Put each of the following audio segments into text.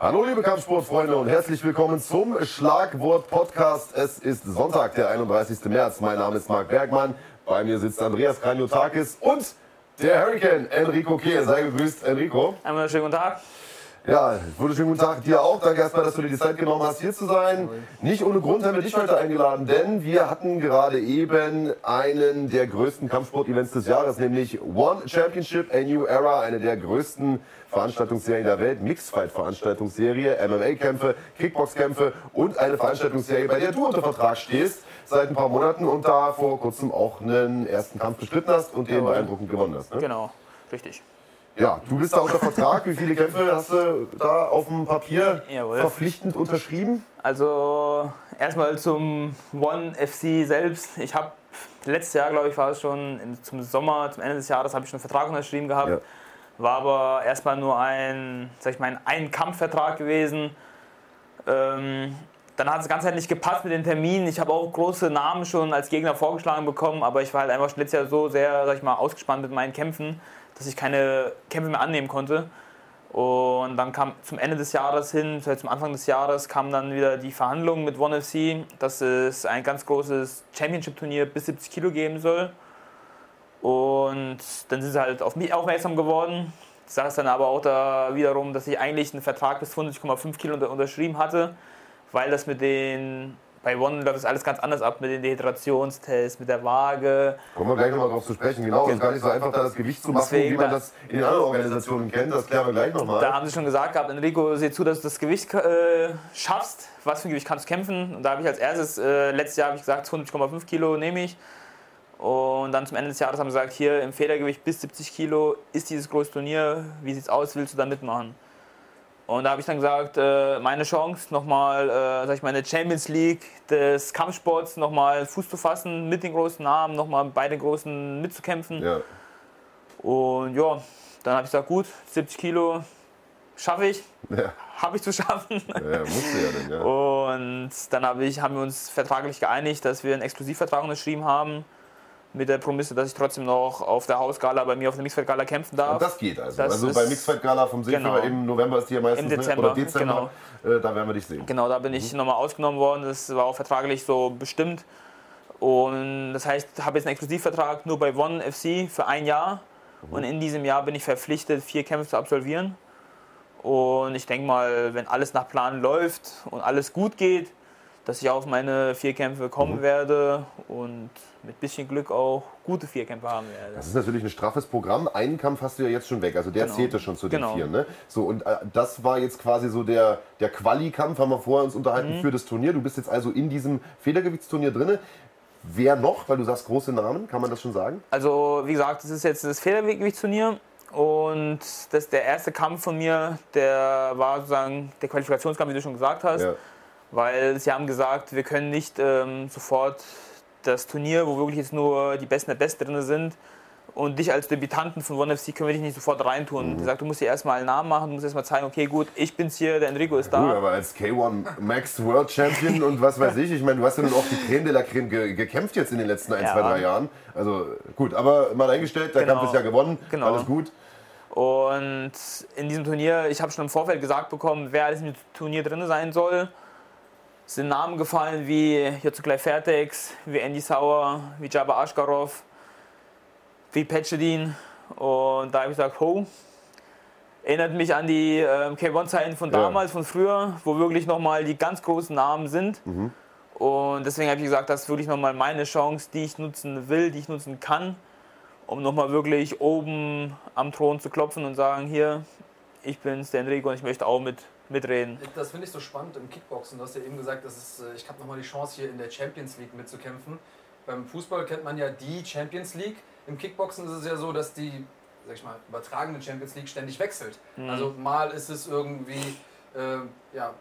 Hallo liebe Kampfsportfreunde und herzlich willkommen zum Schlagwort Podcast. Es ist Sonntag, der 31. März. Mein Name ist Marc Bergmann. Bei mir sitzt Andreas Kranjotakis und der Hurricane Enrico Kehl. Sei gegrüßt, Enrico. Einen schönen guten Tag. Ja, wunderschönen guten Tag dir auch. Danke erstmal, dass du dir die Zeit genommen hast, hier zu sein. Nicht ohne Grund haben wir dich heute eingeladen, denn wir hatten gerade eben einen der größten Kampfsport-Events des Jahres, nämlich One Championship, A New Era, eine der größten Veranstaltungsserien der Welt, Mixfight-Veranstaltungsserie, MMA-Kämpfe, Kickbox-Kämpfe und eine Veranstaltungsserie, bei der du unter Vertrag stehst seit ein paar Monaten und da vor kurzem auch einen ersten Kampf bestritten hast und den beeindruckend gewonnen hast. Ne? Genau, richtig. Ja, du bist da unter Vertrag. Wie viele Kämpfe hast du da auf dem Papier Jawohl. verpflichtend unterschrieben? Also erstmal zum One FC selbst. Ich habe letztes Jahr, glaube ich, war es schon zum Sommer, zum Ende des Jahres, habe ich schon einen Vertrag unterschrieben gehabt. Ja. War aber erstmal nur ein, sag ich mal, ein Kampfvertrag gewesen. Ähm, dann hat es ganz halt nicht gepasst mit den Terminen. Ich habe auch große Namen schon als Gegner vorgeschlagen bekommen, aber ich war halt einfach letztes Jahr so sehr, sag ich mal, ausgespannt mit meinen Kämpfen, dass ich keine Kämpfe mehr annehmen konnte. Und dann kam zum Ende des Jahres hin, zum Anfang des Jahres, kamen dann wieder die Verhandlungen mit ONE FC, dass es ein ganz großes Championship-Turnier bis 70 Kilo geben soll. Und dann sind sie halt auf mich aufmerksam geworden. Ich sage es dann aber auch da wiederum, dass ich eigentlich einen Vertrag bis 50,5 Kilo unterschrieben hatte, weil das mit den bei One läuft das alles ganz anders ab mit den Dehydrationstests, mit der Waage. Kommen wir gleich nochmal drauf zu sprechen. Genau, es ist gar nicht so einfach, da das Gewicht zu machen, Deswegen, wie man das in anderen Organisationen kennt. Das klären wir gleich nochmal. Da haben sie schon gesagt gehabt, Enrico, sieh zu, dass du das Gewicht äh, schaffst. Was für ein Gewicht kannst du kämpfen? Und da habe ich als erstes, äh, letztes Jahr habe ich gesagt, 20,5 Kilo nehme ich. Und dann zum Ende des Jahres haben sie gesagt, hier im Federgewicht bis 70 Kilo ist dieses große Turnier. Wie sieht es aus? Willst du da mitmachen? Und da habe ich dann gesagt, äh, meine Chance, nochmal, äh, sag ich mal, in der Champions League des Kampfsports nochmal Fuß zu fassen, mit den großen Namen, nochmal bei den Großen mitzukämpfen. Ja. Und ja, dann habe ich gesagt, gut, 70 Kilo schaffe ich. Ja. Habe ich zu schaffen. Ja, musste ja dann, ja. Und dann hab ich, haben wir uns vertraglich geeinigt, dass wir einen Exklusivvertrag unterschrieben haben mit der Prämisse, dass ich trotzdem noch auf der Hausgala bei mir auf der Mixfight-Gala kämpfen darf. Und das geht also. Das also bei Mixfight-Gala vom Seeführer genau. im November ist die ja meistens, Im Dezember, ne? oder Dezember, genau. Äh, da werden wir dich sehen. Genau, da bin ich mhm. nochmal ausgenommen worden. Das war auch vertraglich so bestimmt. Und das heißt, ich habe jetzt einen Exklusivvertrag nur bei One FC für ein Jahr. Mhm. Und in diesem Jahr bin ich verpflichtet, vier Kämpfe zu absolvieren. Und ich denke mal, wenn alles nach Plan läuft und alles gut geht, dass ich auf meine vier Kämpfe kommen mhm. werde und mit bisschen Glück auch gute Vierkämpfe haben werde. Das ist natürlich ein straffes Programm. Einen Kampf hast du ja jetzt schon weg, also der genau. zählte schon zu den genau. vier. Ne? So, und äh, das war jetzt quasi so der, der Quali-Kampf, haben wir vorher uns unterhalten, mhm. für das Turnier. Du bist jetzt also in diesem Federgewichtsturnier drin. Wer noch? Weil du sagst große Namen, kann man das schon sagen? Also, wie gesagt, das ist jetzt das Federgewichtsturnier. Und das, der erste Kampf von mir, der war sozusagen der Qualifikationskampf, wie du schon gesagt hast. Ja weil sie haben gesagt, wir können nicht ähm, sofort das Turnier, wo wirklich jetzt nur die Besten der Besten drin sind, und dich als Debütanten von ONE FC können wir dich nicht sofort reintun. Mhm. Die sagt, du musst dir erstmal einen Namen machen, du musst erstmal zeigen, okay, gut, ich bin's hier, der Enrico ist da. Gut, aber als K1 Max World Champion und was weiß ich, ich meine, du hast ja nun auch die Creme de la Creme ge gekämpft jetzt in den letzten ein, ja. zwei, drei Jahren. Also gut, aber mal eingestellt, der genau. Kampf ist ja gewonnen, genau. alles gut. Und in diesem Turnier, ich habe schon im Vorfeld gesagt bekommen, wer alles im Turnier drin sein soll sind Namen gefallen wie Jotzuklai Fertex, wie Andy Sauer, wie Jabba Ashkarov, wie Petschedin. Und da habe ich gesagt, ho, erinnert mich an die äh, K1-Zeiten von damals, ja. von früher, wo wirklich nochmal die ganz großen Namen sind. Mhm. Und deswegen habe ich gesagt, das ist wirklich nochmal meine Chance, die ich nutzen will, die ich nutzen kann, um nochmal wirklich oben am Thron zu klopfen und sagen, hier, ich bin's, der Enrico und ich möchte auch mit mitreden. Das finde ich so spannend im Kickboxen. Du hast ja eben gesagt, das ist, äh, ich habe nochmal die Chance hier in der Champions League mitzukämpfen. Beim Fußball kennt man ja die Champions League. Im Kickboxen ist es ja so, dass die sag ich mal, übertragene Champions League ständig wechselt. Mhm. Also mal ist es irgendwie äh, ja,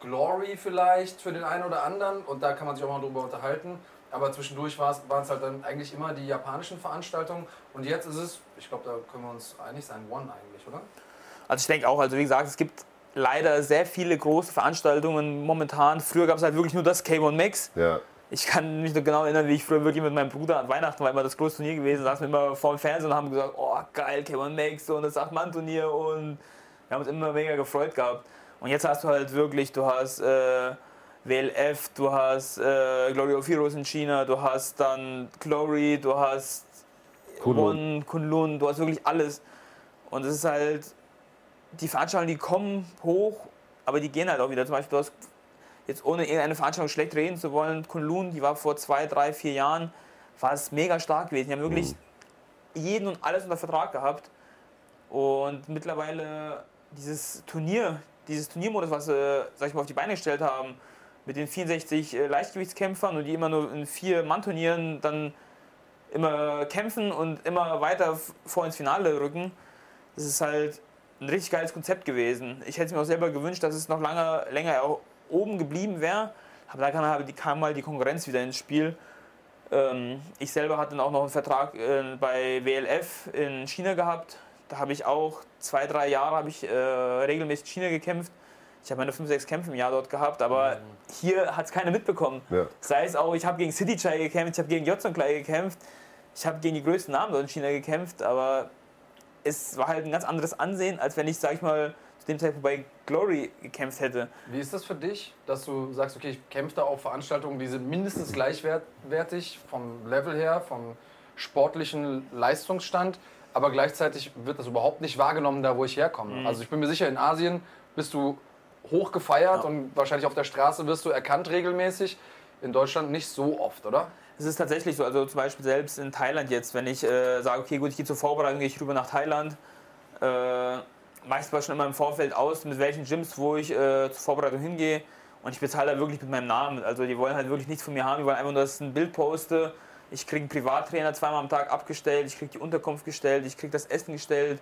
Glory vielleicht für den einen oder anderen und da kann man sich auch mal drüber unterhalten. Aber zwischendurch waren es halt dann eigentlich immer die japanischen Veranstaltungen und jetzt ist es, ich glaube, da können wir uns einig sein, One eigentlich, oder? Also ich denke auch, also wie gesagt, es gibt leider sehr viele große Veranstaltungen momentan. Früher gab es halt wirklich nur das K1 Max. Ja. Ich kann mich noch genau erinnern, wie ich früher wirklich mit meinem Bruder an Weihnachten war immer das größte Turnier gewesen, saßen wir immer vor dem Fernsehen und haben gesagt, oh geil, K1 Max und das 8-Mann-Turnier und wir haben uns immer mega gefreut gehabt. Und jetzt hast du halt wirklich, du hast äh, WLF, du hast äh, Glory of Heroes in China, du hast dann Glory, du hast Kunlun. One, Kunlun, du hast wirklich alles. Und es ist halt, die Veranstaltungen, die kommen hoch, aber die gehen halt auch wieder. Zum Beispiel, du hast jetzt ohne irgendeine Veranstaltung schlecht reden zu wollen, Kunlun, die war vor zwei, drei, vier Jahren, war es mega stark gewesen. Die haben wirklich mhm. jeden und alles unter Vertrag gehabt. Und mittlerweile dieses Turnier, dieses Turniermodus, was sie, sag ich mal, auf die Beine gestellt haben, mit den 64 äh, Leichtgewichtskämpfern und die immer nur in vier Mann-Turnieren dann immer kämpfen und immer weiter vor ins Finale rücken, das ist halt ein richtig geiles Konzept gewesen. Ich hätte es mir auch selber gewünscht, dass es noch lange, länger oben geblieben wäre, aber da kam, kam mal die Konkurrenz wieder ins Spiel. Ähm, ich selber hatte dann auch noch einen Vertrag äh, bei WLF in China gehabt. Da habe ich auch zwei, drei Jahre ich, äh, regelmäßig China gekämpft. Ich habe meine fünf, sechs Kämpfe im Jahr dort gehabt, aber mhm. hier hat es keiner mitbekommen. Ja. Sei es auch, ich habe gegen City Chai gekämpft, ich habe gegen Jotson Klei gekämpft, ich habe gegen die größten Namen dort in China gekämpft, aber es war halt ein ganz anderes Ansehen, als wenn ich, sag ich mal, zu dem Zeitpunkt bei Glory gekämpft hätte. Wie ist das für dich, dass du sagst, okay, ich kämpfe da auf Veranstaltungen, die sind mindestens gleichwertig vom Level her, vom sportlichen Leistungsstand, aber gleichzeitig wird das überhaupt nicht wahrgenommen, da wo ich herkomme. Mhm. Also ich bin mir sicher, in Asien bist du hoch gefeiert ja. und wahrscheinlich auf der Straße wirst du erkannt regelmäßig. In Deutschland nicht so oft, oder? Es ist tatsächlich so, also zum Beispiel selbst in Thailand jetzt, wenn ich äh, sage, okay, gut, ich gehe zur Vorbereitung, gehe ich rüber nach Thailand, äh, meist war schon immer im Vorfeld aus, mit welchen Gyms, wo ich äh, zur Vorbereitung hingehe. Und ich bezahle da wirklich mit meinem Namen. Also die wollen halt wirklich nichts von mir haben. Die wollen einfach nur, dass ich ein Bild poste. Ich kriege einen Privattrainer zweimal am Tag abgestellt. Ich kriege die Unterkunft gestellt. Ich kriege das Essen gestellt.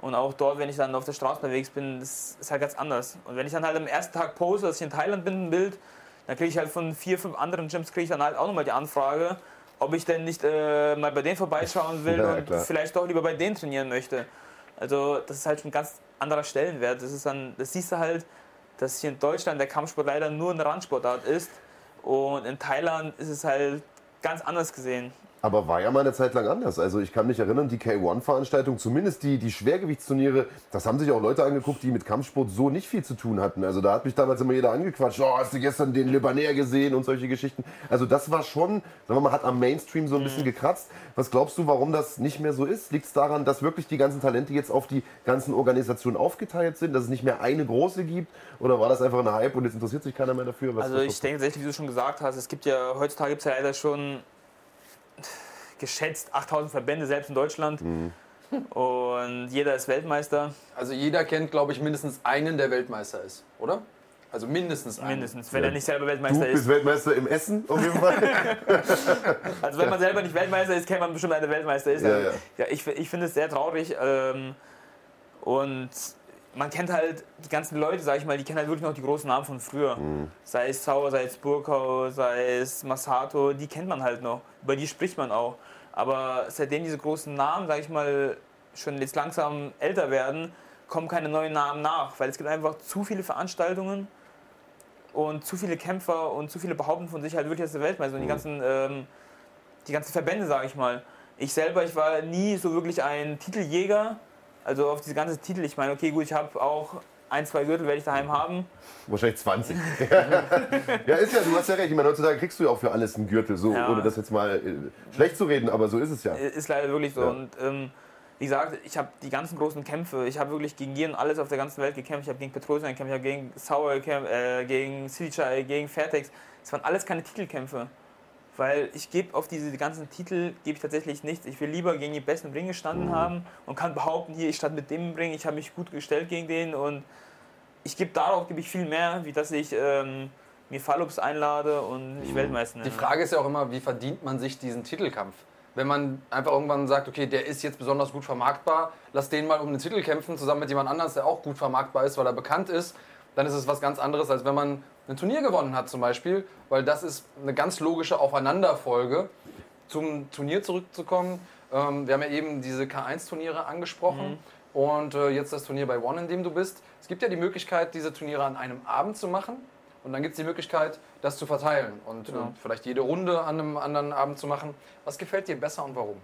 Und auch dort, wenn ich dann auf der Straße unterwegs bin, das ist halt ganz anders. Und wenn ich dann halt am ersten Tag poste, dass ich in Thailand bin, ein Bild, dann kriege ich halt von vier, fünf anderen Gyms kriege ich dann halt auch nochmal die Anfrage, ob ich denn nicht äh, mal bei denen vorbeischauen will ja, und klar. vielleicht doch lieber bei denen trainieren möchte. Also das ist halt schon ein ganz anderer Stellenwert. Das, ist dann, das siehst du halt, dass hier in Deutschland der Kampfsport leider nur eine Randsportart ist und in Thailand ist es halt ganz anders gesehen. Aber war ja mal eine Zeit lang anders. Also ich kann mich erinnern, die K1-Veranstaltung, zumindest die, die Schwergewichtsturniere, das haben sich auch Leute angeguckt, die mit Kampfsport so nicht viel zu tun hatten. Also da hat mich damals immer jeder angequatscht, oh, hast du gestern den Libanär gesehen und solche Geschichten. Also das war schon, sagen wir mal, hat am Mainstream so ein bisschen mhm. gekratzt. Was glaubst du, warum das nicht mehr so ist? Liegt es daran, dass wirklich die ganzen Talente jetzt auf die ganzen Organisationen aufgeteilt sind, dass es nicht mehr eine große gibt? Oder war das einfach ein Hype und jetzt interessiert sich keiner mehr dafür? Also ich denke tatsächlich, wie du schon gesagt hast, es gibt ja, heutzutage gibt es ja leider schon geschätzt 8000 Verbände, selbst in Deutschland. Mhm. Und jeder ist Weltmeister. Also jeder kennt, glaube ich, mindestens einen, der Weltmeister ist, oder? Also mindestens einen. Mindestens, wenn ja. er nicht selber Weltmeister ist. Du bist Weltmeister im Essen, auf jeden Fall. also wenn man selber nicht Weltmeister ist, kennt man bestimmt, einer Weltmeister ist. Ja, ja. ja ich, ich finde es sehr traurig. Ähm, und man kennt halt die ganzen Leute, sag ich mal, die kennen halt wirklich noch die großen Namen von früher. Mhm. Sei es Sauer, sei es Burkau, sei es Masato, die kennt man halt noch. Über die spricht man auch. Aber seitdem diese großen Namen, sag ich mal, schon jetzt langsam älter werden, kommen keine neuen Namen nach, weil es gibt einfach zu viele Veranstaltungen und zu viele Kämpfer und zu viele behaupten von sich halt wirklich als der Weltmeister und die mhm. ganzen, ähm, die ganzen Verbände, sag ich mal. Ich selber, ich war nie so wirklich ein Titeljäger, also auf diese ganze Titel, ich meine, okay, gut, ich habe auch ein, zwei Gürtel werde ich daheim haben. Wahrscheinlich 20. ja, ist ja, du hast ja recht. Ich meine, heutzutage kriegst du ja auch für alles einen Gürtel, so, ja. ohne das jetzt mal äh, schlecht zu reden, aber so ist es ja. Ist leider wirklich so. Ja. Und ähm, wie gesagt, ich habe die ganzen großen Kämpfe, ich habe wirklich gegen jeden alles auf der ganzen Welt gekämpft. Ich habe gegen Petrosian gekämpft, ich habe gegen Sauer gekämpft, äh, gegen Silichai, gegen Fairtex. Es waren alles keine Titelkämpfe. Weil ich gebe auf diese die ganzen Titel gebe ich tatsächlich nichts. Ich will lieber gegen die besten im Ring gestanden mhm. haben und kann behaupten, hier, ich stand mit dem im Ring, ich habe mich gut gestellt gegen den und ich gebe darauf gebe ich viel mehr, wie dass ich ähm, mir Fallups einlade und ich mhm. Weltmeister. Die Frage ist ja auch immer, wie verdient man sich diesen Titelkampf? Wenn man einfach irgendwann sagt, okay, der ist jetzt besonders gut vermarktbar, lass den mal um den Titel kämpfen, zusammen mit jemand anders, der auch gut vermarktbar ist, weil er bekannt ist, dann ist es was ganz anderes, als wenn man ein Turnier gewonnen hat zum Beispiel, weil das ist eine ganz logische Aufeinanderfolge. Zum Turnier zurückzukommen, ähm, wir haben ja eben diese K1-Turniere angesprochen mhm. und äh, jetzt das Turnier bei One, in dem du bist. Es gibt ja die Möglichkeit, diese Turniere an einem Abend zu machen und dann gibt es die Möglichkeit, das zu verteilen und genau. äh, vielleicht jede Runde an einem anderen Abend zu machen. Was gefällt dir besser und warum?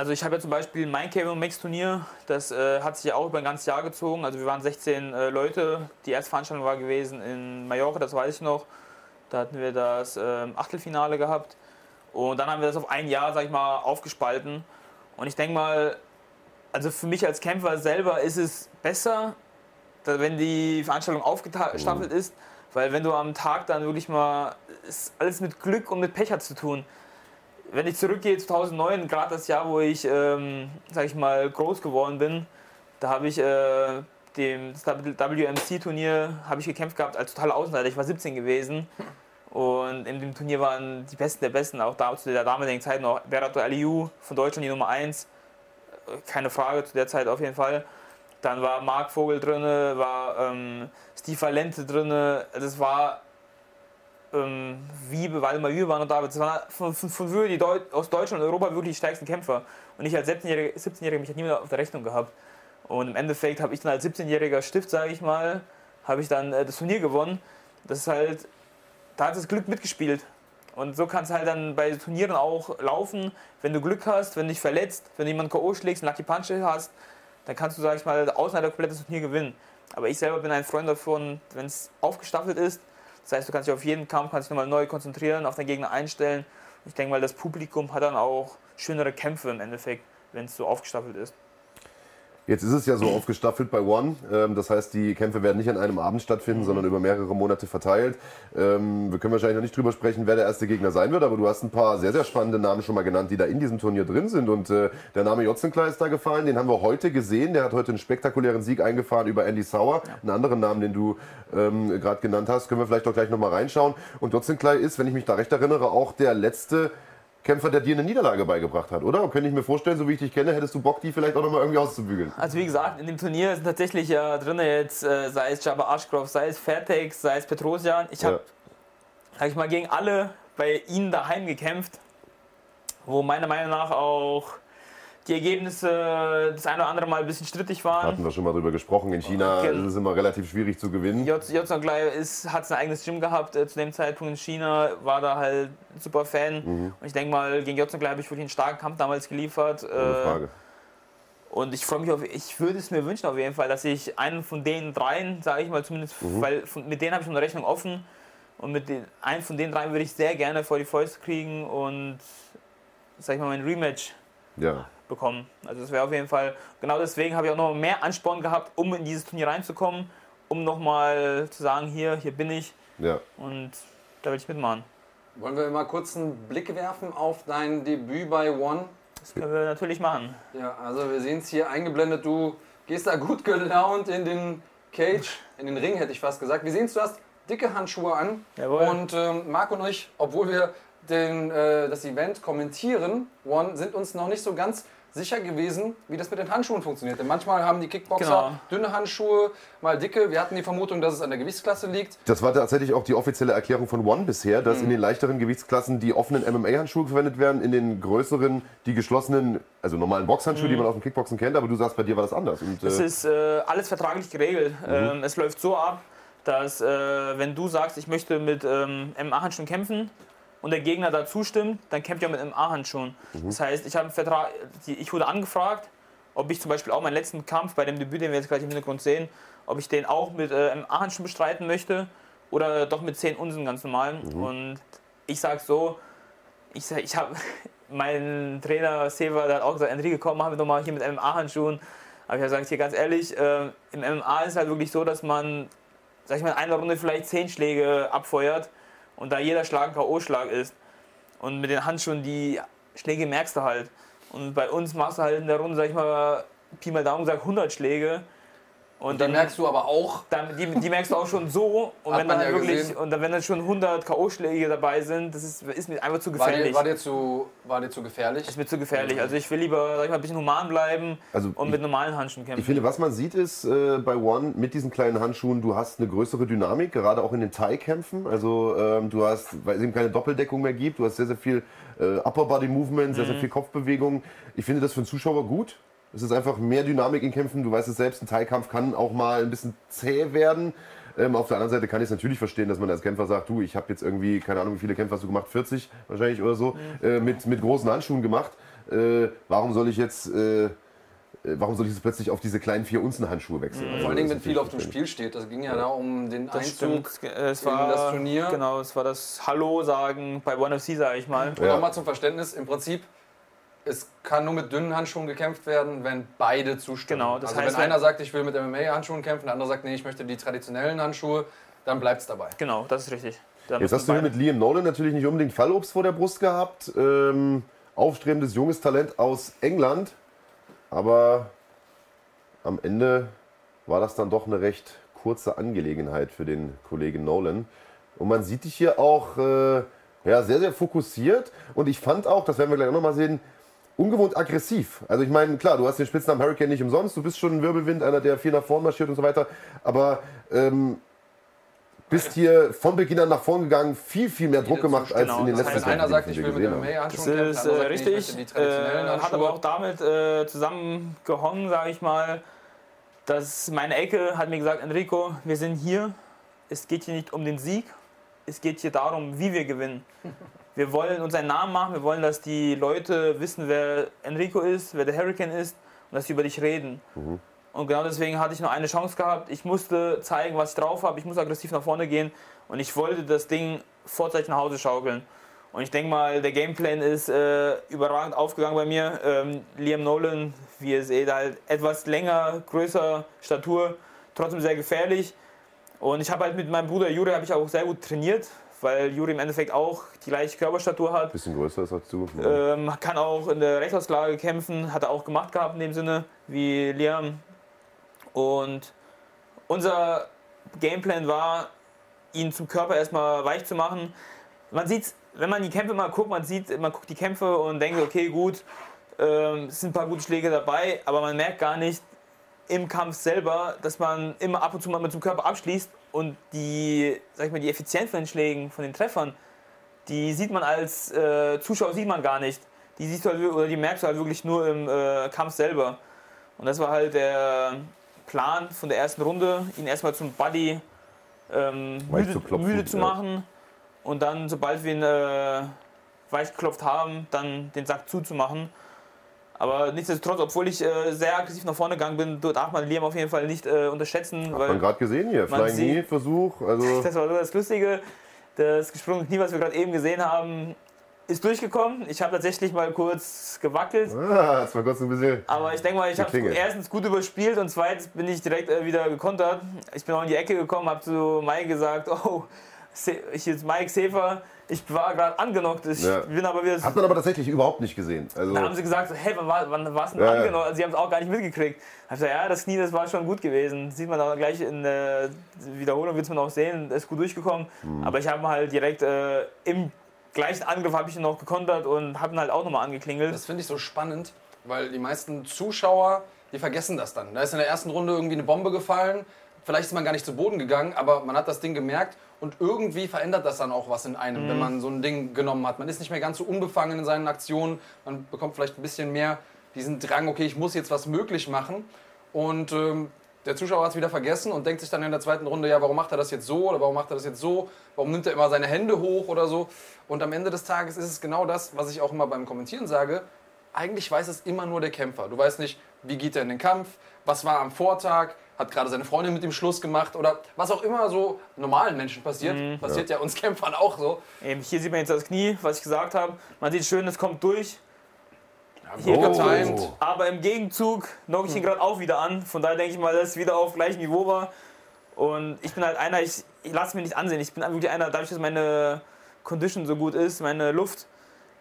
Also ich habe ja zum Beispiel mein Cable Mix Turnier, das äh, hat sich ja auch über ein ganzes Jahr gezogen. Also wir waren 16 äh, Leute. Die erste Veranstaltung war gewesen in Mallorca, das weiß ich noch. Da hatten wir das äh, Achtelfinale gehabt. Und dann haben wir das auf ein Jahr, sag ich mal, aufgespalten. Und ich denke mal, also für mich als Kämpfer selber ist es besser, wenn die Veranstaltung aufgestaffelt mhm. ist, weil wenn du am Tag dann wirklich mal, ist alles mit Glück und mit Pech hat zu tun wenn ich zurückgehe zu 2009, gerade das Jahr, wo ich, ähm, sag ich mal, groß geworden bin, da habe ich äh, dem WMC-Turnier habe ich gekämpft gehabt als totaler Außenseiter. Ich war 17 gewesen und in dem Turnier waren die Besten der Besten, auch da, zu der damaligen Zeit noch Berato Aliou von Deutschland die Nummer 1, keine Frage zu der Zeit auf jeden Fall. Dann war Marc Vogel drin, war ähm, Steve Valente drin. Das war ähm, Wiebe, Waldemar Wiebe waren noch da. Das waren von, von, von die Deut aus Deutschland und Europa wirklich die stärksten Kämpfer. Und ich als 17-Jähriger, 17 mich hat niemand auf der Rechnung gehabt. Und im Endeffekt habe ich dann als 17-jähriger Stift, sage ich mal, habe ich dann äh, das Turnier gewonnen. Das ist halt, da hat das Glück mitgespielt. Und so kann es halt dann bei Turnieren auch laufen. Wenn du Glück hast, wenn du dich verletzt, wenn du jemanden K.O. schlägst, einen Lucky Punch hast, dann kannst du, sag ich mal, ein komplettes Turnier gewinnen. Aber ich selber bin ein Freund davon, wenn es aufgestaffelt ist, das heißt, du kannst dich auf jeden Kampf kannst dich nochmal neu konzentrieren, auf den Gegner einstellen. Ich denke mal, das Publikum hat dann auch schönere Kämpfe im Endeffekt, wenn es so aufgestaffelt ist. Jetzt ist es ja so aufgestaffelt bei One. Ähm, das heißt, die Kämpfe werden nicht an einem Abend stattfinden, sondern über mehrere Monate verteilt. Ähm, wir können wahrscheinlich noch nicht drüber sprechen, wer der erste Gegner sein wird, aber du hast ein paar sehr, sehr spannende Namen schon mal genannt, die da in diesem Turnier drin sind. Und äh, der Name Jotzenklar ist da gefallen, den haben wir heute gesehen. Der hat heute einen spektakulären Sieg eingefahren über Andy Sauer. Ja. Einen anderen Namen, den du ähm, gerade genannt hast, können wir vielleicht doch gleich nochmal reinschauen. Und Jotzenklar ist, wenn ich mich da recht erinnere, auch der letzte Kämpfer, der dir eine Niederlage beigebracht hat, oder? Könnte ich mir vorstellen, so wie ich dich kenne, hättest du Bock, die vielleicht auch nochmal irgendwie auszubügeln. Also wie gesagt, in dem Turnier sind tatsächlich ja drin jetzt, äh, sei es Jabba Ashcroft, sei es Fairtex, sei es Petrosian. Ich habe, ja. sag ich mal, gegen alle bei ihnen daheim gekämpft, wo meiner Meinung nach auch die Ergebnisse das eine oder andere Mal ein bisschen strittig waren. Hatten wir schon mal drüber gesprochen. In China Gen ist es immer relativ schwierig zu gewinnen. Jotson hat sein eigenes Gym gehabt äh, zu dem Zeitpunkt in China, war da halt ein super Fan. Mhm. Und ich denke mal, gegen Jotson habe ich wirklich einen starken Kampf damals geliefert. Ohne äh, Frage. Und ich freue mich auf, ich würde es mir wünschen auf jeden Fall, dass ich einen von den dreien, sage ich mal zumindest, mhm. weil von, mit denen habe ich eine Rechnung offen. Und mit den, einen von den dreien würde ich sehr gerne vor die Fäuste kriegen und, sag ich mal, mein Rematch ja bekommen. Also das wäre auf jeden Fall, genau deswegen habe ich auch noch mehr Ansporn gehabt, um in dieses Turnier reinzukommen, um nochmal zu sagen, hier, hier bin ich. Ja. Und da will ich mitmachen. Wollen wir mal kurz einen Blick werfen auf dein Debüt bei One? Das können wir natürlich machen. Ja, also wir sehen es hier eingeblendet, du gehst da gut gelaunt in den Cage, in den Ring hätte ich fast gesagt. Wir sehen es, du hast dicke Handschuhe an. Jawohl. Und ähm, Marc und ich, obwohl wir den, äh, das Event kommentieren, One, sind uns noch nicht so ganz sicher gewesen, wie das mit den Handschuhen funktioniert. Denn manchmal haben die Kickboxer genau. dünne Handschuhe, mal dicke. Wir hatten die Vermutung, dass es an der Gewichtsklasse liegt. Das war tatsächlich auch die offizielle Erklärung von One bisher, dass mhm. in den leichteren Gewichtsklassen die offenen MMA-Handschuhe verwendet werden, in den größeren die geschlossenen, also normalen Boxhandschuhe, mhm. die man aus dem Kickboxen kennt. Aber du sagst, bei dir war das anders. Und, das äh ist äh, alles vertraglich geregelt. Mhm. Ähm, es läuft so ab, dass äh, wenn du sagst, ich möchte mit ähm, MMA-Handschuhen kämpfen, und der Gegner da zustimmt, dann kämpft er mit einem A-Handschuh. Mhm. Das heißt, ich, Vertrag, ich wurde angefragt, ob ich zum Beispiel auch meinen letzten Kampf bei dem Debüt, den wir jetzt gleich im Hintergrund sehen, ob ich den auch mit äh, einem A-Handschuh bestreiten möchte oder doch mit 10 Unsen ganz normal. Mhm. Und ich sage so, ich, sag, ich habe mein Trainer Seva, der hat auch gesagt, Enrique, komm, machen wir doch mal hier mit MMA-Handschuhen. Aber ich gesagt, hier ganz ehrlich, äh, im MMA ist es halt wirklich so, dass man, sag ich mal, in einer Runde vielleicht 10 Schläge abfeuert und da jeder Schlag ein K.O.-Schlag ist und mit den Handschuhen, die Schläge merkst du halt. Und bei uns machst du halt in der Runde, sag ich mal, Pi mal Daumen gesagt 100 Schläge. Und, und dann merkst du aber auch. Dann, die, die merkst du auch schon so. Und wenn dann ja wirklich, und dann, wenn dann schon 100 K.O.-Schläge dabei sind, das ist, ist mir einfach zu gefährlich. War dir, war dir, zu, war dir zu gefährlich? Ist mir zu gefährlich. Also ich will lieber, sag ich mal, ein bisschen human bleiben also und ich, mit normalen Handschuhen kämpfen. Ich finde, was man sieht ist äh, bei One mit diesen kleinen Handschuhen, du hast eine größere Dynamik, gerade auch in den Thai-Kämpfen. Also ähm, du hast, weil es eben keine Doppeldeckung mehr gibt, du hast sehr, sehr viel äh, Upper Body Movement, sehr, mhm. sehr viel Kopfbewegung. Ich finde das für einen Zuschauer gut. Es ist einfach mehr Dynamik in Kämpfen. Du weißt es selbst, ein Teilkampf kann auch mal ein bisschen zäh werden. Ähm, auf der anderen Seite kann ich es natürlich verstehen, dass man als Kämpfer sagt, du, ich habe jetzt irgendwie, keine Ahnung, wie viele Kämpfe hast du gemacht, 40 wahrscheinlich oder so, mhm. äh, mit, mit großen Handschuhen gemacht. äh, warum soll ich jetzt äh, warum soll ich jetzt plötzlich auf diese kleinen 4 Unzen Handschuhe wechseln? Mhm. Vor allen Dingen, wenn viel auf dem Spiel steht. Das ging ja da um den Das Einzug stimmt. Es in war das Turnier. Genau, es war das Hallo sagen bei One FC, sage ich mal. Und Ja. nochmal zum Verständnis, im Prinzip, es kann nur mit dünnen Handschuhen gekämpft werden, wenn beide zustimmen. Genau, das also heißt, wenn wenn- einer sagt, ich will mit MMA-Handschuhen kämpfen, der andere sagt, nee, ich möchte die traditionellen Handschuhe, dann bleibt es dabei. Genau, das ist richtig. Da Jetzt hast du hier mit Liam Nolan natürlich nicht unbedingt Fallobst vor der Brust gehabt. Ähm, aufstrebendes junges Talent aus England. Aber am Ende war das dann doch eine recht kurze Angelegenheit für den Kollegen Nolan. Und man sieht dich hier auch äh, ja, sehr, sehr fokussiert. Und ich fand auch, das werden wir gleich auch nochmal sehen, ungewohnt aggressiv. Also ich meine, klar, du hast den Spitznamen Hurricane nicht umsonst. Du bist schon ein Wirbelwind, einer, der viel nach vorn marschiert und so weiter. Aber ähm, bist hier von Beginn an nach vorn gegangen, viel, viel mehr Druck gemacht als Genau, in den das letzten heißt, Wenn einer sagt, ich will mit. MMA-Handschuhen Das ist andere äh, richtig. Äh, hat aber auch damit äh, zusammengehangen, sage ich mal, dass meine Ecke hat mir gesagt, Enrico, wir sind hier. Es geht hier nicht um den Sieg. Es geht hier darum, wie wir gewinnen. Wir wollen unseren Namen machen. Wir wollen, dass die Leute wissen, wer Enrico ist, wer der Hurricane ist und dass sie über dich reden. Und genau deswegen hatte ich nur eine Chance gehabt. Ich musste zeigen, was ich drauf habe. Ich muss aggressiv nach vorne gehen und ich wollte das Ding vorzeitig nach Hause schaukeln. Und ich denke mal, der Gameplan ist äh, überragend aufgegangen bei mir. Ähm, Liam Nolan, wie ihr seht, halt etwas länger, größer Statur, trotzdem sehr gefährlich. Und ich habe halt mit meinem Bruder Juri habe ich auch sehr gut trainiert, weil Juri im Endeffekt auch die gleiche Körperstatur hat. Bisschen größer ist als du. Ähm, kann auch in der Rechtsausklage kämpfen, hat er auch gemacht gehabt in dem Sinne, wie Liam. Und unser Gameplan war, ihn zum Körper erstmal weich zu machen. Man sieht, wenn man die Kämpfe mal guckt, man sieht, man guckt die Kämpfe und denkt, okay, gut, ähm, es sind ein paar gute Schläge dabei, aber man merkt gar nicht im Kampf selber, dass man immer ab und zu mal mit dem Körper abschließt und die, sag ich mal, die Effizienz von den Schlägen, von den Treffern, die sieht man als äh, Zuschauer sieht man gar nicht. Die siehst du halt, oder die merkst du halt wirklich nur im äh, Kampf selber. Und das war halt der Plan von der ersten Runde, ihn erstmal zum Buddy ähm, müde, zu klopfen, müde zu ja. machen und dann, sobald wir ihn äh, weich geklopft haben, dann den Sack zuzumachen. Aber nichtsdestotrotz, obwohl ich äh, sehr aggressiv nach vorne gegangen bin, darf man Liam auf jeden Fall nicht äh, unterschätzen. Hat weil man gerade gesehen hier. Flying Knee Versuch. Also das war so das Lustige. Das gesprungene Knie, was wir gerade eben gesehen haben, ist durchgekommen. Ich habe tatsächlich mal kurz gewackelt. ah, das war kurz ein bisschen. Aber ich denke mal, ich habe erstens gut überspielt und zweitens bin ich direkt äh, wieder gekontert. Ich bin auch in die Ecke gekommen, habe zu Mike gesagt, oh, ich jetzt Mike Sefer, ich war gerade angenockt. Ich Ja. bin aber wieder... Hat man aber tatsächlich überhaupt nicht gesehen. Also, Da haben sie gesagt, hey, wann, war- wann warst du denn Ja, angenockt? Sie haben es auch gar nicht mitgekriegt. Ich gesagt, ja, das Knie, das war schon gut gewesen. Sieht man auch gleich in der Wiederholung, wird man auch sehen, ist gut durchgekommen. Mhm. Aber ich habe halt direkt äh, im gleichen Angriff habe ich ihn noch gekontert und habe ihn halt auch nochmal angeklingelt. Das finde ich so spannend, weil die meisten Zuschauer, die vergessen das dann. Da ist in der ersten Runde irgendwie eine Bombe gefallen, vielleicht ist man gar nicht zu Boden gegangen, aber man hat das Ding gemerkt und irgendwie verändert das dann auch was in einem, wenn man so ein Ding genommen hat. Man ist nicht mehr ganz so unbefangen in seinen Aktionen, man bekommt vielleicht ein bisschen mehr diesen Drang, okay, ich muss jetzt was möglich machen und ähm, der Zuschauer hat es wieder vergessen und denkt sich dann in der zweiten Runde, ja, warum macht er das jetzt so oder warum macht er das jetzt so? Warum nimmt er immer seine Hände hoch oder so? Und am Ende des Tages ist es genau das, was ich auch immer beim Kommentieren sage. Eigentlich weiß es immer nur der Kämpfer. Du weißt nicht, wie geht er in den Kampf, was war am Vortag, hat gerade seine Freundin mit ihm Schluss gemacht oder was auch immer so normalen Menschen passiert. Passiert ja. uns Kämpfern auch so. Eben, hier sieht man jetzt das Knie, was ich gesagt habe. Man sieht schön, es kommt durch. Hier Oh. getimed. Aber im Gegenzug knocke ich ihn gerade auch wieder an. Von daher denke ich mal, dass es wieder auf gleichem Niveau war. Und ich bin halt einer, ich, ich lasse mir nicht ansehen. Ich bin wirklich einer, dadurch, dass meine Condition so gut ist, meine Luft,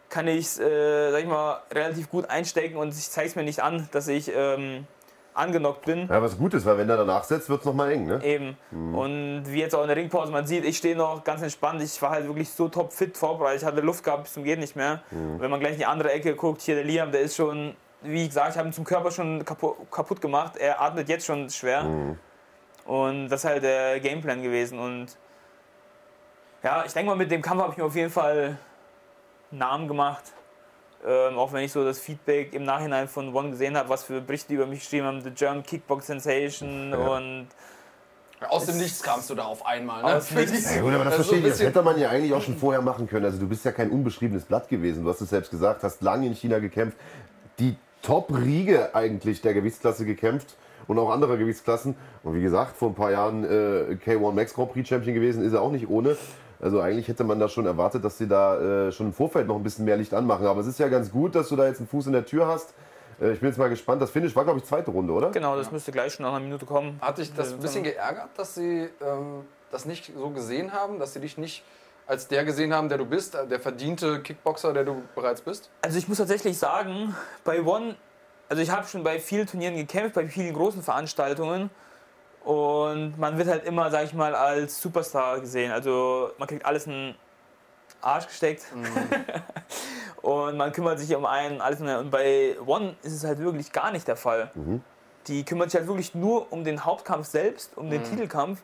kann ich äh, sag ich mal, relativ gut einstecken und ich zeige es mir nicht an, dass ich ähm, angenockt bin. ja, was gut ist, weil wenn er danach setzt, wird es nochmal eng. Ne? Eben. Und wie jetzt auch in der Ringpause, man sieht, ich stehe noch ganz entspannt. Ich war halt wirklich so top fit vorbereitet. Ich hatte Luft gehabt bis zum Geht nicht mehr. Und wenn man gleich in die andere Ecke guckt, hier der Liam, der ist schon, wie gesagt, ich habe ihn zum Körper schon kaputt, kaputt gemacht. Er atmet jetzt schon schwer. Und das ist halt der Gameplan gewesen. Und ja, ich denke mal, mit dem Kampf habe ich mir auf jeden Fall einen Namen gemacht. Ähm, auch wenn ich so das Feedback im Nachhinein von One gesehen habe, was für Berichte die über mich geschrieben haben, The German Kickbox Sensation Ja. und Aus dem Nichts kamst du da auf einmal. Ne? Aus nichts. Ja, gut, aber das Also verstehe ich. Das hätte man ja eigentlich auch schon vorher machen können. Also du bist ja kein unbeschriebenes Blatt gewesen. Du hast es selbst gesagt, hast lange in China gekämpft. Die Top-Riege eigentlich der Gewichtsklasse gekämpft und auch andere Gewichtsklassen. Und wie gesagt, vor ein paar Jahren äh, K1 Max Grand Prix Champion gewesen, ist er auch nicht ohne. Also eigentlich hätte man da schon erwartet, dass sie da äh, schon im Vorfeld noch ein bisschen mehr Licht anmachen. Aber es ist ja ganz gut, dass du da jetzt einen Fuß in der Tür hast. Äh, ich bin jetzt mal gespannt. Das Finish war, glaube ich, zweite Runde, oder? Genau, das müsste gleich schon nach einer Minute kommen. Hat dich das ein bisschen geärgert, dass sie ähm, das nicht so gesehen haben, dass sie dich nicht als der gesehen haben, der du bist, der verdiente Kickboxer, der du bereits bist? Also ich muss tatsächlich sagen, bei One, also ich habe schon bei vielen Turnieren gekämpft, bei vielen großen Veranstaltungen und man wird halt immer, sag ich mal, als Superstar gesehen. Also man kriegt alles in den Arsch gesteckt und man kümmert sich um einen, alles und bei One ist es halt wirklich gar nicht der Fall. Die kümmert sich halt wirklich nur um den Hauptkampf selbst, um den Titelkampf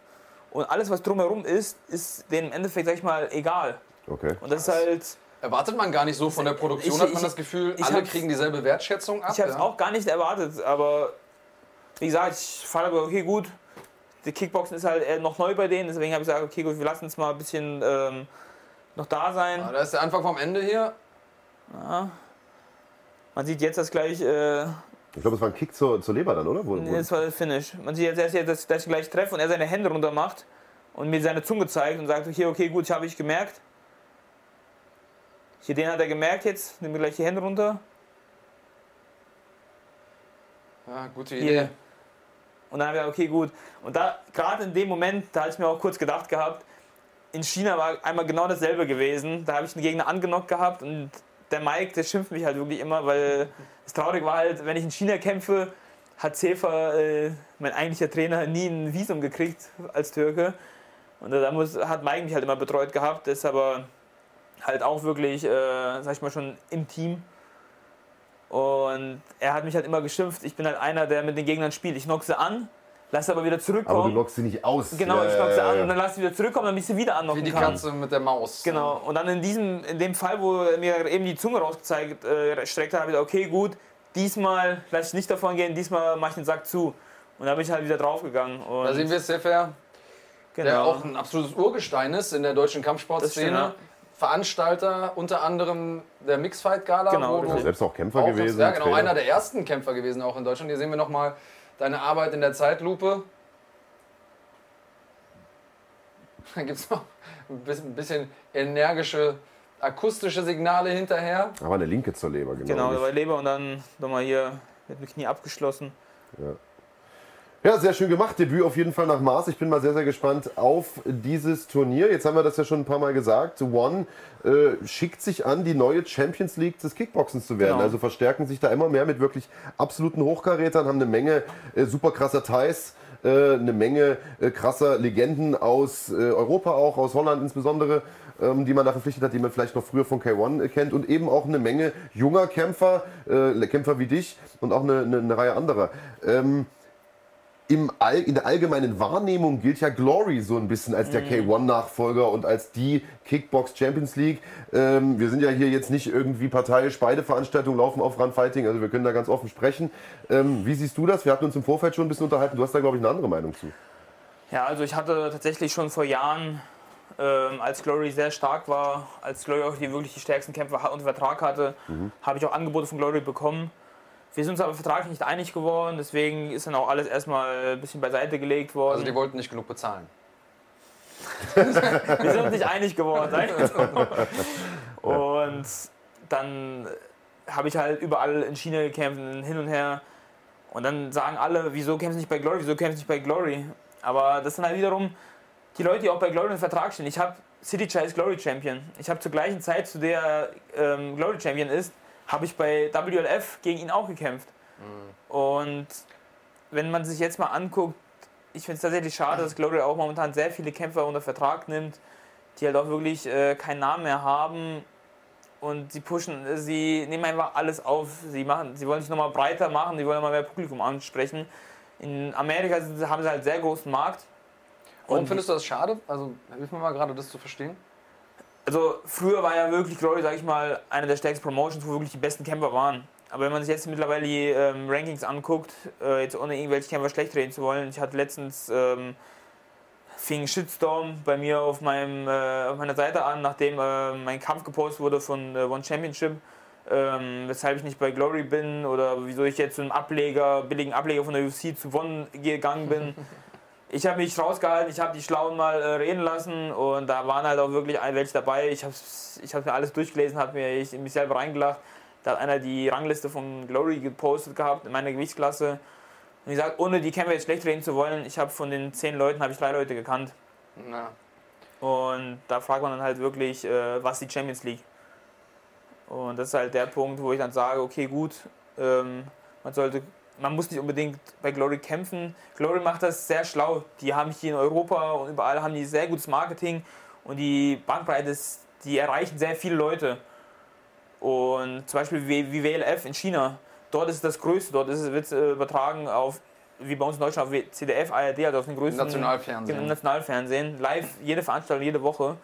und alles, was drumherum ist, ist denen im Endeffekt, sag ich mal, egal. Okay. Und das ist halt... Erwartet man gar nicht so von der Produktion, Ich- hat man ich- das Gefühl, ich alle kriegen dieselbe Wertschätzung ab? Ich habe es ja? auch gar nicht erwartet, aber wie gesagt, ich fand aber, okay, gut, die Kickboxen ist halt eher noch neu bei denen, deswegen habe ich gesagt, okay, gut, wir lassen es mal ein bisschen ähm, noch da sein. Ah, Da ist der Anfang vom Ende hier. Man sieht jetzt das gleich, äh, Ich glaube, es war ein Kick zur, zur Leber dann, oder? Wo, wo, das war das Finish. Man sieht jetzt, erst jetzt, dass, dass ich gleich treffe und er seine Hände runter macht und mir seine Zunge zeigt und sagt, okay, okay, gut, habe ich gemerkt. Hier, den hat er gemerkt jetzt, nimm mir gleich die Hände runter. Ja, gute Hier. Und dann habe ich gesagt, okay, gut. Und da, gerade in dem Moment, da hatte ich mir auch kurz gedacht gehabt, in China war einmal genau dasselbe gewesen. Da habe ich einen Gegner angenockt gehabt und der Mike, der schimpft mich halt wirklich immer, weil das Traurige war halt, wenn ich in China kämpfe, hat Sefer, äh, mein eigentlicher Trainer, nie ein Visum gekriegt als Türke. Und da muss, hat Mike mich halt immer betreut gehabt, ist aber halt auch wirklich, äh, sag ich mal, schon im Team. Und er hat mich halt immer geschimpft, ich bin halt einer, der mit den Gegnern spielt. Ich knock sie an, lasse aber wieder aber du zurückkommen. lockst sie nicht aus. genau, Ja, ich knock sie ja, an ja. und dann lasse ich wieder zurückkommen, damit ich sie wieder Wie annocken die kann. Katze mit der Maus. Genau, und dann in diesem, in dem Fall, wo er mir eben die Zunge rausgezeigt, äh, streckt hat, habe ich gesagt, okay, gut, diesmal lasse ich nicht davon gehen, diesmal mache ich den Sack zu. Und da bin ich halt wieder draufgegangen. Und Da sehen wir Sefer, genau. der auch ein absolutes Urgestein ist in der deutschen Das stimmt, Kampfsportszene. Veranstalter unter anderem der Mixfight Gala, Genau, wo du. Selbst auch Kämpfer auch gewesen. ja, genau, einer der ersten Kämpfer gewesen auch in Deutschland. Hier sehen wir nochmal deine Arbeit in der Zeitlupe. Da gibt es noch ein bisschen, energische akustische Signale hinterher. Aber eine linke zur Leber, genau. Genau, war Leber und dann nochmal hier mit dem Knie abgeschlossen. Ja, sehr schön gemacht. Debüt auf jeden Fall nach Maß. Ich bin mal sehr, sehr gespannt auf dieses Turnier. Jetzt haben wir das ja schon ein paar Mal gesagt. One äh, schickt sich an, die neue Champions League des Kickboxens zu werden. Genau. Also verstärken sich da immer mehr mit wirklich absoluten Hochkarätern, haben eine Menge äh, super krasser Thais, äh, eine Menge äh, krasser Legenden aus äh, Europa auch, aus Holland insbesondere, ähm, die man da verpflichtet hat, die man vielleicht noch früher von K1 äh, kennt und eben auch eine Menge junger Kämpfer, Kämpfer wie dich und auch eine, eine, eine Reihe anderer. Im All, in der allgemeinen Wahrnehmung gilt ja Glory so ein bisschen als der K1-Nachfolger und als die Kickbox Champions League. Ähm, wir sind ja hier jetzt nicht irgendwie parteiisch, beide Veranstaltungen laufen auf Run Fighting, also wir können da ganz offen sprechen. Ähm, wie siehst du das? Wir hatten uns im Vorfeld schon ein bisschen unterhalten. Du hast da, glaube ich, eine andere Meinung zu. Ja, also ich hatte tatsächlich schon vor Jahren, ähm, als Glory sehr stark war, als Glory auch die wirklich die stärksten Kämpfer unter Vertrag hatte, habe ich auch Angebote von Glory bekommen. Wir sind uns aber vertraglich nicht einig geworden, deswegen ist dann auch alles erstmal ein bisschen beiseite gelegt worden. Also die wollten nicht genug bezahlen. Wir sind uns nicht einig geworden. So. Und dann habe ich halt überall in China gekämpft, hin und her. Und dann sagen alle, wieso kämpfst du nicht bei Glory, wieso kämpfst du nicht bei Glory? Aber das sind halt wiederum die Leute, die auch bei Glory im Vertrag stehen. Ich habe City Chase Glory Champion. Ich habe zur gleichen Zeit, zu der ähm, Glory Champion ist, habe ich bei WLF gegen ihn auch gekämpft. Und wenn man sich jetzt mal anguckt, ich finde es tatsächlich schade, dass Glory auch momentan sehr viele Kämpfer unter Vertrag nimmt, die halt auch wirklich äh, keinen Namen mehr haben. Und sie pushen, äh, sie nehmen einfach alles auf. Sie, machen, sie wollen sich nochmal breiter machen, sie wollen nochmal mehr Publikum ansprechen. In Amerika haben sie halt sehr großen Markt. Warum Und- findest du das schade? Also hilf mir mal gerade, das zu verstehen. Also früher war ja wirklich Glory, sag ich mal, eine der stärksten Promotions, wo wirklich die besten Kämpfer waren. Aber wenn man sich jetzt mittlerweile die ähm, Rankings anguckt, äh, jetzt ohne irgendwelche Kämpfer schlecht reden zu wollen, ich hatte letztens ähm, fing Shitstorm bei mir auf, meinem, äh, auf meiner Seite an, nachdem äh, mein Kampf gepostet wurde von äh, One Championship. Ähm, weshalb ich nicht bei Glory bin oder wieso ich jetzt zu einem Ableger, billigen Ableger von der UFC zu One gegangen bin. ich habe mich rausgehalten, ich habe die Schlauen mal äh, reden lassen und da waren halt auch wirklich welche dabei. Ich habe ich hab mir alles durchgelesen, habe mir ich, mich selber reingelacht. Da hat einer die Rangliste von Glory gepostet gehabt in meiner Gewichtsklasse. Und ich sage, ohne die Kämpfer jetzt schlecht reden zu wollen, ich habe von den zehn Leuten habe ich drei Leute gekannt. Na. Und da fragt man dann halt wirklich, äh, was die Champions League. Und das ist halt der Punkt, wo ich dann sage, okay, gut, ähm, man sollte, man muss nicht unbedingt bei Glory kämpfen. Glory macht das sehr schlau. Die haben hier in Europa und überall haben die sehr gutes Marketing und die Bandbreite ist, die erreichen sehr viele Leute. Und zum Beispiel wie, wie WLF in China, dort ist es das Größte, dort ist es, wird es äh, übertragen auf, wie bei uns in Deutschland, auf CDF, ARD, also auf den größten Nationalfernsehen. Nationalfernsehen, live, jede Veranstaltung, jede Woche.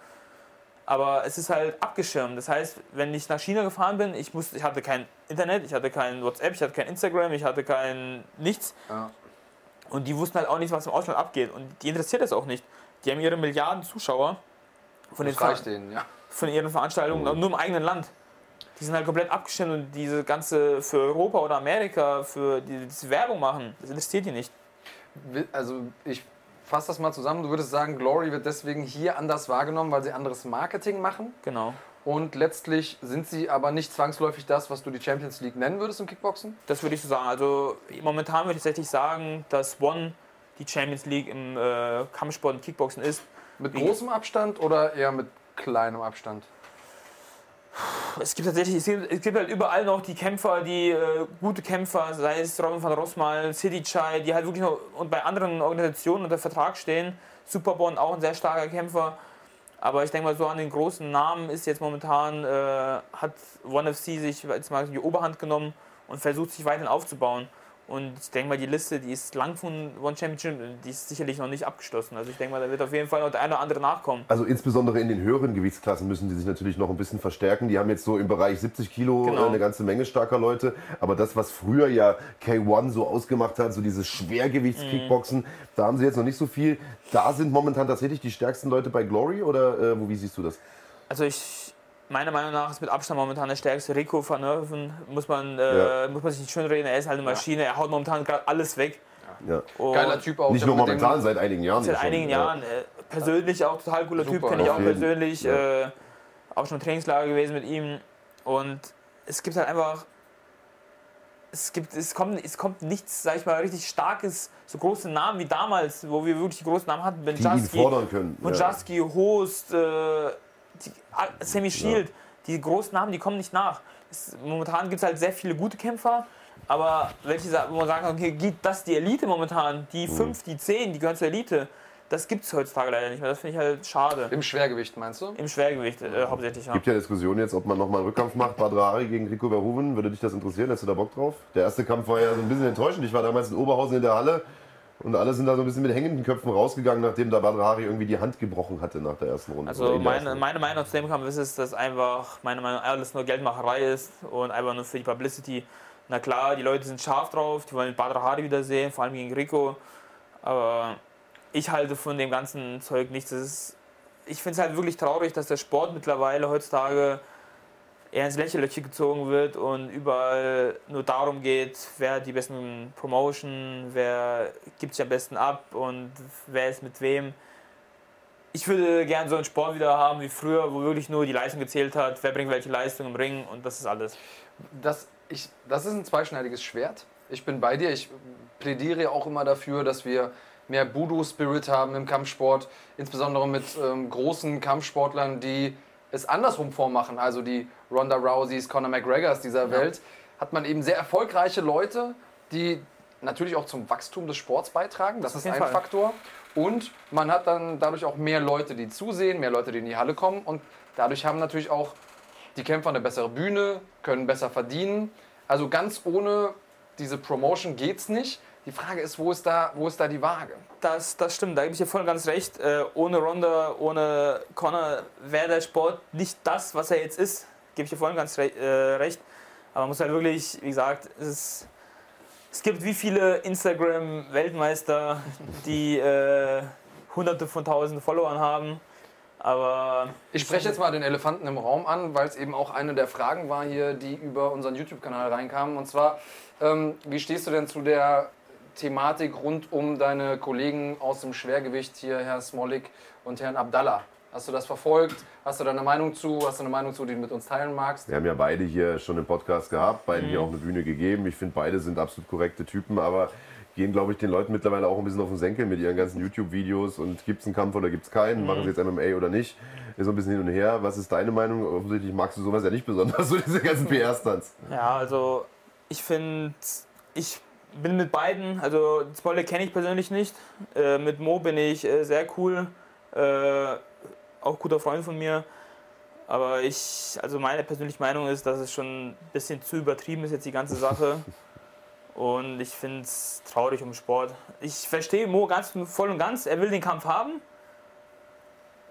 Aber es ist halt abgeschirmt. Das heißt, wenn ich nach China gefahren bin, ich, musste, ich hatte kein Internet, ich hatte kein WhatsApp, ich hatte kein Instagram, ich hatte kein nichts. Ja. Und die wussten halt auch nicht, was im Ausland abgeht. Und die interessiert das auch nicht. Die haben ihre Milliarden Zuschauer von, den denen, ja. von ihren Veranstaltungen, nur im eigenen Land. Die sind halt komplett abgestimmt und diese ganze für Europa oder Amerika, für die, die Werbung machen, das interessiert die nicht. Also ich fasse das mal zusammen. Du würdest sagen, Glory wird deswegen hier anders wahrgenommen, weil sie anderes Marketing machen. Genau. Und letztlich sind sie aber nicht zwangsläufig das, was du die Champions League nennen würdest im Kickboxen? Das würde ich so sagen. Also momentan würde ich tatsächlich sagen, dass One die Champions League im äh, Kampfsport und Kickboxen ist. Mit großem Abstand oder eher mit kleinem Abstand? Es gibt tatsächlich, es gibt, es gibt, halt überall noch die Kämpfer, die äh, gute Kämpfer, sei es Robin van Rossmal, City Chai, die halt wirklich noch und bei anderen Organisationen unter Vertrag stehen. Superbond auch ein sehr starker Kämpfer. Aber ich denke mal, so an den großen Namen ist jetzt momentan, äh, hat ONE FC sich jetzt mal die Oberhand genommen und versucht sich weiterhin aufzubauen. Und ich denke mal, die Liste, die ist lang von One Championship, die ist sicherlich noch nicht abgeschlossen. Also ich denke mal, da wird auf jeden Fall noch der eine oder andere nachkommen. Also insbesondere in den höheren Gewichtsklassen müssen die sich natürlich noch ein bisschen verstärken. Die haben jetzt so im Bereich 70 Kilo genau. eine ganze Menge starker Leute. Aber das, was früher ja K1 so ausgemacht hat, so dieses Schwergewichtskickboxen, mhm. da haben sie jetzt noch nicht so viel. Da sind momentan tatsächlich die stärksten Leute bei Glory oder äh, wie siehst du das? Also ich meiner Meinung nach ist mit Abstand momentan der stärkste Rico van Nerven. Muss man, äh, ja. muss man sich nicht schön reden. Er ist halt eine Maschine. Er haut momentan gerade alles weg. Ja. Geiler Typ auch. Nicht nur momentan, seit einigen Jahren. Seit einigen Jahren. Äh, persönlich auch total cooler Super, Typ, kenne ich auch persönlich. Äh, auch schon im Trainingslager gewesen mit ihm. Und es gibt halt einfach. Es, gibt, es, kommt, es kommt nichts, sag ich mal, richtig starkes, so große Namen wie damals, wo wir wirklich große Namen hatten. Ben die ihn fordern können. Benjaski, ja. Host, äh, die, ah, Sammy Shield, ja. die großen Namen, die kommen nicht nach. Es, momentan gibt es halt sehr viele gute Kämpfer, aber welche, wo man sagen kann, okay, geht das die Elite momentan, die mhm. fünf, die zehn, die gehören zur Elite. Das gibt es heutzutage leider nicht mehr. Das finde ich halt schade. Im Schwergewicht meinst du? Im Schwergewicht äh, hauptsächlich, ja. gibt ja Diskussionen jetzt, ob man nochmal einen Rückkampf macht. Badrari gegen Rico Verhoeven. Würde dich das interessieren? Hast du da Bock drauf? Der erste Kampf war ja so ein bisschen enttäuschend. Ich war damals in Oberhausen in der Halle. Und alle sind da so ein bisschen mit hängenden Köpfen rausgegangen, nachdem der Badrari irgendwie die Hand gebrochen hatte nach der ersten Runde. Also meine, meine Meinung zu dem Kampf ist, es, dass einfach meine Meinung alles nur Geldmacherei ist und einfach nur für die Publicity. Na klar, die Leute sind scharf drauf, die wollen Badrari wiedersehen, vor allem gegen Rico. Aber ich halte von dem ganzen Zeug nichts. Ist, ich finde es halt wirklich traurig, dass der Sport mittlerweile heutzutage eher ins Lächerliche gezogen wird und überall nur darum geht, wer hat die besten Promotion, wer gibt sich am besten ab und wer ist mit wem. Ich würde gerne so einen Sport wieder haben wie früher, wo wirklich nur die Leistung gezählt hat, wer bringt welche Leistung im Ring und das ist alles. Das, ich, das ist ein zweischneidiges Schwert. Ich bin bei dir. Ich plädiere auch immer dafür, dass wir mehr Budo-Spirit haben im Kampfsport, insbesondere mit ähm, großen Kampfsportlern, die es andersrum vormachen, also die Ronda Rouseys, Conor McGregors dieser ja. Welt, hat man eben sehr erfolgreiche Leute, die natürlich auch zum Wachstum des Sports beitragen. Das, das ist ein Fall. Faktor. Und man hat dann dadurch auch mehr Leute, die zusehen, mehr Leute, die in die Halle kommen. Und dadurch haben natürlich auch die Kämpfer eine bessere Bühne, können besser verdienen. Also ganz ohne diese Promotion geht es nicht. Die Frage ist, wo ist da, wo ist da die Waage? Das, das stimmt, da gebe ich dir voll und ganz recht. Äh, ohne Ronda, ohne Conor wäre der Sport nicht das, was er jetzt ist. Gebe ich dir voll und ganz re äh, recht. Aber man muss halt wirklich, wie gesagt, es, ist, es gibt wie viele Instagram-Weltmeister, die äh, hunderte von tausenden Followern haben. Aber ich spreche jetzt mal den Elefanten im Raum an, weil es eben auch eine der Fragen war hier, die über unseren YouTube-Kanal reinkamen. Und zwar, ähm, wie stehst du denn zu der Thematik rund um deine Kollegen aus dem Schwergewicht hier, Herr Smolik und Herrn Abdallah? Hast du das verfolgt? Hast du da eine Meinung zu? Hast du eine Meinung zu, die du mit uns teilen magst? Wir haben ja beide hier schon einen Podcast gehabt, beiden mhm. hier auch eine Bühne gegeben. Ich finde, beide sind absolut korrekte Typen, aber gehen, glaube ich, den Leuten mittlerweile auch ein bisschen auf den Senkel mit ihren ganzen YouTube-Videos und gibt es einen Kampf oder gibt es keinen, mhm. machen sie jetzt MMA oder nicht, ist so ein bisschen hin und her. Was ist deine Meinung? Offensichtlich magst du sowas ja nicht besonders, so diese ganzen PR-Stunts. Ja, also ich finde, ich bin mit beiden, also Spoiler kenne ich persönlich nicht, äh, mit Mo bin ich äh, sehr cool, äh, auch guter Freund von mir. Aber ich, also meine persönliche Meinung ist, dass es schon ein bisschen zu übertrieben ist jetzt die ganze Sache. Und ich finde es traurig um Sport. Ich verstehe Mo ganz voll und ganz, er will den Kampf haben.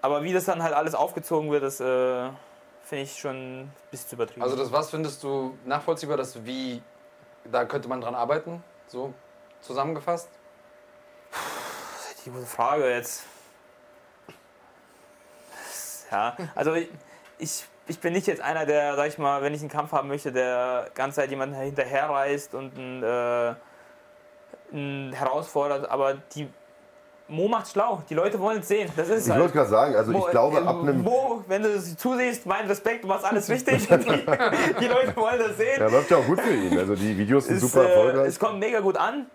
Aber wie das dann halt alles aufgezogen wird, das äh, finde ich schon ein bisschen zu übertrieben. Also das was findest du nachvollziehbar, dass wie, da könnte man dran arbeiten, so zusammengefasst? Die gute Frage jetzt. Ja, also ich, ich bin nicht jetzt einer, der, sag ich mal, wenn ich einen Kampf haben möchte, der ganze Zeit jemanden hinterherreist und einen, äh, einen herausfordert, aber die Mo macht schlau. Die Leute wollen es sehen. Das ist ich halt. wollte gerade sagen, also Mo, ich glaube, ab einem. Mo, wenn du es zusiehst, mein Respekt, du machst alles richtig. die, die, Leute wollen das sehen. Ja, läuft ja auch gut für ihn. Also die Videos sind ist, super erfolgreich. Äh, es kommt mega gut an.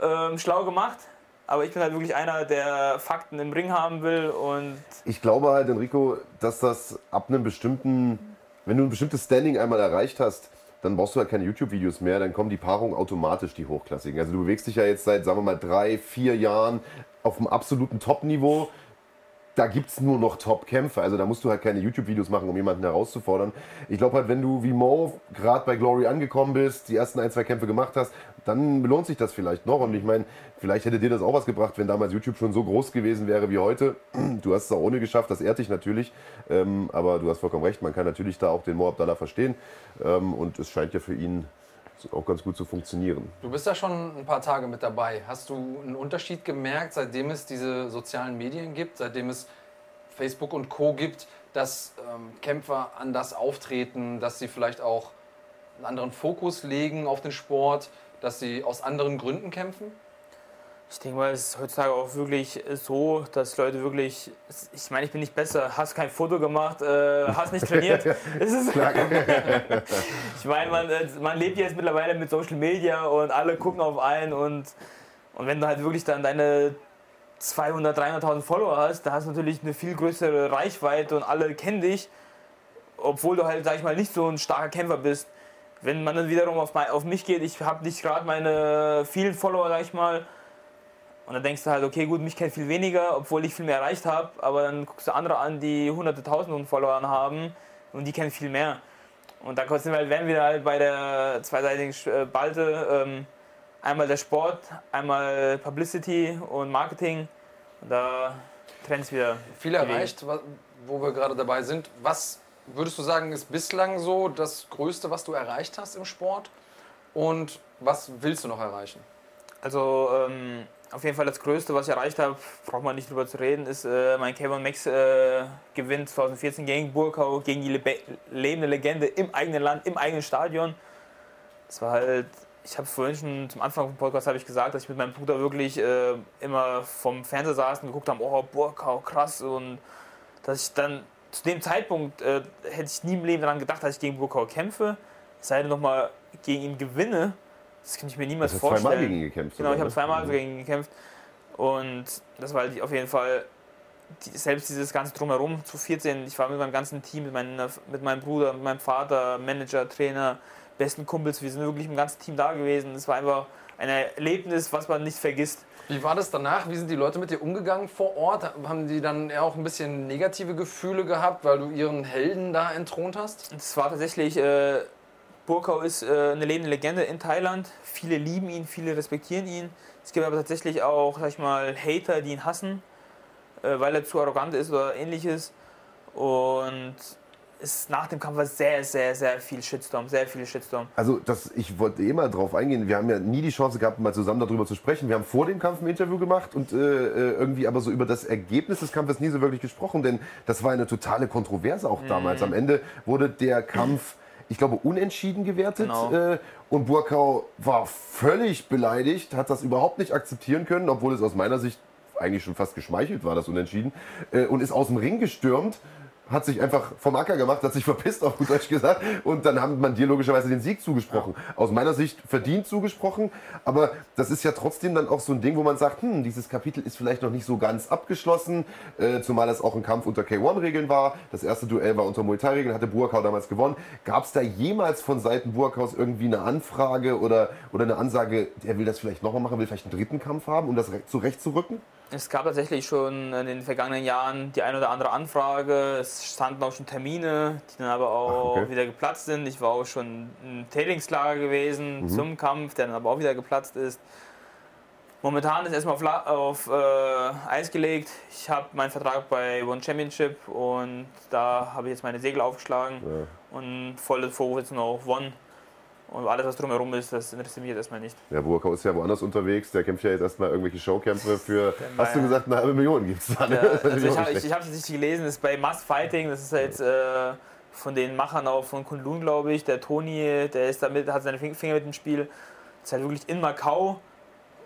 Ähm, schlau gemacht. Aber ich bin halt wirklich einer, der Fakten im Ring haben will und. Ich glaube halt, Enrico, dass das ab einem bestimmten, wenn du ein bestimmtes Standing einmal erreicht hast, dann brauchst du halt keine YouTube-Videos mehr, dann kommen die Paarungen automatisch, die hochklassigen. Also du bewegst dich ja jetzt seit, sagen wir mal, drei, vier Jahren auf einem absoluten Top-Niveau da gibt es nur noch Top-Kämpfer. Also da musst du halt keine YouTube-Videos machen, um jemanden herauszufordern. Ich glaube halt, wenn du wie Mo gerade bei Glory angekommen bist, die ersten ein, zwei Kämpfe gemacht hast, dann lohnt sich das vielleicht noch. Und ich meine, vielleicht hätte dir das auch was gebracht, wenn damals YouTube schon so groß gewesen wäre wie heute. Du hast es auch ohne geschafft, das ehrt dich natürlich. Ähm, aber du hast vollkommen recht, man kann natürlich da auch den Mo Abdallah verstehen. Ähm, und es scheint ja für ihn auch ganz gut zu funktionieren. Du bist ja schon ein paar Tage mit dabei. Hast du einen Unterschied gemerkt, seitdem es diese sozialen Medien gibt, seitdem es Facebook und Co gibt, dass ähm, Kämpfer anders auftreten, dass sie vielleicht auch einen anderen Fokus legen auf den Sport, dass sie aus anderen Gründen kämpfen? Ich denke mal, es ist heutzutage auch wirklich so, dass Leute wirklich, ich meine, ich bin nicht besser, hast kein Foto gemacht, äh, hast nicht trainiert. ich meine, man, äh, man lebt jetzt mittlerweile mit Social Media und alle gucken auf einen und, und wenn du halt wirklich dann deine 200, 300.000 Follower hast, da hast du natürlich eine viel größere Reichweite und alle kennen dich, obwohl du halt, sag ich mal, nicht so ein starker Kämpfer bist. Wenn man dann wiederum auf, auf mich geht, ich habe nicht gerade meine vielen Follower, sag ich mal, und dann denkst du halt, okay, gut, mich kennt viel weniger, obwohl ich viel mehr erreicht habe, aber dann guckst du andere an, die hunderte Tausende Follower haben und die kennen viel mehr. Und da sind wir halt, werden wir halt bei der zweiseitigen äh, Balte ähm, einmal der Sport, einmal Publicity und Marketing. Und da trennt es wieder. Viel erreicht, wo wir gerade dabei sind. Was würdest du sagen, ist bislang so das Größte, was du erreicht hast im Sport? Und was willst du noch erreichen? Also ähm, auf jeden Fall das Größte, was ich erreicht habe, braucht man nicht drüber zu reden, ist äh, mein Kevin Max äh, Gewinn 2014 gegen Burkau, gegen die Lebe lebende Legende im eigenen Land, im eigenen Stadion. Das war halt, ich habe vorhin schon zum Anfang vom Podcast ich gesagt, dass ich mit meinem Bruder wirklich äh, immer vom Fernseher saß und geguckt habe, oh Burkau, krass und dass ich dann zu dem Zeitpunkt äh, hätte ich nie im Leben daran gedacht, dass ich gegen Burkau kämpfe, es sei denn nochmal gegen ihn gewinne das kann ich mir niemals vorstellen. Du hast zweimal gegen ihn gekämpft. Genau, ich habe zweimal mhm. gegen ihn gekämpft. Und das war halt auf jeden Fall die, selbst dieses ganze Drumherum zu 14. Ich war mit meinem ganzen Team, mit, meiner, mit meinem Bruder, mit meinem Vater, Manager, Trainer, besten Kumpels. Wir sind wirklich im ganzen Team da gewesen. Es war einfach ein Erlebnis, was man nicht vergisst. Wie war das danach? Wie sind die Leute mit dir umgegangen vor Ort? Haben die dann eher auch ein bisschen negative Gefühle gehabt, weil du ihren Helden da entthront hast? Es war tatsächlich äh, Burkau ist äh, eine lebende Legende in Thailand. Viele lieben ihn, viele respektieren ihn. Es gibt aber tatsächlich auch, sag ich mal, Hater, die ihn hassen, äh, weil er zu arrogant ist oder ähnliches. Und ist nach dem Kampf war sehr, sehr, sehr viel Shitstorm, sehr viel Shitstorm. Also das, ich wollte eh mal drauf eingehen. Wir haben ja nie die Chance gehabt, mal zusammen darüber zu sprechen. Wir haben vor dem Kampf ein Interview gemacht und äh, äh irgendwie aber so über das Ergebnis des Kampfes nie so wirklich gesprochen, denn das war eine totale Kontroverse auch damals. Mhm. Am Ende wurde der Kampf ich glaube, unentschieden gewertet. Genau. Äh, und Burkau war völlig beleidigt, hat das überhaupt nicht akzeptieren können, obwohl es aus meiner Sicht eigentlich schon fast geschmeichelt war, das Unentschieden. Äh, und ist aus dem Ring gestürmt hat sich einfach vom Acker gemacht, hat sich verpisst, auf gut Deutsch gesagt. Und dann hat man dir logischerweise den Sieg zugesprochen. Aus meiner Sicht verdient zugesprochen. Aber das ist ja trotzdem dann auch so ein Ding, wo man sagt, hm, dieses Kapitel ist vielleicht noch nicht so ganz abgeschlossen. Äh, zumal es auch ein Kampf unter K1-Regeln war. Das erste Duell war unter Muay Thai-Regeln, hatte Buakau damals gewonnen. Gab es da jemals von Seiten Buakaus irgendwie eine Anfrage oder, oder eine Ansage, er will das vielleicht nochmal machen, will vielleicht einen dritten Kampf haben, um das zurechtzurücken? Es gab tatsächlich schon in den vergangenen Jahren die ein oder andere Anfrage. Es standen auch schon Termine, die dann aber auch okay. wieder geplatzt sind. Ich war auch schon im Trainingslager gewesen mhm. zum Kampf, der dann aber auch wieder geplatzt ist. Momentan ist erstmal auf, auf äh, Eis gelegt. Ich habe meinen Vertrag bei One Championship und da habe ich jetzt meine Segel aufgeschlagen ja. und volles Fokus jetzt noch auf One. Und alles, was drumherum ist, das interessiert mich jetzt erstmal nicht. Ja, Burkau ist ja woanders unterwegs. Der kämpft ja jetzt erstmal irgendwelche Showkämpfe für, hast du gesagt, eine halbe Million gibt es da. Ne? Ja, also ich habe es nicht gelesen, das ist bei Must Fighting, das ist jetzt äh, von den Machern auch von Kunlun, glaube ich. Der Toni, der ist damit, hat seine Finger mit dem Spiel. Das ist halt wirklich in Macau.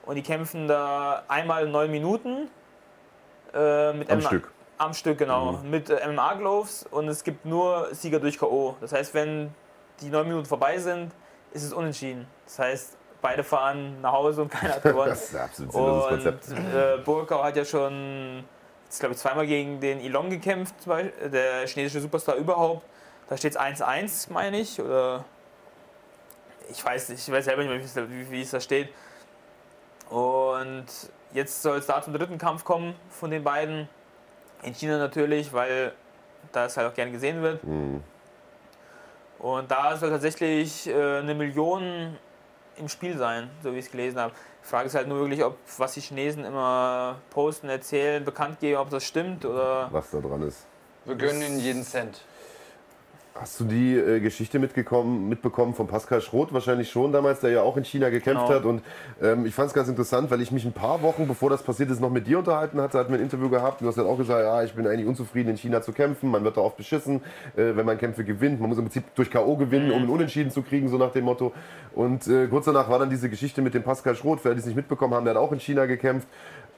Und die kämpfen da einmal neun Minuten. Äh, mit am MMA, Stück. Am Stück, genau. Mhm. Mit äh, MMA-Gloves und es gibt nur Sieger durch K.O. Das heißt, wenn die neun Minuten vorbei sind, ist es unentschieden. Das heißt, beide fahren nach Hause und keiner hat gewonnen. das ist ein absolut sinnloses Konzept. Äh, Burkau hat ja schon, jetzt glaube ich, zweimal gegen den Ilon gekämpft, der chinesische Superstar überhaupt. Da steht es 1-1, meine ich. Oder ich weiß nicht, ich weiß selber nicht mehr, wie, wie es da steht. Und jetzt soll es da zum dritten Kampf kommen von den beiden. In China natürlich, weil das halt auch gerne gesehen wird. Mhm. Und da soll tatsächlich äh, eine Million im Spiel sein, so wie ich es gelesen habe. Die Frage ist halt nur wirklich, ob was die Chinesen immer posten, erzählen, bekannt geben, ob das stimmt oder. Was da dran ist. Wir gönnen ihnen jeden Cent. Hast du die äh, Geschichte mitbekommen von Pascal Schroth? Wahrscheinlich schon damals, der ja auch in China gekämpft genau. hat. Und ähm, ich fand es ganz interessant, weil ich mich ein paar Wochen, bevor das passiert ist, noch mit dir unterhalten hatte. Hat mir ein Interview gehabt. Du hast halt auch gesagt, ja, ich bin eigentlich unzufrieden, in China zu kämpfen. Man wird da oft beschissen, äh, wenn man Kämpfe gewinnt. Man muss im Prinzip durch K.O. gewinnen, um einen Unentschieden zu kriegen, so nach dem Motto. Und äh, kurz danach war dann diese Geschichte mit dem Pascal Schroth. Alle, die es nicht mitbekommen haben, der hat auch in China gekämpft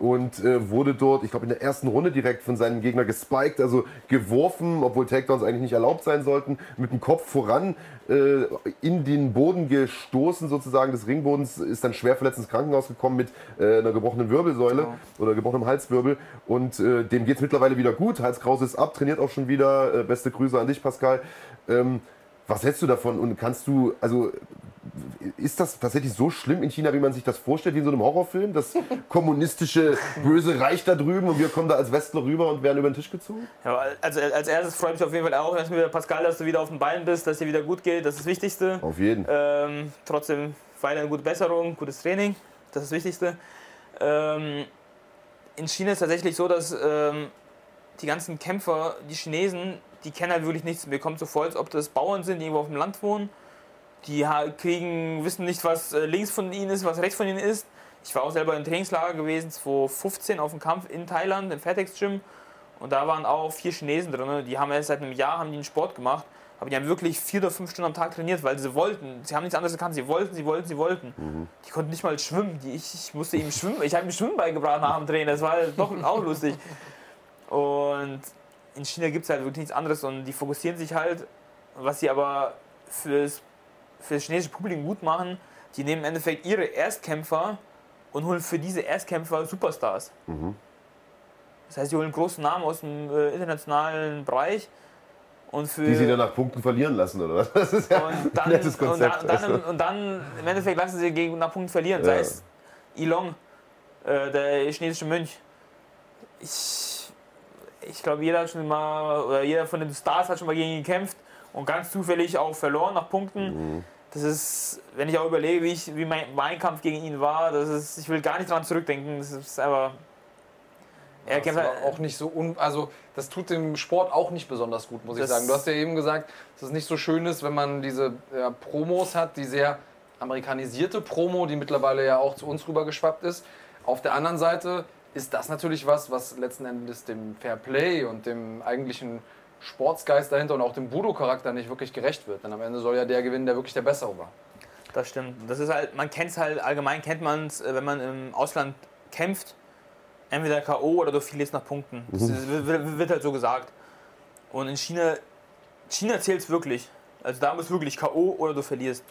und äh, wurde dort, ich glaube, in der ersten Runde direkt von seinem Gegner gespiked, also geworfen, obwohl Takedowns eigentlich nicht erlaubt sein sollten, mit dem Kopf voran äh, in den Boden gestoßen, sozusagen des Ringbodens, ist dann schwer verletzt ins Krankenhaus gekommen mit äh, einer gebrochenen Wirbelsäule genau. oder gebrochenem Halswirbel und äh, dem geht es mittlerweile wieder gut. Hals Krause ist ab, trainiert auch schon wieder. Äh, beste Grüße an dich, Pascal. Ähm, was hältst du davon und kannst du, also ist das tatsächlich so schlimm in China, wie man sich das vorstellt, wie in so einem Horrorfilm? Das kommunistische böse Reich da drüben und wir kommen da als Westler rüber und werden über den Tisch gezogen? Ja, also als erstes freue ich mich auf jeden Fall auch, dass du Pascal, dass du wieder auf den Beinen bist, dass dir wieder gut geht. Das ist das Wichtigste. Auf jeden. Ähm, trotzdem weiter eine gute Besserung, gutes Training. Das ist das Wichtigste. Ähm, in China ist es tatsächlich so, dass ähm, die ganzen Kämpfer, die Chinesen, die kennen halt wirklich nichts. Mir kommt so vor, als ob das Bauern sind, die irgendwo auf dem Land wohnen. Die kriegen, wissen nicht, was äh, links von ihnen ist, was rechts von ihnen ist. Ich war auch selber im Trainingslager gewesen, 2015 auf dem Kampf in Thailand, im Fatex Gym. Und da waren auch vier Chinesen drin. Die haben erst seit einem Jahr haben die einen Sport gemacht. Aber die haben wirklich vier oder fünf Stunden am Tag trainiert, weil sie wollten. Sie haben nichts anderes gekannt. Sie wollten, sie wollten, sie wollten. Mhm. Die konnten nicht mal schwimmen. Die, ich, ich musste ihm schwimmen. Ich habe ihm Schwimmen beigebracht nach dem Training. Das war doch auch lustig. Und in China gibt es halt wirklich nichts anderes und die fokussieren sich halt, was sie aber fürs, für das chinesische Publikum gut machen, die nehmen im Endeffekt ihre Erstkämpfer und holen für diese Erstkämpfer Superstars. Mhm. Das heißt, sie holen große Namen aus dem äh, internationalen Bereich. Und für die sie dann nach Punkten verlieren lassen, oder was? Das ist ja und dann, ein nettes Konzept. Und dann, also. und dann, im Endeffekt lassen sie gegen nach Punkten verlieren. Ja. Sei es Ilong, äh, der chinesische Mönch. Ich ich glaube, jeder schon mal, oder jeder von den Stars hat schon mal gegen ihn gekämpft und ganz zufällig auch verloren nach Punkten. Mhm. Das ist, wenn ich auch überlege, wie, ich, wie mein, mein Kampf gegen ihn war, das ist, ich will gar nicht daran zurückdenken. Das ist einfach Er kämpft halt auch nicht so un also das tut dem Sport auch nicht besonders gut, muss ich sagen. Du hast ja eben gesagt, dass es nicht so schön ist, wenn man diese ja, Promos hat, die sehr amerikanisierte Promo, die mittlerweile ja auch zu uns rübergeschwappt ist. Auf der anderen Seite ist das natürlich was, was letzten Endes dem Fair Play und dem eigentlichen Sportsgeist dahinter und auch dem Budo-Charakter nicht wirklich gerecht wird. Denn am Ende soll ja der gewinnen, der wirklich der Bessere war. Das stimmt. Das ist halt, man kennt es halt, allgemein kennt man es, äh, wenn man im Ausland kämpft, entweder K.O. oder du verlierst nach Punkten. Das mhm. wird, wird halt so gesagt. Und in China, China zählt es wirklich. Also da muss wirklich K.O. oder du verlierst.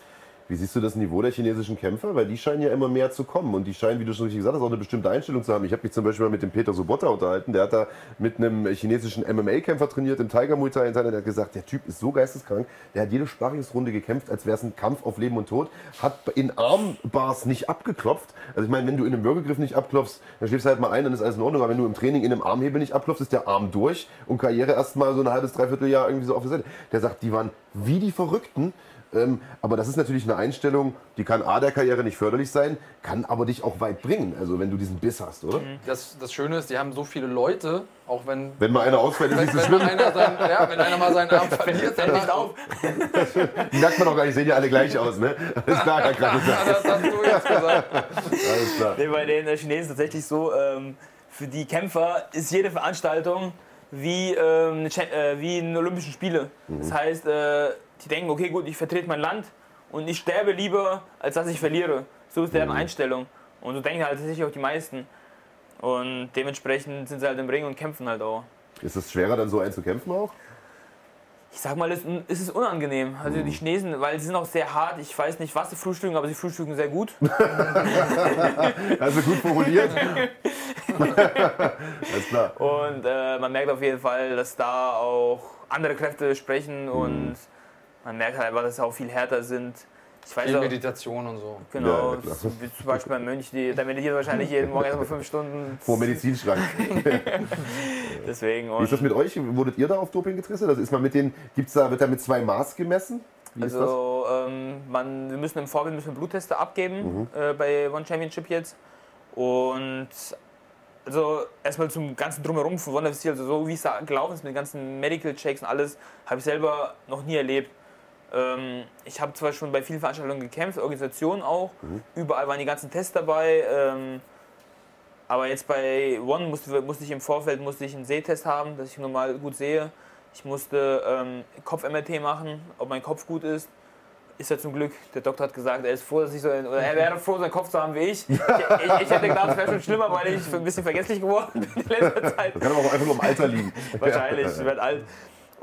Wie siehst du das Niveau der chinesischen Kämpfer? Weil die scheinen ja immer mehr zu kommen und die scheinen, wie du schon richtig gesagt hast, auch eine bestimmte Einstellung zu haben. Ich habe mich zum Beispiel mal mit dem Peter Sobotta unterhalten. Der hat da mit einem chinesischen MMA-Kämpfer trainiert im Tiger Muay Thai. Der hat gesagt, der Typ ist so geisteskrank. Der hat jede Sparringsrunde gekämpft, als wäre es ein Kampf auf Leben und Tod. Hat in Armbars nicht abgeklopft. Also ich meine, wenn du in einem Würgegriff nicht abklopfst, dann schläfst du halt mal ein, dann ist alles in Ordnung. Aber wenn du im Training in einem Armhebel nicht abklopfst, ist der Arm durch und Karriere erst mal so ein halbes, dreiviertel Jahr irgendwie so auf der Seite. Der sagt, die waren wie die Verrückten. Ähm, aber das ist natürlich eine Einstellung, die kann A der Karriere nicht förderlich sein, kann aber dich auch weit bringen, also wenn du diesen Biss hast, oder? Mhm. Das, das Schöne ist, die haben so viele Leute, auch wenn... Wenn mal einer ausfällt, ist nicht so schlimm. Einer sein, ja, wenn einer mal seinen Arm verliert, dann nicht auf. die merkt man auch gar nicht, sehen ja alle gleich aus, ne? Alles klar, Herr ja, Das hast du jetzt gesagt. Alles klar. Nee, bei den Chinesen tatsächlich so, ähm, für die Kämpfer ist jede Veranstaltung wie, ähm, äh, wie in Olympischen Spiele. Mhm. Das heißt, äh, die denken, okay, gut, ich vertrete mein Land und ich sterbe lieber, als dass ich verliere. So ist deren mhm. Einstellung. Und so denken halt tatsächlich auch die meisten. Und dementsprechend sind sie halt im Ring und kämpfen halt auch. Ist es schwerer, dann so einzukämpfen auch? Ich sag mal, es ist unangenehm. Also die mhm. Chinesen, weil sie sind auch sehr hart. Ich weiß nicht, was sie frühstücken, aber sie frühstücken sehr gut. also gut formuliert. Alles klar. Und äh, man merkt auf jeden Fall, dass da auch andere Kräfte sprechen und mhm man merkt halt einfach, dass sie auch viel härter sind. Ich weiß auch, Meditation und so. Genau, ja, zum Beispiel beim Mönch, die, der meditiert wahrscheinlich jeden Morgen erstmal fünf Stunden. Vor Medizinschrank. Deswegen. Wie ist das mit euch? Wurdet ihr da auf Doping getestet? Das ist man mit den, gibt's da, wird da mit zwei Maß gemessen? Wie also ähm, man, wir müssen im Vorbild müssen Blutteste abgeben mhm. äh, bei One Championship jetzt. Und also erstmal zum ganzen Drumherum von One FC, also so wie es da gelaufen ist mit den ganzen Medical Checks und alles, habe ich selber noch nie erlebt. Ähm, ich habe zwar schon bei vielen Veranstaltungen gekämpft, Organisationen auch, mhm. überall waren die ganzen Tests dabei. Ähm, aber jetzt bei One musste, musste ich im Vorfeld musste ich einen Sehtest haben, dass ich normal gut sehe. Ich musste ähm, Kopf-MRT machen, ob mein Kopf gut ist. Ist ja zum Glück. Der Doktor hat gesagt, er ist froh, dass ich so, oder er wäre froh, seinen Kopf zu haben wie ich. Ich, ich, ich hätte gedacht, es wäre schon schlimmer, weil ich ein bisschen vergesslich geworden bin in letzter Zeit. Das kann aber auch einfach nur im Alter liegen. Wahrscheinlich, ich werde alt.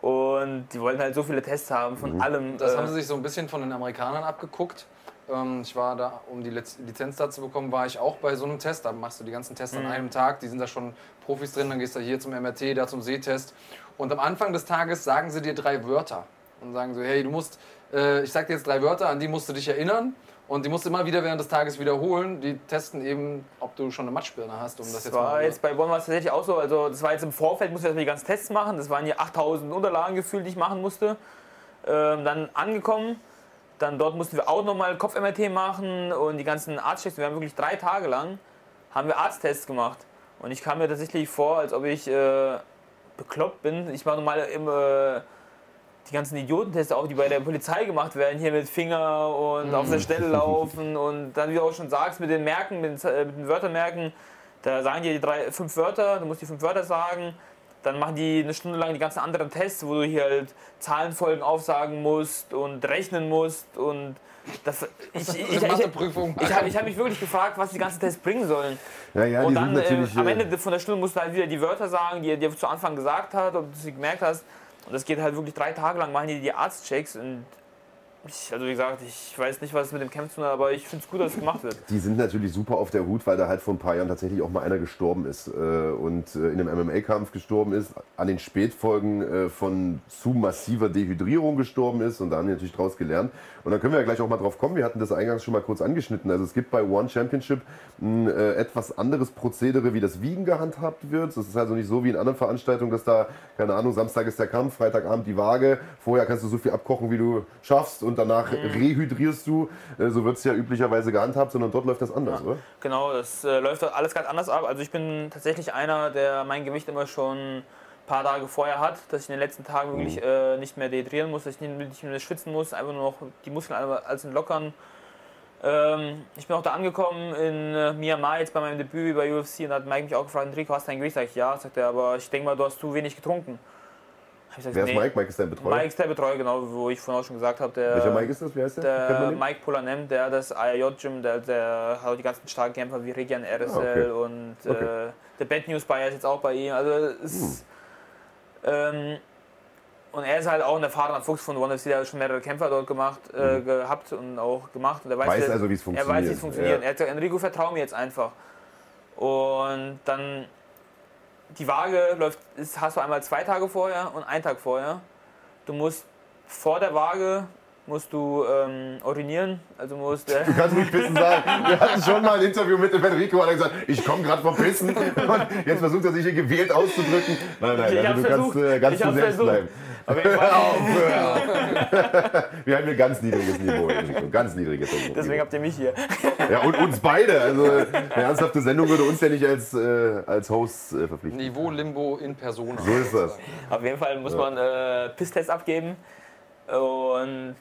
Und die wollten halt so viele Tests haben von mhm. allem. Das äh, haben sie sich so ein bisschen von den Amerikanern abgeguckt. Ähm, ich war da, um die Lizenz da zu bekommen, war ich auch bei so einem Test. Da machst du die ganzen Tests mhm. an einem Tag. Die sind da schon Profis drin. Dann gehst du hier zum MRT, da zum Sehtest. Und am Anfang des Tages sagen sie dir drei Wörter. Und sagen so, hey, du musst, äh, ich sag dir jetzt drei Wörter, an die musst du dich erinnern. Und die musst du immer wieder während des Tages wiederholen. Die testen eben, ob du schon eine Matschbirne hast. Um das, das jetzt war jetzt bei Bonn war es tatsächlich auch so. Also das war jetzt im Vorfeld, musste ich erstmal die ganzen Tests machen. Das waren hier 8000 Unterlagen gefühlt, die ich machen musste. Ähm, dann angekommen. Dann dort mussten wir auch nochmal Kopf-MRT machen und die ganzen Arztchecks. Wir haben wirklich drei Tage lang haben wir Arzttests gemacht. Und ich kam mir tatsächlich vor, als ob ich äh, bekloppt bin. Ich war normal im... Äh, die ganzen Idiotentests auch, die bei der Polizei gemacht werden, hier mit Finger und auf der Stelle laufen und dann, wie du auch schon sagst, mit den Merken, mit den, äh, mit den Wörtermerken, da sagen die, die drei, fünf Wörter, du musst die fünf Wörter sagen, dann machen die eine Stunde lang die ganzen anderen Tests, wo du hier halt Zahlenfolgen aufsagen musst und rechnen musst und das, ich, ich, ich, ich, ich habe hab mich wirklich gefragt, was die ganzen Tests bringen sollen. Ja, ja, und dann äh, am Ende von der Stunde musst du halt wieder die Wörter sagen, die er dir zu Anfang gesagt hat, ob du sie gemerkt hast. Und das geht halt wirklich drei Tage lang, machen die die Arztchecks und ich, also wie gesagt, ich weiß nicht, was es mit dem Camp zu tun hat, aber ich finde es gut, dass es gemacht wird. Die sind natürlich super auf der Hut, weil da halt vor ein paar Jahren tatsächlich auch mal einer gestorben ist äh, und äh, in einem MMA-Kampf gestorben ist, an den Spätfolgen äh, von zu massiver Dehydrierung gestorben ist und da haben die natürlich daraus gelernt. Und dann können wir ja gleich auch mal drauf kommen. Wir hatten das eingangs schon mal kurz angeschnitten. Also es gibt bei One Championship ein äh, etwas anderes Prozedere, wie das Wiegen gehandhabt wird. Das ist also nicht so wie in anderen Veranstaltungen, dass da, keine Ahnung, Samstag ist der Kampf, Freitagabend die Waage. Vorher kannst du so viel abkochen, wie du schaffst und und danach mhm. rehydrierst du. Äh, so wird es ja üblicherweise gehandhabt, sondern dort läuft das anders, ja. oder? Genau, das äh, läuft alles ganz anders ab. Also ich bin tatsächlich einer, der mein Gewicht immer schon ein paar Tage vorher hat, dass ich in den letzten Tagen mhm. wirklich äh, nicht mehr dehydrieren muss, dass ich nicht mehr schwitzen muss, einfach nur noch die Muskeln alles lockern. Ähm, ich bin auch da angekommen in äh, Myanmar jetzt bei meinem Debüt bei UFC und hat Mike mich auch gefragt, Enrico, hast du dein Gewicht? Sag ich, ja, sagt er, aber ich denke mal, du hast zu wenig getrunken. Gesagt, Wer ist nee. Mike? Mike ist dein Betreuer? Mike ist der Betreuer, genau, wo ich vorhin auch schon gesagt habe. Der, Welcher Mike ist das? Wie heißt der? Der Mike Polanem, der das IAJ-Gym, der, der hat auch die ganzen starken Kämpfer wie Regian RSL ah, okay. und okay. Äh, der Bad News Buyer ist jetzt auch bei ihm. Also es, hm. ähm, und er ist halt auch ein erfahrener Fuchs von One FC, der hat schon mehrere Kämpfer dort gemacht, äh, mhm. gehabt und auch gemacht. Und er weiß, weiß also, wie es funktioniert. Er weiß, wie es funktioniert. Ja. Er hat gesagt, Enrico, vertrau mir jetzt einfach. Und dann die Waage läuft, ist, hast du einmal zwei Tage vorher und einen Tag vorher. Du musst vor der Waage musst du ähm, urinieren, also musst äh Du kannst nicht pissen sagen. Wir hatten schon mal ein Interview mit dem Federico, hat er gesagt, ich komme gerade vom Pissen und jetzt versucht er sich hier gewählt auszudrücken. Nein, nein, ich also du versucht. kannst, äh, ganz du selbst versucht. bleiben. Aber ich Wir haben hier ganz niedriges Niveau, ganz niedriges Niveau. Deswegen habt ihr mich hier. Ja, und uns beide. Also eine ernsthafte Sendung würde uns ja nicht als, äh, als Host äh, verpflichten. Niveau Limbo in Persona. So ist das. Auf jeden Fall muss man äh, Pisstest abgeben. Und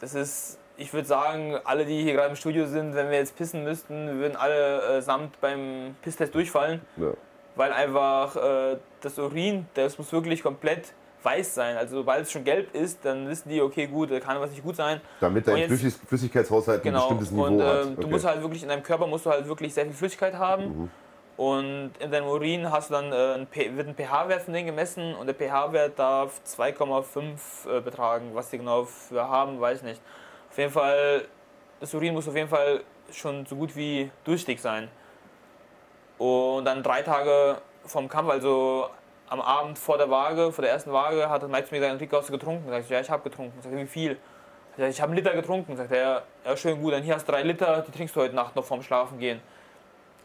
das ist, ich würde sagen, alle, die hier gerade im Studio sind, wenn wir jetzt pissen müssten, würden alle äh, samt beim Pisstest durchfallen. Ja. Weil einfach äh, das Urin, das muss wirklich komplett weiß sein. Also sobald es schon gelb ist, dann wissen die, okay, gut, da kann was nicht gut sein. Damit dein jetzt, Flüssigkeitshaushalt genau, ein bestimmtes Niveau und, äh, hat. Okay. Du musst halt wirklich, in deinem Körper musst du halt wirklich sehr viel Flüssigkeit haben. Mhm. Und in deinem Urin hast du dann, äh, ein, wird ein pH-Wert von denen gemessen und der pH-Wert darf 2,5 äh, betragen. Was die genau für haben, weiß ich nicht. Auf jeden Fall, das Urin muss auf jeden Fall schon so gut wie durchstieg sein. Und dann drei Tage vom Kampf, also am Abend vor der Waage, vor der ersten Waage, hat Mike zu mir gesagt, Enrique, hast du getrunken? Sag ich, ja, ich habe getrunken. Sag ich, wie viel? Sag ich, ich habe einen Liter getrunken. Sagt er, ja, schön gut, dann hier hast du drei Liter, die trinkst du heute Nacht noch vorm Schlafen gehen.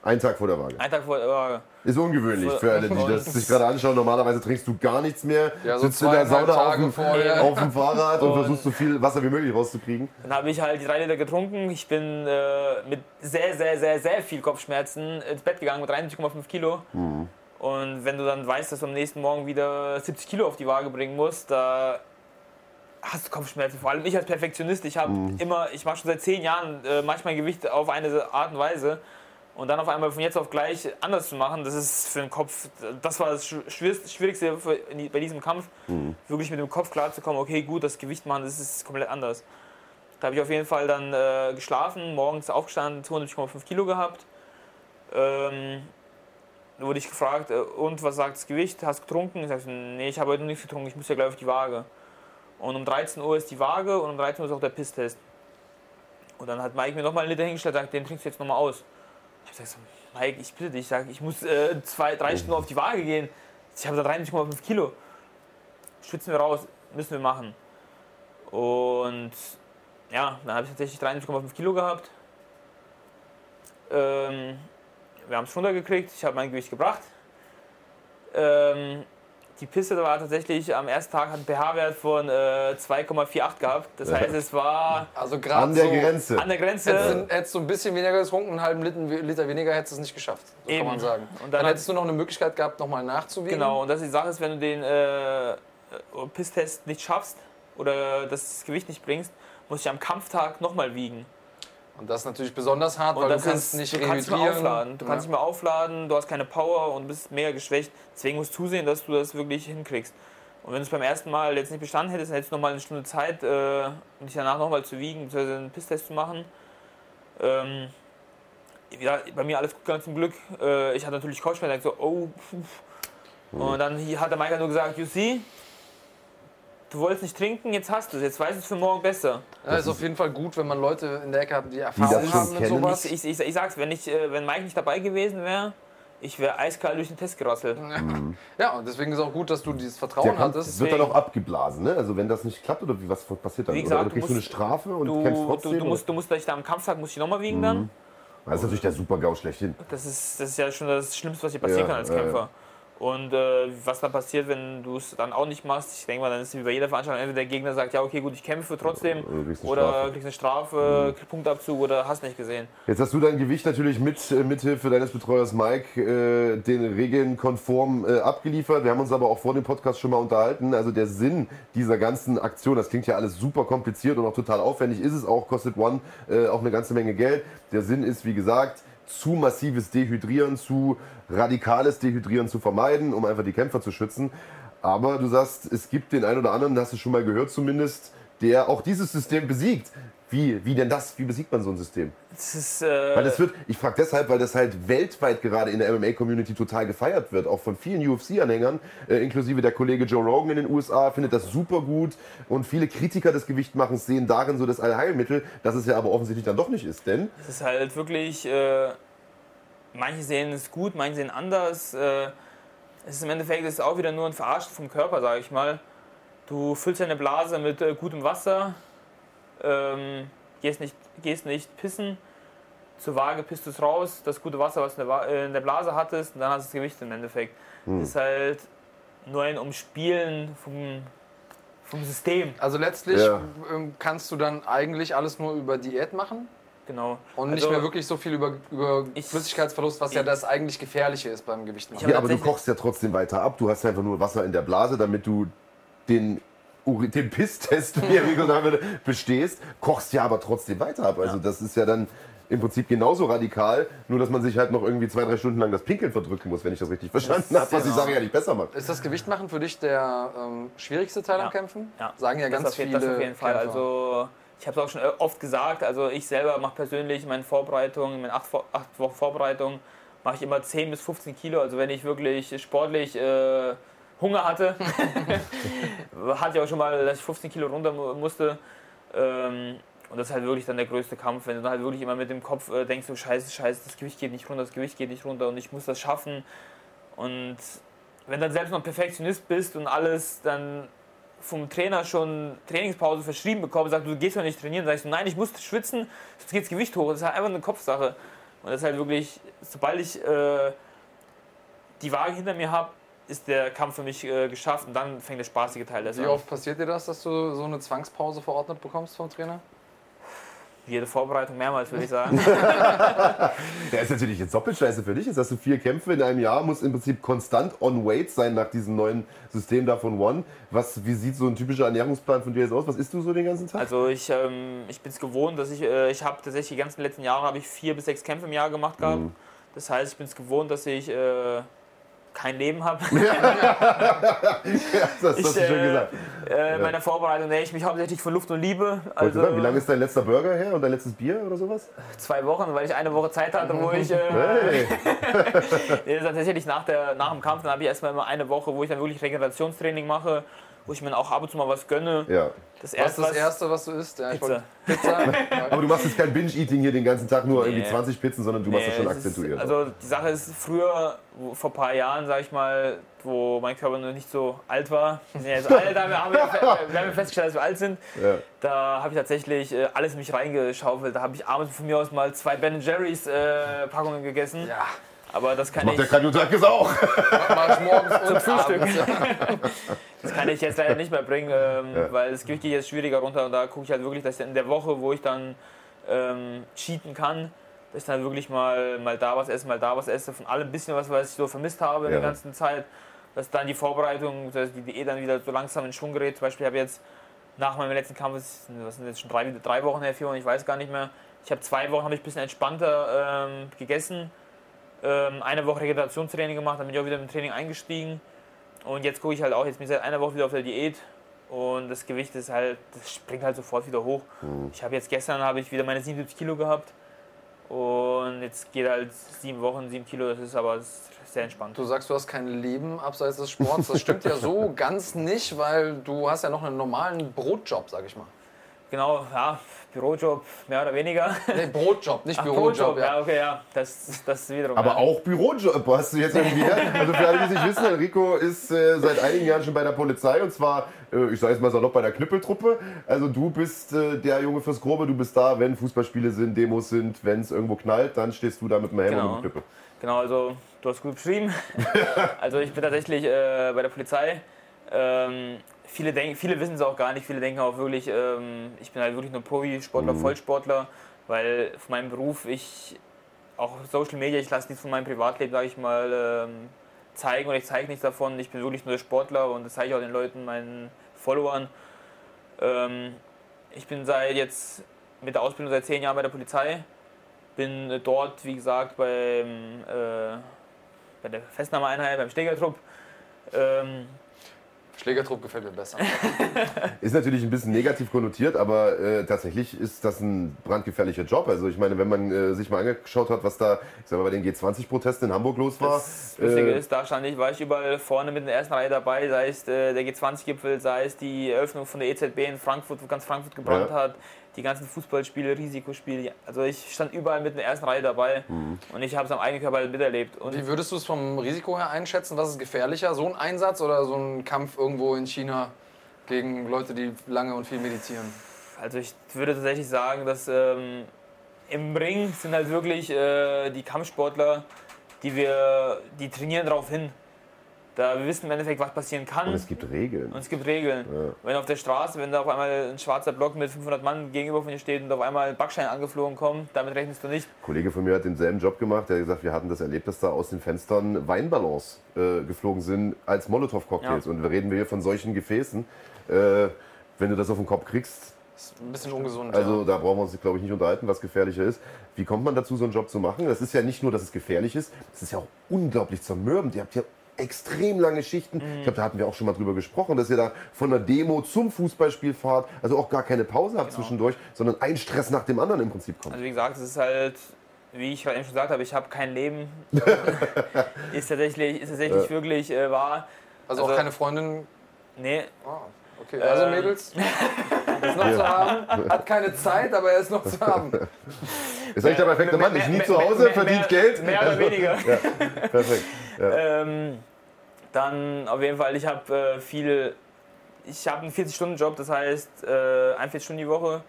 Ein Tag vor der Waage. Ein Tag vor der Waage. Ist ungewöhnlich für alle, die das sich gerade anschauen. Normalerweise trinkst du gar nichts mehr, ja, so sitzt in der Sauna auf dem, auf dem, Fahrrad und, und, versuchst so viel Wasser wie möglich rauszukriegen. Dann habe ich halt die drei Liter getrunken. Ich bin äh, mit sehr, sehr, sehr, sehr viel Kopfschmerzen ins Bett gegangen mit 93,5 Kilo. Mhm. Und wenn du dann weißt, dass du am nächsten Morgen wieder 70 Kilo auf die Waage bringen musst, da hast du Kopfschmerzen. Vor allem ich als Perfektionist. Ich habe mhm. immer, ich mache schon seit zehn Jahren äh, manchmal Gewicht auf eine Art und Weise. Und dann auf einmal von jetzt auf gleich anders zu machen, das ist für den Kopf, das war das Schwierigste bei diesem Kampf, mhm. wirklich mit dem Kopf klarzukommen, okay, gut, das Gewicht machen, das ist komplett anders. Da habe ich auf jeden Fall dann äh, geschlafen, morgens aufgestanden, 205 Kilo gehabt. Ähm, wurde ich gefragt, äh, und was sagt das Gewicht? Hast du getrunken? Ich sage, nee, ich habe heute noch nichts getrunken, ich muss ja gleich auf die Waage. Und um 13 Uhr ist die Waage und um 13 Uhr ist auch der Pisstest. Und dann hat Mike mir nochmal einen Liter hingestellt und sagt, den trinkst du jetzt nochmal aus. Ich sage so, Mike, ich bitte dich, ich, sag, ich muss äh, zwei, drei Stunden auf die Waage gehen. Ich habe da 30,5 Kilo. Schwitzen wir raus, müssen wir machen. Und ja, dann habe ich tatsächlich 30,5 Kilo gehabt. Ähm, wir haben es runtergekriegt, ich habe mein Gewicht gebracht. Ähm, die Piste war tatsächlich am ersten Tag hat einen pH-Wert von äh, 2,48 gehabt. Das heißt, es war also an der so Grenze. An der Grenze. Hättest, hättest du ein bisschen weniger getrunken, einen halben Liter, Liter weniger, hättest du es nicht geschafft. So Eben. kann man sagen. Und dann, dann hättest du noch eine Möglichkeit gehabt, nochmal nachzuwiegen. Genau, und das ist die Sache ist, wenn du den äh, Pisstest nicht schaffst oder das Gewicht nicht bringst, musst du am Kampftag nochmal wiegen. Und das ist natürlich besonders hart, und weil du kannst ist, nicht du kannst nicht mehr aufladen. Du ja. kannst nicht mehr aufladen, du hast keine Power und bist mega geschwächt. Deswegen musst du zusehen, dass du das wirklich hinkriegst. Und wenn du es beim ersten Mal jetzt nicht bestanden hättest, dann hättest du nochmal eine Stunde Zeit, äh, um dich danach nochmal zu wiegen, bzw. einen Pisstest zu machen. Ähm, ja, bei mir alles gut gegangen zum Glück. Äh, ich hatte natürlich Kopfschmerzen, so, oh, pf. Und dann hat der Mike nur gesagt, you see, du wolltest nicht trinken, jetzt hast du es, jetzt weißt du es für morgen besser. Ja, ist auf jeden Fall gut, wenn man Leute in der Ecke hat, die Erfahrung die haben mit sowas. Ich, ich, ich, sag's, wenn, ich, äh, wenn Mike nicht dabei gewesen wäre, ich wäre eiskalt durch den Test gerasselt. Mhm. Ja, und deswegen ist auch gut, dass du dieses Vertrauen hattest. Das wird dann auch abgeblasen, ne? Also wenn das nicht klappt oder wie, was passiert dann? Wie gesagt, oder, oder kriegst du, musst, du eine Strafe und du, kämpfst trotzdem? Du, du musst, du musst dich da am Kampftag musst dich nochmal wiegen mhm. dann. Das ist natürlich der Super-GAU schlechthin. Das ist, das ist ja schon das Schlimmste, was dir passieren ja, kann als Kämpfer. Und äh, was dann passiert, wenn du es dann auch nicht machst, ich denke mal, dann ist es wie bei jeder Veranstaltung, entweder der Gegner sagt, ja okay gut, ich kämpfe trotzdem oder kriegst eine Strafe, mhm. Punktabzug oder hast nicht gesehen. Jetzt hast du dein Gewicht natürlich mit äh, mithilfe deines Betreuers Mike äh, den Regeln konform äh, abgeliefert. Wir haben uns aber auch vor dem Podcast schon mal unterhalten. Also der Sinn dieser ganzen Aktion, das klingt ja alles super kompliziert und auch total aufwendig, ist es auch, kostet One äh, auch eine ganze Menge Geld. Der Sinn ist, wie gesagt, zu massives Dehydrieren, zu radikales Dehydrieren zu vermeiden, um einfach die Kämpfer zu schützen. Aber du sagst, es gibt den einen oder anderen, hast du schon mal gehört zumindest, der auch dieses System besiegt. Wie, wie denn das? Wie besiegt man so ein System? Das ist, äh weil das wird, ich frage deshalb, weil das halt weltweit gerade in der MMA-Community total gefeiert wird, auch von vielen UFC-Anhängern, äh, inklusive der Kollege Joe Rogan in den USA, findet das super gut und viele Kritiker des Gewichtmachens sehen darin so das Allheilmittel, das es ja aber offensichtlich dann doch nicht ist, denn... Es ist halt wirklich, äh, manche sehen es gut, manche sehen anders. Äh, es ist im Endeffekt ist auch wieder nur ein Verarschen vom Körper, sage ich mal. Du füllst deine Blase mit äh, gutem Wasser, ähm, gehst, nicht, gehst nicht pissen, zur Waage pisst du es raus, das gute Wasser, was du in der, äh, in der Blase hattest, und dann hast du das Gewicht im Endeffekt. Hm. Das ist halt nur ein Umspielen vom, vom System. Also letztlich ja. Ähm, kannst du dann eigentlich alles nur über Diät machen? Genau. Und nicht also, mehr wirklich so viel über, über ich, Flüssigkeitsverlust, was ich, ja das eigentlich Gefährliche ist beim Gewichtmachen. Ja, aber du kochst ja trotzdem weiter ab. Du hast einfach nur Wasser in der Blase, damit du den den Pisstest, wie er gesagt würde, bestehst, kochst ja aber trotzdem weiter ab. Also das ist ja dann im Prinzip genauso radikal, nur dass man sich halt noch irgendwie zwei, drei Stunden lang das Pinkeln verdrücken muss, wenn ich das richtig verstanden habe, was die Sache ja nicht besser macht. Ist das Gewichtmachen für dich der ähm, schwierigste Teil ja. am Kämpfen? Ja. Sagen ja das ganz viele. Das auf jeden Fall. Kämpfer. Also ich habe es auch schon oft gesagt, also ich selber mache persönlich meine Vorbereitung, meine acht, acht Wochen Vorbereitung, mache ich immer 10 bis 15 Kilo. Also wenn ich wirklich sportlich äh, Hunger hatte. hatte ich auch schon mal, dass ich 15 Kilo runter musste. Ähm, und das ist halt wirklich dann der größte Kampf, wenn du dann halt wirklich immer mit dem Kopf äh, denkst, so scheiße, scheiße, das Gewicht geht nicht runter, das Gewicht geht nicht runter und ich muss das schaffen. Und wenn dann selbst noch Perfektionist bist und alles dann vom Trainer schon Trainingspause verschrieben bekommst, sagt, du gehst doch nicht trainieren, sagst du, nein, ich muss schwitzen, sonst geht das Gewicht hoch. Das ist halt einfach eine Kopfsache. Und das ist halt wirklich, sobald ich äh, die Waage hinter mir habe, ist der Kampf für mich äh, geschafft und dann fängt der spaßige Teil an. Wie oft passiert dir das, dass du so eine Zwangspause verordnet bekommst vom Trainer? Jede Vorbereitung mehrmals, würde ich sagen. ja, ist natürlich jetzt doppelt scheiße für dich. Jetzt hast du vier Kämpfe in einem Jahr, muss im Prinzip konstant on weight sein nach diesem neuen System da von One. Was, wie sieht so ein typischer Ernährungsplan von dir jetzt aus? Was isst du so den ganzen Tag? Also ich, ähm, ich bin es gewohnt, dass ich, äh, ich habe tatsächlich die ganzen letzten Jahre habe ich vier bis sechs Kämpfe im Jahr gemacht gehabt. Mhm. Das heißt, ich bin es gewohnt, dass ich äh, kein Leben habe. ja, das hast du schon gesagt. Äh, in meiner Vorbereitung nähe ich mich hauptsächlich von Luft und Liebe. Also, wie lange ist dein letzter Burger her und dein letztes Bier oder sowas? Zwei Wochen, weil ich eine Woche Zeit hatte, wo ich. Äh, hey. nee, tatsächlich nach, der, nach dem Kampf, dann habe ich erstmal immer eine Woche, wo ich dann wirklich Regenerationstraining mache wo ich mir auch ab und zu mal was gönne. Ja. Das erste, was ist das Erste, was du isst? Ja, Pizza. Pizza. Aber du machst jetzt kein Binge-Eating hier den ganzen Tag, nur nee. irgendwie 20 Pizzen, sondern du nee, machst das schon akzentuiert. Ist, also die Sache ist, früher, vor ein paar Jahren, sag ich mal, wo mein Körper noch nicht so alt war, wir sind jetzt alt, da haben wir, wir haben festgestellt, dass wir alt sind, ja. da habe ich tatsächlich äh, alles in mich reingeschaufelt. Da habe ich abends von mir aus mal zwei Ben Jerry's äh, Packungen gegessen. Ja. Aber das kann Macht ich. Der Kanyotakis auch. Mach ich morgens zum Frühstück. das kann ich jetzt leider nicht mehr bringen, ähm, ja. weil das Gewicht geht jetzt schwieriger runter und da gucke ich halt wirklich, dass ich in der Woche, wo ich dann ähm, cheaten kann, dass ich dann wirklich mal, mal da was esse, mal da was esse, von allem ein bisschen was, was ich so vermisst habe ja. in der ganzen Zeit, dass dann die Vorbereitung, dass die Diät dann wieder so langsam in Schwung gerät. Zum Beispiel habe ich jetzt nach meinem letzten Kampf, was sind jetzt schon drei, drei Wochen her, vier Wochen, ich weiß gar nicht mehr, ich habe zwei Wochen habe ich ein bisschen entspannter ähm, gegessen eine Woche Regenerationstraining gemacht, dann bin ich auch wieder im Training eingestiegen. Und jetzt gucke ich halt auch, jetzt bin ich seit einer Woche wieder auf der Diät. Und das Gewicht ist halt, das springt halt sofort wieder hoch. Mhm. Ich habe jetzt gestern habe ich wieder meine 77 Kilo gehabt. Und jetzt geht halt sieben Wochen, sieben Kilo, das ist aber sehr entspannt. Du sagst, du hast kein Leben abseits des Sports. Das stimmt ja so ganz nicht, weil du hast ja noch einen normalen Brotjob, sag ich mal. Genau, ja, Bürojob mehr oder weniger. Nee, Brotjob, nicht Ach, Bürojob. Brotjob, ja. ja, okay, ja, das, das wiederum. Aber ja. auch Bürojob hast du jetzt irgendwie. also für alle, die es nicht wissen, Enrico ist äh, seit einigen Jahren schon bei der Polizei und zwar, äh, ich sage jetzt mal salopp, bei der Knüppeltruppe. Also du bist äh, der Junge fürs Grobe, du bist da, wenn Fußballspiele sind, Demos sind, wenn es irgendwo knallt, dann stehst du da mit dem Helm genau. und dem Knüppel. Genau, also du hast gut beschrieben. also ich bin tatsächlich äh, bei der Polizei. Ähm, viele, denk, viele wissen es auch gar nicht. Viele denken auch wirklich, ähm, ich bin halt wirklich nur Profisportler, mhm. Vollsportler, weil von meinem Beruf ich auch Social Media, ich lasse nichts von meinem Privatleben, sage ich mal, ähm, zeigen und ich zeige nichts davon. Ich bin wirklich nur der Sportler und das zeige ich auch den Leuten, meinen Followern. Ähm, ich bin seit jetzt mit der Ausbildung seit zehn Jahren bei der Polizei. Bin dort, wie gesagt, beim, äh, bei der Festnahmeeinheit, beim Stegertrupp. Ähm, Schlägertrupp gefällt mir besser. ist natürlich ein bisschen negativ konnotiert, aber äh, tatsächlich ist das ein brandgefährlicher Job. Also ich meine, wenn man äh, sich mal angeschaut hat, was da ich sag mal, bei den G20-Protesten in Hamburg los war. Das Lustige äh, ist, da stand ich, war ich überall vorne mit in der ersten Reihe dabei, sei es äh, der G20-Gipfel, sei es die Eröffnung von der EZB in Frankfurt, wo ganz Frankfurt gebrannt ja. hat die ganzen Fußballspiele, Risikospiele. Also ich stand überall mit in der ersten Reihe dabei mhm. und ich habe es am eigenen Körper miterlebt. Und Wie würdest du es vom Risiko her einschätzen? Was ist gefährlicher, so ein Einsatz oder so ein Kampf irgendwo in China gegen Leute, die lange und viel meditieren? Also ich würde tatsächlich sagen, dass ähm, im Ring sind halt wirklich äh, die Kampfsportler, die wir, die trainieren darauf hin. Da wir wissen im Endeffekt, was passieren kann. Und es gibt Regeln. Und es gibt Regeln. Ja. Wenn auf der Straße, wenn da auf einmal ein schwarzer Block mit 500 Mann gegenüber von dir steht und auf einmal ein Backstein angeflogen kommt, damit rechnest du nicht. Ein Kollege von mir hat denselben Job gemacht. Der hat gesagt, wir hatten das erlebt, dass da aus den Fenstern Weinballons äh, geflogen sind als Molotow-Cocktails. Ja. Und wir reden hier von solchen Gefäßen. Äh, wenn du das auf den Kopf kriegst, ist ein bisschen ungesund. Also ja. da brauchen wir uns, glaube ich, nicht unterhalten, was gefährlicher ist. Wie kommt man dazu, so einen Job zu machen? Das ist ja nicht nur, dass es gefährlich ist, es ist ja auch unglaublich zermürbend. Ihr habt ja extrem lange Schichten. Mhm. Ich glaube, da hatten wir auch schon mal drüber gesprochen, dass ihr da von der Demo zum Fußballspiel fahrt, also auch gar keine Pause habt genau. zwischendurch, sondern ein Stress nach dem anderen im Prinzip kommt. Also wie gesagt, es ist halt, wie ich gerade eben schon gesagt habe, ich habe kein Leben. ist tatsächlich, ist tatsächlich ja. wirklich äh, wahr. Also, also, auch keine Freundin? Nee. Oh. Okay, also ähm. Mädels, ist noch ja. zu haben, hat keine Zeit, aber er ist noch zu haben. Ist eigentlich der perfekte Mann, ist nie zu Hause, mehr, verdient mehr, Geld. Mehr oder weniger. Ja, perfekt. Ja. Ähm, dann auf jeden Fall, ich habe äh, viel, ich habe einen 40-Stunden-Job, das heißt äh, 41 Stunden die Woche.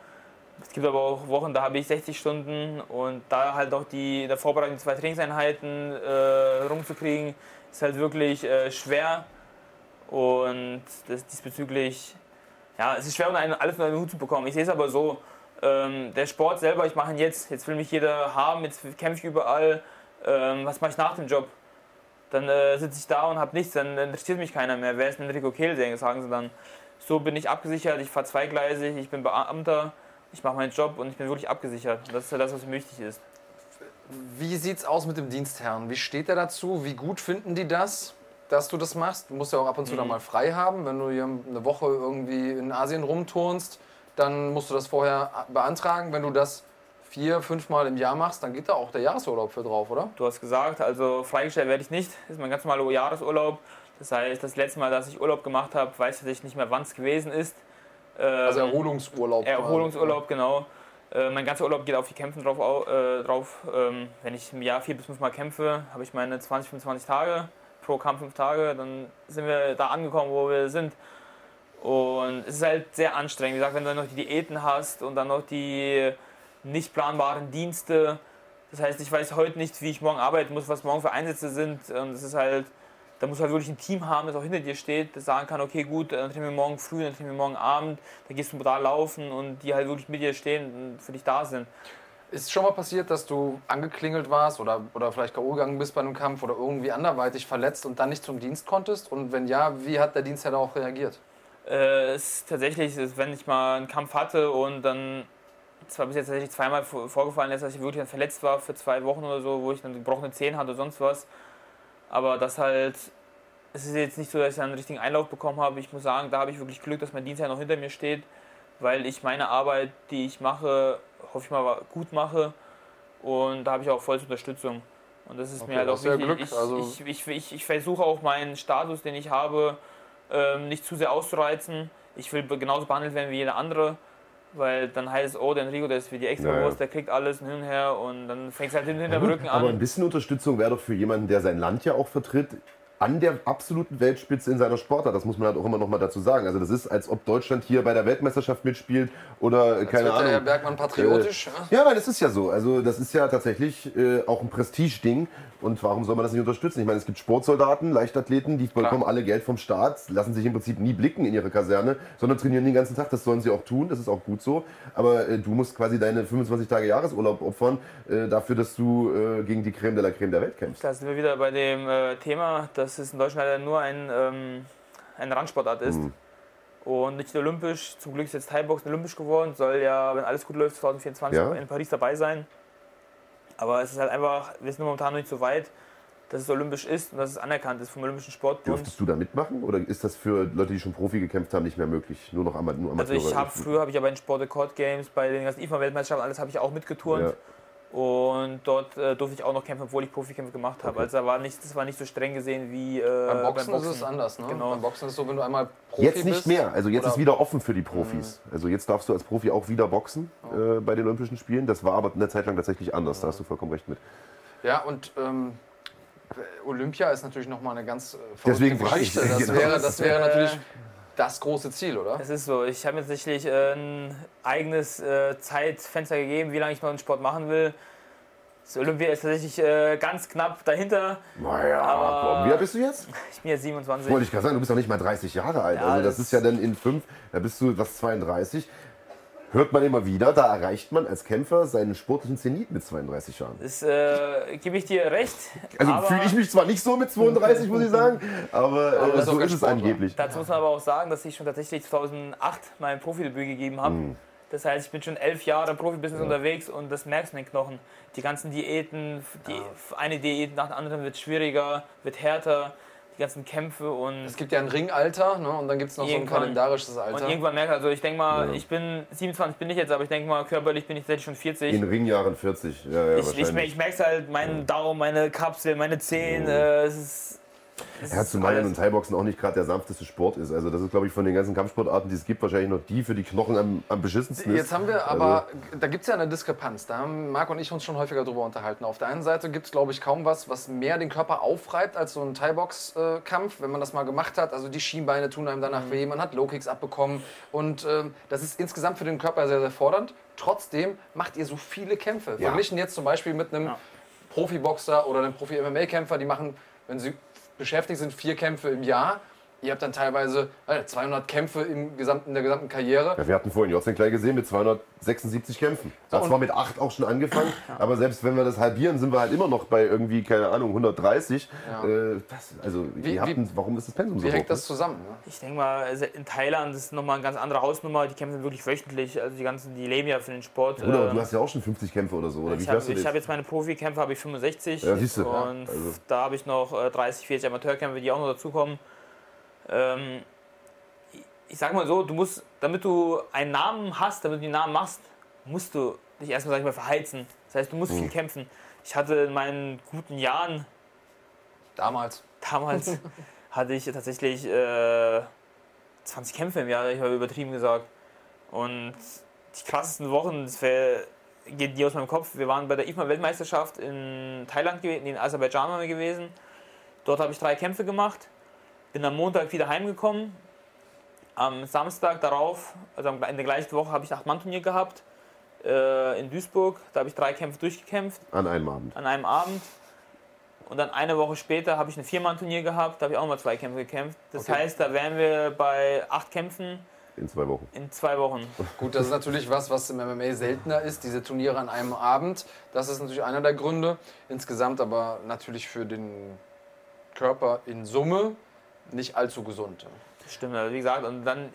Es gibt aber auch Wochen, da habe ich 60 Stunden und da halt auch die der Vorbereitung zwei Trainingseinheiten äh, rumzukriegen, ist halt wirklich äh, schwer. Und das, diesbezüglich, ja, es ist schwer, alles unter den Hut zu bekommen. Ich sehe es aber so, ähm, der Sport selber, ich mache ihn jetzt, jetzt will mich jeder haben, jetzt kämpfe ich überall. Ähm, was mache ich nach dem Job? Dann äh, sitze ich da und habe nichts, dann interessiert mich keiner mehr. Wer ist denn Rico Kehl, sagen sie dann. So bin ich abgesichert, ich fahre zweigleisig, ich bin Beamter, ich mache meinen Job und ich bin wirklich abgesichert. Das ist ja das, was mir wichtig ist. Wie sieht es aus mit dem Dienstherrn? Wie steht er dazu? Wie gut finden die das? dass du das machst. Du musst ja auch ab und zu mhm. dann mal frei haben. Wenn du hier eine Woche irgendwie in Asien rumturnst, dann musst du das vorher beantragen. Wenn du das vier, fünf Mal im Jahr machst, dann geht da auch der Jahresurlaub für drauf, oder? Du hast gesagt, also freigestellt werde ich nicht. Das ist mein ganz normaler Jahresurlaub. Das heißt, das letzte Mal, dass ich Urlaub gemacht habe, weiß ich nicht mehr, wann es gewesen ist. also ähm, Erholungsurlaub. Erholungsurlaub, genau. Äh, mein ganzer Urlaub geht auf die Kämpfen drauf. Äh, drauf. Ähm, wenn ich im Jahr vier bis fünf Mal kämpfe, habe ich meine 20, 25 Tage pro Kampf fünf Tage, dann sind wir da angekommen, wo wir sind. Und es ist halt sehr anstrengend. Wie gesagt, wenn du dann noch die Diäten hast und dann noch die nicht planbaren Dienste. Das heißt, ich weiß heute nicht, wie ich morgen arbeiten muss, was morgen für Einsätze sind. Und es ist halt, da muss halt wirklich ein Team haben, das auch hinter dir steht, das sagen kann, okay, gut, dann trainieren wir morgen früh, dann trainieren wir morgen Abend, dann gehst du da laufen und die halt wirklich mit dir stehen und für dich da sind. Ist schon mal passiert, dass du angeklingelt warst oder, oder vielleicht K.O. gegangen bist bei einem Kampf oder irgendwie anderweitig verletzt und dann nicht zum Dienst konntest? Und wenn ja, wie hat der Dienstherr darauf reagiert? Äh, es ist tatsächlich, wenn ich mal einen Kampf hatte und dann zwar bis jetzt tatsächlich zweimal vorgefallen ist, dass ich wirklich dann verletzt war für zwei Wochen oder so, wo ich dann gebrochene Zehen hatte oder sonst was. Aber das halt, es ist jetzt nicht so, dass ich einen richtigen Einlauf bekommen habe. Ich muss sagen, da habe ich wirklich Glück, dass mein Dienstherr noch hinter mir steht, weil ich meine Arbeit, die ich mache, hoffe ich mal, gut mache. Und da habe ich auch voll Unterstützung. Und das ist okay, mir halt auch wichtig. Glück, ich, also ich, ich, ich, ich, versuche auch meinen Status, den ich habe, ähm, nicht zu sehr auszureizen. Ich will genauso behandelt werden wie jeder andere. Weil dann heißt es, oh, der Enrico, der ist für die extra ja, ja. der kriegt alles hin und her und dann fängt es halt hinter dem Rücken an. Aber ein bisschen Unterstützung wäre doch für jemanden, der sein Land ja auch vertritt, an der absoluten Weltspitze in seiner Sportart. Das muss man halt auch immer noch mal dazu sagen. Also das ist, als ob Deutschland hier bei der Weltmeisterschaft mitspielt oder Jetzt keine wird Ahnung. der Herr Bergmann patriotisch. ja? Ja, weil es ist ja so. Also das ist ja tatsächlich äh, auch ein Prestigeding. Und warum soll man das nicht unterstützen? Ich meine, es gibt Sportsoldaten, Leichtathleten, die bekommen alle Geld vom Staat, lassen sich im Prinzip nie blicken in ihre Kaserne, sondern trainieren den ganzen Tag. Das sollen sie auch tun, das ist auch gut so. Aber äh, du musst quasi deine 25 Tage Jahresurlaub opfern äh, dafür, dass du äh, gegen die Creme de la Creme der Welt kämpfst. Da sind wir wieder bei dem äh, Thema, dass es in Deutschland leider nur ein, ähm, eine Randsportart ist. Mhm. Und nicht olympisch. Zum Glück ist jetzt Thai-Boxen olympisch geworden. Soll ja, wenn alles gut läuft, 2024 Ja. in Paris dabei sein. Aber es ist halt einfach, wir sind momentan noch nicht so weit, dass es olympisch ist und dass es anerkannt ist vom Olympischen Sportbund. Dürftest du da mitmachen oder ist das für Leute, die schon Profi gekämpft haben, nicht mehr möglich? Nur noch Ama nur Also Amateure? ich habe früher habe ich ja bei den Sport Record Games, bei den ganzen IFA-Weltmeisterschaften, alles habe ich auch mitgeturnt. Und dort äh, durfte ich auch noch kämpfen, obwohl ich Profikämpfe gemacht habe. Okay. Also da war nicht, das war nicht so streng gesehen wie äh, Beim Boxen, ist es anders. Ne? Genau. Beim Boxen ist es so, wenn du einmal Profi Jetzt nicht bist, mehr. Also jetzt oder- ist wieder offen für die Profis. Also jetzt darfst du als Profi auch wieder boxen äh, bei den Olympischen Spielen. Das war aber eine Zeit lang tatsächlich anders. Da hast du vollkommen recht mit. Ja, und ähm, Olympia ist natürlich nochmal eine ganz äh, verrückte Deswegen frage ich, Geschichte. Das, genau. wäre, das wäre Äh, natürlich das große Ziel, oder? Es ist so, ich habe mir tatsächlich äh, ein eigenes äh, Zeitfenster gegeben, wie lange ich noch einen Sport machen will. Das Olympia ist tatsächlich äh, ganz knapp dahinter. Naja, Aber- komm. Wie alt bist du jetzt? Ich bin jetzt 27. Wollte ich gerade sagen, du bist noch nicht mal 30 Jahre alt. Ja, also das das- ist ja dann in fünf, da bist du was 32. Hört man immer wieder, da erreicht man als Kämpfer seinen sportlichen Zenit mit 32 Jahren. Das äh, gebe ich dir recht. Also aber fühle ich mich zwar nicht so mit 32, muss ich sagen, aber, Aber äh, ist auch so kein ist es angeblich. Dazu muss man aber auch sagen, dass ich schon tatsächlich 2008 mein Profidebüt gegeben habe. Mhm. Das heißt, ich bin schon elf Jahre im Profibusiness unterwegs und das merkst du in den Knochen. Die ganzen Diäten, die, eine Diät nach der anderen wird schwieriger, wird härter, ganzen Kämpfe und, Es gibt ja ein Ringalter ne? und dann gibt es noch so ein Irgendwann- kalendarisches und Alter. irgendwann merkst du, also ich denke mal, Ja. ich bin 27 bin ich jetzt, aber ich denke mal, körperlich bin ich tatsächlich schon 40. In Ringjahren 40. Ja, ja, ich, ich, ich merke es halt, meinen Daumen, meine Kapsel, meine Zehen, äh, es ist. Es Ja, ist zumal ja alles- nun Thai-Boxen auch nicht gerade der sanfteste Sport ist. Also das ist, glaube ich, von den ganzen Kampfsportarten, die es gibt, wahrscheinlich noch die für die Knochen am, am beschissensten ist. Jetzt haben wir aber, da gibt es ja eine Diskrepanz. Da haben Marc und ich uns schon häufiger drüber unterhalten. Auf der einen Seite gibt es, glaube ich, kaum was, was mehr den Körper aufreibt als so ein Thai-Box-Kampf, wenn man das mal gemacht hat. Also die Schienbeine tun einem danach weh, man hat Low-Kicks abbekommen. Und ähm, das ist insgesamt für den Körper sehr, sehr fordernd. Trotzdem macht ihr so viele Kämpfe. Ja. Verglichen jetzt zum Beispiel mit einem Ja. Profiboxer oder einem Profi-MMA-Kämpfer, die machen, wenn sie beschäftigt sind, vier Kämpfe im Jahr. Ihr habt dann teilweise äh, 200 Kämpfe im gesamten, in der gesamten Karriere. Ja, wir hatten vorhin Jotzen gleich gesehen mit 276 Kämpfen. Hat und- zwar mit 8 auch schon angefangen, aber selbst wenn wir das halbieren, sind wir halt immer noch bei irgendwie, keine Ahnung, 130. Ja. Äh, das, also, Wie- ihr habt wie- ein, warum ist das Pensum so Wie hoch? hängt das zusammen? Ne? Ich denke mal, also in Thailand ist nochmal eine ganz andere Hausnummer. Die kämpfen wirklich wöchentlich. Also die ganzen, die leben ja für den Sport. Bruder, Ähm, du hast ja auch schon 50 Kämpfe oder so, oder wie ich habe hab jetzt? meine Profikämpfe habe ich 65 Ja, siehst du. Ja, und also. da habe ich noch äh, 30, 40 Amateurkämpfe, die auch noch dazukommen. Ähm, ich- sage mal so, du musst, damit du einen Namen hast, damit du den Namen machst, musst du dich erstmal, sag ich mal, verheizen. Das heißt, du musst Mhm. viel kämpfen. Ich hatte in meinen guten Jahren Damals. Damals hatte ich tatsächlich äh, 20 Kämpfe im Jahr, ich habe übertrieben gesagt. Und die krassesten Wochen, das wär, geht nie aus meinem Kopf. Wir waren bei der IFMA-Weltmeisterschaft in Thailand gewesen, in Aserbaidschan waren wir gewesen. Dort habe ich drei Kämpfe gemacht. Bin am Montag wieder heimgekommen. Am Samstag darauf, also in der gleichen Woche, habe ich ein Acht-Mann-Turnier gehabt äh, in Duisburg. Da habe ich drei Kämpfe durchgekämpft An einem Abend. an einem Abend. Und dann eine Woche später habe ich ein Viermann-Turnier gehabt, da habe ich auch mal zwei Kämpfe gekämpft. Das Okay. heißt, da wären wir bei acht Kämpfen In zwei Wochen. in zwei Wochen. Gut, das ist natürlich was, was im MMA seltener ist, diese Turniere an einem Abend. Das ist natürlich einer der Gründe. Insgesamt aber natürlich für den Körper in Summe nicht allzu gesund. Stimmt, also wie gesagt, und dann,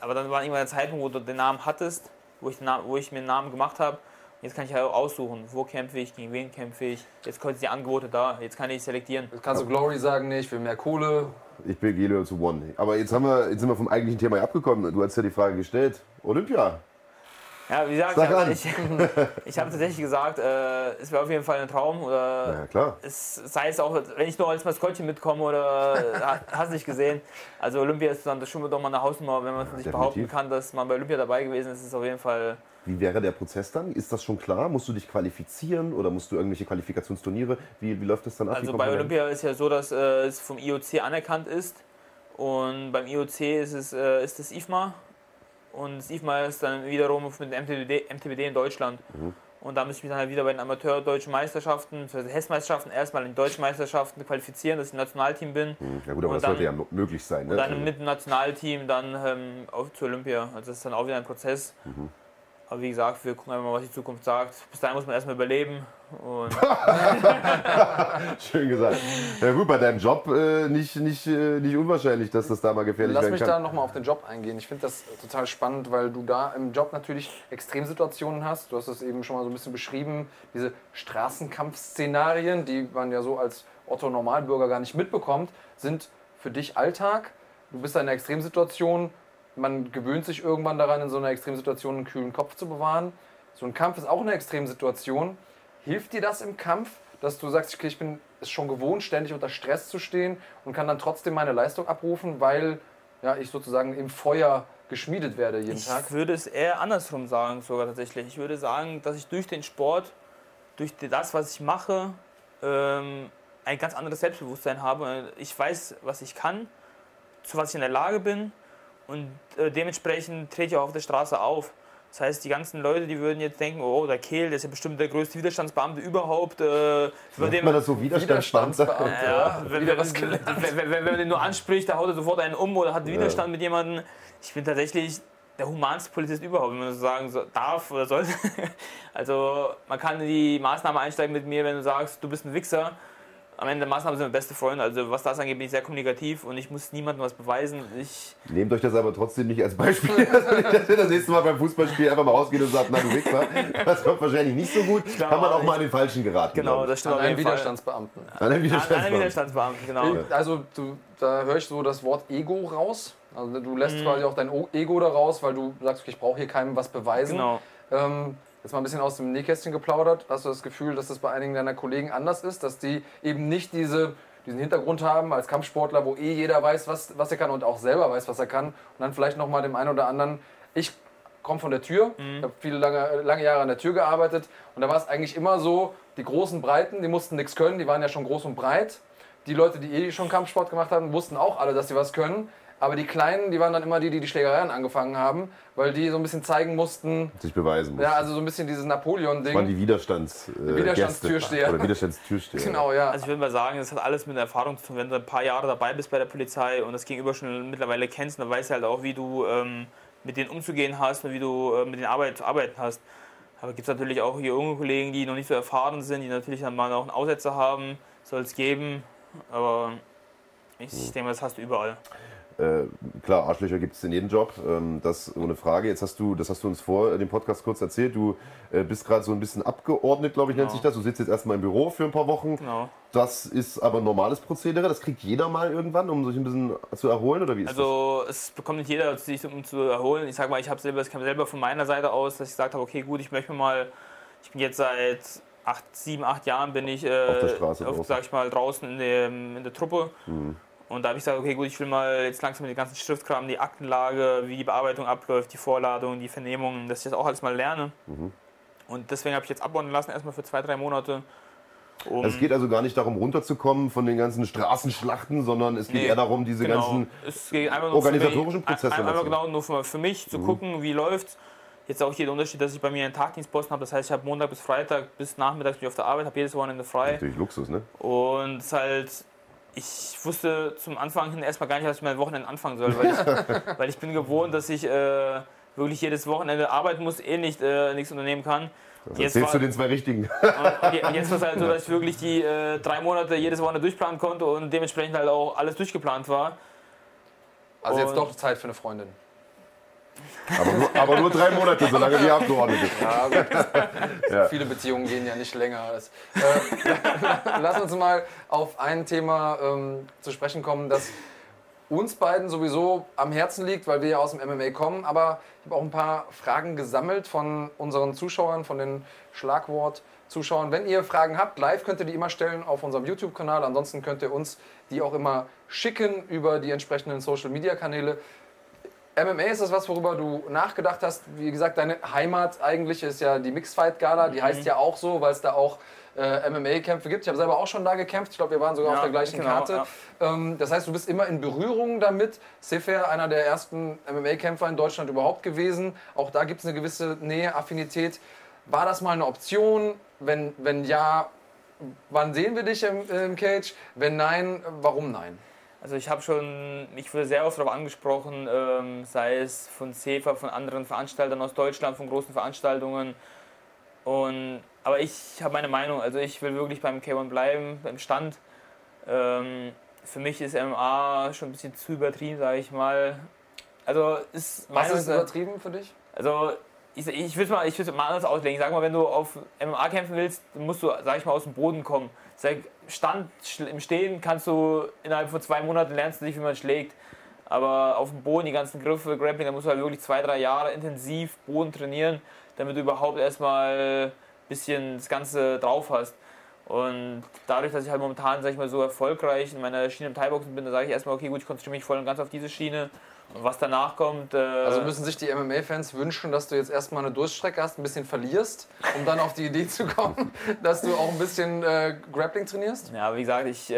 aber dann war irgendwann der Zeitpunkt, wo du den Namen hattest, wo ich, den Namen, wo ich mir einen Namen gemacht habe. Jetzt kann ich halt auch aussuchen, wo kämpfe ich, gegen wen kämpfe ich. Jetzt kommen die Angebote da, jetzt kann ich selektieren. Jetzt kannst du Glory sagen, nee, ich will mehr Kohle. Ich bin Gelio zu One. Aber jetzt, haben wir, jetzt sind wir vom eigentlichen Thema abgekommen. Du hast ja die Frage gestellt. Olympia. Ja, wie gesagt, Sag an. ich, ich habe tatsächlich gesagt, äh, es wäre auf jeden Fall ein Traum. Oder Ja, klar. es sei es auch, wenn ich nur als Maskottchen mitkomme oder ha- hast nicht gesehen. Also Olympia ist dann schon doch mal eine Hausnummer, wenn man sich definitiv. behaupten kann, dass man bei Olympia dabei gewesen ist, ist auf jeden Fall. Wie wäre der Prozess dann? Ist das schon klar? Musst du dich qualifizieren oder musst du irgendwelche Qualifikationsturniere? Wie, wie läuft das dann ab? Also bei Olympia ist ja so, dass äh, es vom IOC anerkannt ist. Und beim IOC ist es äh, ist das IFMA. Und IFMA ist dann wiederum mit dem MTBD, MTBD in Deutschland. Mhm. Und da müsste ich mich dann halt wieder bei den Amateur-Deutschen Meisterschaften, also Hessmeisterschaften, erstmal in Deutschen Meisterschaften qualifizieren, dass ich im Nationalteam bin. Hm, ja gut, aber das dann, sollte ja möglich sein. Ne? Und dann mit dem Nationalteam dann ähm, auf zur Olympia. Also das ist dann auch wieder ein Prozess. Mhm. Aber wie gesagt, wir gucken einfach mal, was die Zukunft sagt. Bis dahin muss man erstmal überleben. Schön gesagt. Ja gut, bei deinem Job äh, nicht, nicht, äh, nicht unwahrscheinlich, dass das da mal gefährlich Lass werden kann. Lass mich da nochmal auf den Job eingehen. Ich finde das total spannend, weil du da im Job natürlich Extremsituationen hast. Du hast es eben schon mal so ein bisschen beschrieben, diese Straßenkampfszenarien, die man ja so als Otto Normalbürger gar nicht mitbekommt, sind für dich Alltag. Du bist in einer Extremsituation man gewöhnt sich irgendwann daran, in so einer Extremsituation einen kühlen Kopf zu bewahren. So ein Kampf ist auch eine Extremsituation. Hilft dir das im Kampf, dass du sagst, okay, ich bin es schon gewohnt, ständig unter Stress zu stehen und kann dann trotzdem meine Leistung abrufen, weil ja, ich sozusagen im Feuer geschmiedet werde jeden ich Tag? Ich würde es eher andersrum sagen, sogar tatsächlich. Ich würde sagen, dass ich durch den Sport, durch das, was ich mache, ähm, ein ganz anderes Selbstbewusstsein habe. Ich weiß, was ich kann, zu was ich in der Lage bin und äh, dementsprechend trete ich auch auf der Straße auf. Das heißt, die ganzen Leute, die würden jetzt denken, oh, der Kehl, der ist ja bestimmt der größte Widerstandsbeamte überhaupt. Äh, den man das so Widerstandsbeamte? Ja, wenn, wenn, wenn, wenn, man den nur anspricht, da haut er sofort einen um oder hat einen Widerstand ja. mit jemandem. Ich bin tatsächlich der humanste Polizist überhaupt, wenn man so sagen darf oder sollte. Also man kann in die Maßnahme einsteigen mit mir, wenn du sagst, du bist ein Wichser am Ende der Maßnahme sind wir beste Freunde. Also was das angeht, bin ich sehr kommunikativ und ich muss niemandem was beweisen. Ich Nehmt euch das aber trotzdem nicht als Beispiel. dass ihr das nächste Mal beim Fußballspiel einfach mal rausgeht und sagt, na du Wichser. Das kommt wahrscheinlich nicht so gut. Genau, Kann man auch mal an den Falschen geraten. Genau, das stimmt. An einen Widerstandsbeamten. An einen Widerstandsbeamten. An Widerstandsbeamten, genau. Also du, da höre ich so das Wort Ego raus. Also du lässt mhm. quasi auch dein Ego da raus, weil du sagst, okay, ich brauche hier keinem was beweisen. Genau. Ähm, jetzt mal ein bisschen aus dem Nähkästchen geplaudert. Hast du das Gefühl, dass das bei einigen deiner Kollegen anders ist, dass die eben nicht diese diesen Hintergrund haben als Kampfsportler, wo eh jeder weiß, was, was er kann und auch selber weiß, was er kann. Und dann vielleicht nochmal dem einen oder anderen, ich komme von der Tür, mhm. habe viele lange, lange Jahre an der Tür gearbeitet und da war es eigentlich immer so, die großen Breiten, die mussten nichts können, die waren ja schon groß und breit. Die Leute, die eh schon Kampfsport gemacht haben, wussten auch alle, dass sie was können. Aber die Kleinen, die waren dann immer die, die die Schlägereien angefangen haben, weil die so ein bisschen zeigen mussten. Sich beweisen mussten. Ja, also so ein bisschen dieses Napoleon-Ding. Das waren die Widerstands, äh, Widerstandstürsteher. Oder Widerstandstürsteher. genau, ja. Also ich würde mal sagen, das hat alles mit der Erfahrung zu tun. Wenn du ein paar Jahre dabei bist bei der Polizei und das Gegenüber schon mittlerweile kennst, dann weißt du halt auch, wie du ähm, mit denen umzugehen hast und wie du äh, mit denen Arbeit zu arbeiten hast. Aber gibt es natürlich auch hier junge Kollegen, die noch nicht so erfahren sind, die natürlich dann mal auch einen Aussetzer haben, soll es geben. Aber ich hm. denke, das hast du überall. Äh, klar, Arschlöcher gibt es in jedem Job, ähm, das ohne Frage. Jetzt hast du, das hast du uns vor dem Podcast kurz erzählt, du äh, bist gerade so ein bisschen abgeordnet, glaube ich, genau. nennt sich das. Du sitzt jetzt erstmal im Büro für ein paar Wochen. Genau. Das ist aber ein normales Prozedere, das kriegt jeder mal irgendwann, um sich ein bisschen zu erholen, oder wie ist also, das? es bekommt nicht jeder, sich um zu erholen. Ich sage mal, ich habe selber, ich selber von meiner Seite aus, dass ich gesagt habe, okay, gut, ich möchte mal, ich bin jetzt seit acht, sieben, acht Jahren bin ich, äh, auf der Straße auf, sag ich mal, draußen in, dem, in der Truppe. Mhm und da habe ich gesagt, okay, gut, ich will mal jetzt langsam mit den ganzen Schriftkram, die Aktenlage, wie die Bearbeitung abläuft, die Vorladung, die Vernehmungen, dass ich das auch alles mal lerne. Mhm. Und deswegen habe ich jetzt abordnen lassen, erstmal für zwei, drei Monate. Um es geht also gar nicht darum, runterzukommen von den ganzen Straßenschlachten, sondern es geht nee, eher darum, diese genau. ganzen organisatorischen Prozesse. Einfach, einfach genau nur für, für mich zu mhm. gucken, wie läuft Jetzt auch hier der Unterschied, dass ich bei mir einen Tagdienstposten habe. Das heißt, ich habe Montag bis Freitag bis Nachmittags bin ich auf der Arbeit, habe jedes Wochenende frei. Natürlich Luxus, ne? Und es ist halt ich wusste zum Anfang hin erstmal gar nicht, was ich mein Wochenende anfangen soll, weil ich, weil ich bin gewohnt, dass ich äh, wirklich jedes Wochenende arbeiten muss, eh nicht äh, nichts unternehmen kann. Das jetzt erzählst war, du den zwei Richtigen. Und, und jetzt war es halt so, dass ich wirklich die äh, drei Monate jedes Wochenende durchplanen konnte und dementsprechend halt auch alles durchgeplant war. Also und jetzt doch Zeit für eine Freundin. Aber nur, aber nur drei Monate, solange die Abgeordnete sind. Ja, ja. Viele Beziehungen gehen ja nicht länger. Als, äh, lass uns mal auf ein Thema ähm, zu sprechen kommen, das uns beiden sowieso am Herzen liegt, weil wir ja aus dem MMA kommen. Aber ich habe auch ein paar Fragen gesammelt von unseren Zuschauern, von den Schlagwort-Zuschauern. Wenn ihr Fragen habt, live könnt ihr die immer stellen auf unserem YouTube-Kanal. Ansonsten könnt ihr uns die auch immer schicken über die entsprechenden Social-Media-Kanäle MMA ist das was, worüber du nachgedacht hast. Wie gesagt, deine Heimat eigentlich ist ja die Mixed Fight Gala. Die mhm. heißt ja auch so, weil es da auch äh, MMA-Kämpfe gibt. Ich habe selber auch schon da gekämpft. Ich glaube, wir waren sogar ja, auf der gleichen genau, Karte. Ja. Ähm, das heißt, du bist immer in Berührung damit. Sefer, einer der ersten MMA-Kämpfer in Deutschland überhaupt gewesen. Auch da gibt es eine gewisse Nähe, Affinität. War das mal eine Option? Wenn, wenn ja, wann sehen wir dich im, im Cage? Wenn nein, warum nein? Also ich habe schon, ich wurde sehr oft darauf angesprochen, ähm, sei es von CEFA, von anderen Veranstaltern aus Deutschland, von großen Veranstaltungen. Und, aber ich habe meine Meinung, also ich will wirklich beim K1 bleiben, beim Stand. Ähm, für mich ist MMA schon ein bisschen zu übertrieben, sage ich mal. Also ist Was ist übertrieben für dich? Also ich, ich will es mal, mal anders auslegen. Sag mal, wenn du auf MMA kämpfen willst, musst du, sag ich mal, aus dem Boden kommen. Sag, Stand im Stehen kannst du innerhalb von zwei Monaten lernst du nicht, wie man schlägt. Aber auf dem Boden, die ganzen Griffe, Grappling, da musst du halt wirklich zwei, drei Jahre intensiv Boden trainieren, damit du überhaupt erstmal ein bisschen das Ganze drauf hast. Und dadurch, dass ich halt momentan, sag ich mal, so erfolgreich in meiner Schiene im Thai-Boxen bin, da sage ich erstmal, okay, gut, ich konzentriere mich voll und ganz auf diese Schiene. Und was danach kommt. Äh also müssen sich die MMA-Fans wünschen, dass du jetzt erstmal eine Durststrecke hast, ein bisschen verlierst, um dann auf die Idee zu kommen, dass du auch ein bisschen äh, Grappling trainierst? Ja, wie gesagt, ich äh,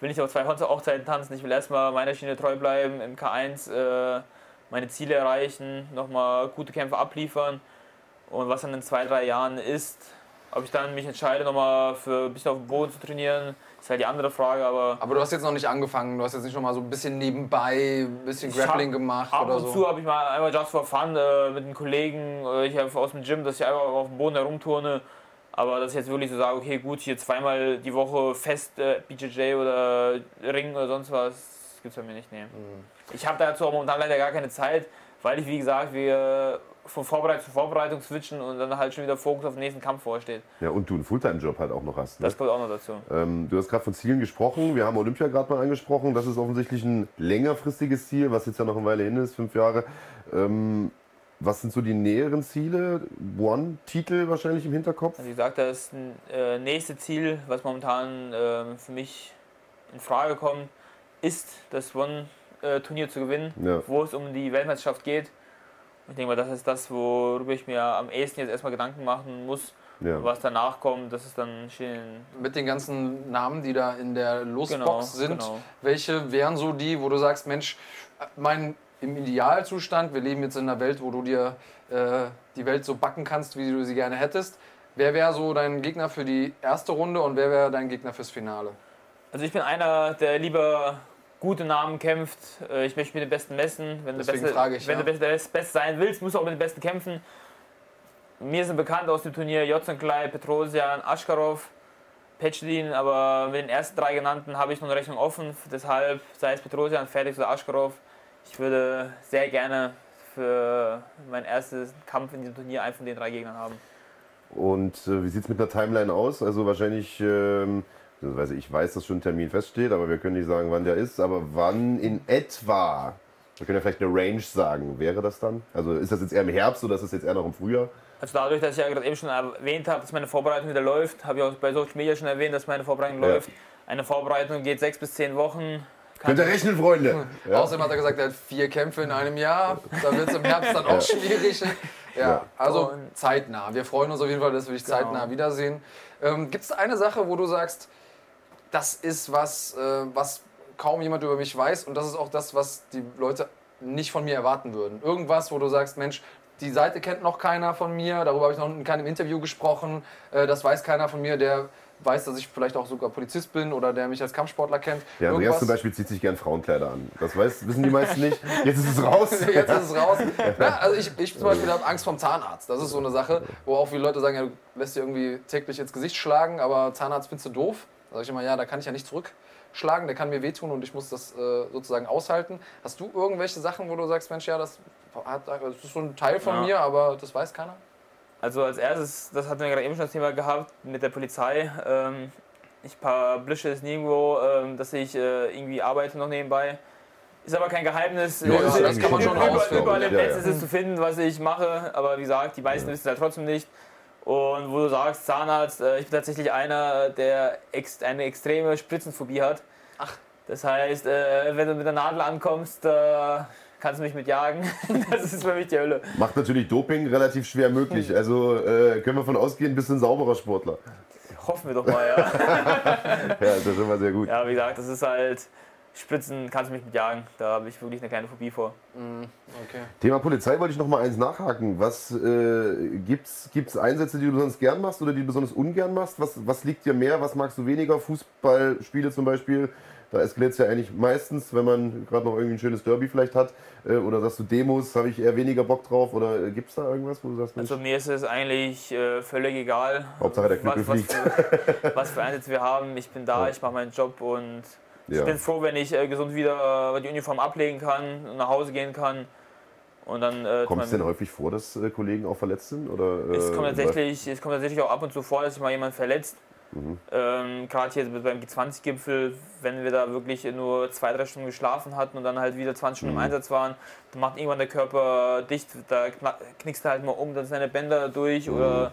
will nicht auf zwei Hochzeiten tanzen. Ich will erstmal meiner Schiene treu bleiben, im K1 äh, meine Ziele erreichen, nochmal gute Kämpfe abliefern. Und was dann in zwei, drei Jahren ist, ob ich dann mich entscheide, nochmal für ein bisschen auf dem Boden zu trainieren, ist halt die andere Frage, aber. Aber du hast jetzt noch nicht angefangen, du hast jetzt nicht noch mal so ein bisschen nebenbei, ein bisschen Grappling gemacht ab oder so. Ab und zu habe ich mal einmal just for fun äh, mit einem Kollegen, äh, ich aus dem Gym, dass ich einfach auf dem Boden herumturne. Aber dass ich jetzt wirklich so sage, okay, gut, hier zweimal die Woche fest äh, BJJ oder Ring oder sonst was, gibt es bei mir nicht. Nee. Mhm. Ich habe dazu auch momentan leider gar keine Zeit, weil ich, wie gesagt, wir von Vorbereitung zu Vorbereitung switchen und dann halt schon wieder Fokus auf den nächsten Kampf vorsteht. Ja, und du einen Fulltime-Job halt auch noch hast. Ne? Das kommt auch noch dazu. Ähm, du hast gerade von Zielen gesprochen. Wir haben Olympia gerade mal angesprochen. Das ist offensichtlich ein längerfristiges Ziel, was jetzt ja noch eine Weile hin ist, fünf Jahre. Ähm, was sind so die näheren Ziele? One-Titel wahrscheinlich im Hinterkopf? Also wie gesagt, das äh, nächste Ziel, was momentan äh, für mich in Frage kommt, ist das One-Turnier zu gewinnen, ja. wo es um die Weltmeisterschaft geht. Ich denke mal, das ist das, worüber ich mir am ehesten jetzt erstmal Gedanken machen muss. Ja. Was danach kommt, das ist dann schön. Mit den ganzen Namen, die da in der Losbox genau, sind, genau. welche wären so die, wo du sagst, Mensch, mein im Idealzustand, wir leben jetzt in einer Welt, wo du dir äh, die Welt so backen kannst, wie du sie gerne hättest. Wer wäre so dein Gegner für die erste Runde und wer wäre dein Gegner fürs Finale? Also ich bin einer, der lieber gute Namen kämpft. Äh, ich möchte mit den Besten messen. Wenn, Deswegen du, Beste, ich, wenn ja. du der Beste sein willst, musst du auch mit den Besten kämpfen. Mir sind bekannt aus dem Turnier Jotzenklei, Petrosian, Aschkarov, Petschdin, aber mit den ersten drei genannten habe ich noch eine Rechnung offen. Deshalb, sei es Petrosian, Fertig oder Aschkarov, ich würde sehr gerne für meinen ersten Kampf in diesem Turnier einen von den drei Gegnern haben. Und äh, wie sieht es mit der Timeline aus? Also wahrscheinlich ähm, beziehungsweise ich weiß, dass schon ein Termin feststeht, aber wir können nicht sagen, wann der ist, aber wann in etwa? Wir können ja vielleicht eine Range sagen. Wäre das dann? Also ist das jetzt eher im Herbst oder ist das jetzt eher noch im Frühjahr? Also dadurch, dass ich ja gerade eben schon erwähnt habe, dass meine Vorbereitung wieder läuft, habe ich auch bei Social Media schon erwähnt, dass meine Vorbereitung ja. läuft. Eine Vorbereitung geht sechs bis zehn Wochen. Könnt ihr rechnen, Freunde? Ja. Außerdem hat er gesagt, er hat vier Kämpfe in einem Jahr. Da wird es im Herbst dann auch schwierig. Ja, also zeitnah. Wir freuen uns auf jeden Fall, dass wir dich genau. zeitnah wiedersehen. Ähm, Gibt es eine Sache, wo du sagst, das ist was, äh, was kaum jemand über mich weiß und das ist auch das, was die Leute nicht von mir erwarten würden. Irgendwas, wo du sagst, Mensch, die Seite kennt noch keiner von mir, darüber habe ich noch in keinem Interview gesprochen, äh, das weiß keiner von mir, der weiß, dass ich vielleicht auch sogar Polizist bin oder der mich als Kampfsportler kennt. Ja, Andreas Irgendwas. zum Beispiel zieht sich gern Frauenkleider an. Das weiß, wissen die meisten nicht. Jetzt ist es raus. Jetzt ist es raus. Ja, also ich, ich zum Beispiel habe Angst vom Zahnarzt. Das ist so eine Sache, wo auch viele Leute sagen, ja, du lässt dir irgendwie täglich ins Gesicht schlagen, aber Zahnarzt findest du doof. Da sage ich immer, ja, da kann ich ja nicht zurückschlagen, der kann mir wehtun und ich muss das äh, sozusagen aushalten. Hast du irgendwelche Sachen, wo du sagst, Mensch, ja, das, hat, das ist so ein Teil von ja. mir, aber das weiß keiner? Also als erstes, das hatten wir gerade eben schon das Thema gehabt mit der Polizei. Ähm, ich publische es nirgendwo, ähm, dass ich äh, irgendwie arbeite noch nebenbei. Ist aber kein Geheimnis. Ja, das, das kann man schon Überall, überall im Netz ist es zu finden, was ich mache. Aber wie gesagt, die meisten ja. wissen es halt trotzdem nicht. Und wo du sagst, Zahnarzt, äh, ich bin tatsächlich einer, der ex eine extreme Spritzenphobie hat. Ach. Das heißt, äh, wenn du mit der Nadel ankommst, äh, kannst du mich mit jagen. das ist für mich die Hölle. Macht natürlich Doping relativ schwer möglich. Also äh, können wir von ausgehen, bist du ein sauberer Sportler. Hoffen wir doch mal, ja. ja, das ist immer sehr gut. Ja, wie gesagt, das ist halt Spritzen kannst du mich mit jagen. Da habe ich wirklich eine kleine Phobie vor. Mm, okay. Thema Polizei wollte ich noch mal eins nachhaken. Was äh, gibt's gibt's Einsätze, die du besonders gern machst oder die du besonders ungern machst? Was, was liegt dir mehr? Was magst du weniger? Fußballspiele zum Beispiel. Da eskaliert es ja eigentlich meistens, wenn man gerade noch irgendwie ein schönes Derby vielleicht hat. Äh, oder sagst du Demos, habe ich eher weniger Bock drauf? Oder äh, gibt es da irgendwas, wo du sagst, Mensch, Also mir ist es eigentlich äh, völlig egal, Hauptsache der Knüppel was, was, fliegt. für, was für Einsätze wir haben. Ich bin da, Ja. ich mache meinen Job und Ja. ich bin froh, wenn ich äh, gesund wieder äh, die Uniform ablegen kann nach Hause gehen kann. Und dann äh, Kommt es denn häufig vor, dass äh, Kollegen auch verletzt sind? Oder, äh, es, kommt tatsächlich, es kommt tatsächlich auch ab und zu vor, dass sich mal jemand verletzt. Mhm. Ähm, Gerade hier beim G20-Gipfel, wenn wir da wirklich nur zwei, drei Stunden geschlafen hatten und dann halt wieder 20 Stunden Mhm. im Einsatz waren, dann macht irgendwann der Körper dicht, da knickst du halt mal um, dann sind deine Bänder durch Mhm. oder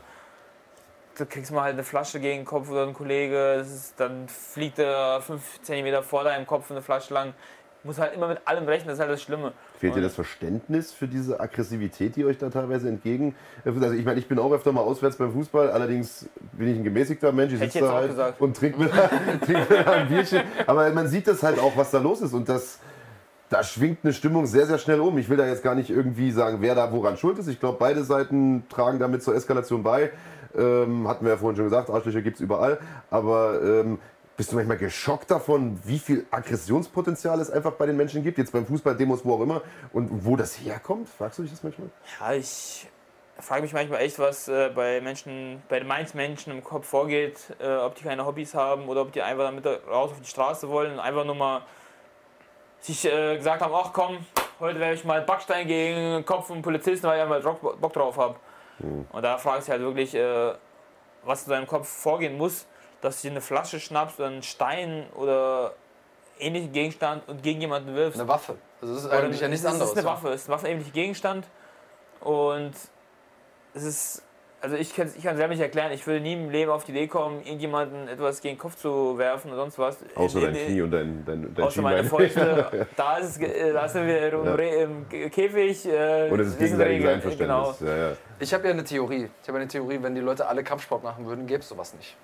du kriegst mal halt eine Flasche gegen den Kopf oder ein Kollege, ist, dann fliegt er 5 cm vor deinem Kopf eine Flasche lang. Muss halt immer mit allem rechnen, das ist halt das Schlimme. Fehlt dir das Verständnis für diese Aggressivität, die euch da teilweise entgegen? Also ich meine, ich bin auch öfter mal auswärts beim Fußball, allerdings bin ich ein gemäßigter Mensch, ich sitze jetzt da halt gesagt. und trinke mir, trink mir da ein Bierchen. Aber man sieht das halt auch, was da los ist und das, da schwingt eine Stimmung sehr, sehr schnell um. Ich will da jetzt gar nicht irgendwie sagen, wer da woran schuld ist. Ich glaube, beide Seiten tragen damit zur Eskalation bei. Ähm, hatten wir ja vorhin schon gesagt, Arschlöcher gibt es überall. Aber ähm, bist du manchmal geschockt davon, wie viel Aggressionspotenzial es einfach bei den Menschen gibt? Jetzt beim Fußball, Demos, wo auch immer. Und wo das herkommt? Fragst du dich das manchmal? Ja, ich frage mich manchmal echt, was äh, bei Menschen, bei den meisten Menschen im Kopf vorgeht, äh, ob die keine Hobbys haben oder ob die einfach damit raus auf die Straße wollen und einfach nur mal sich äh, gesagt haben, ach komm, heute werfe ich mal Backstein gegen den Kopf von Polizisten, weil ich einmal Bock drauf habe. Und da fragst du halt wirklich, äh, was in deinem Kopf vorgehen muss, dass du dir eine Flasche schnappst oder einen Stein oder ähnlichen Gegenstand und gegen jemanden wirfst. Eine Waffe. Also das ist Oder eigentlich ja nichts es anderes. ist eine. Waffe, es ist ein waffenähnlicher Gegenstand. Und es ist, also ich kann es ich kann's selber nicht erklären, ich würde nie im Leben auf die Idee kommen, irgendjemanden etwas gegen den Kopf zu werfen oder sonst was. Außer In- dein in- Knie und dein, dein, dein Außer meine Schienbein. Fäuste. da, ist es, äh, da sind wir im, Ja. Im Käfig. Äh, Und es ist gegenseitiges Regeln, Einverständnis. Genau. Ja, ja. Ich habe ja eine Theorie. Ich habe eine Theorie, wenn die Leute alle Kampfsport machen würden, gäbe es sowas nicht.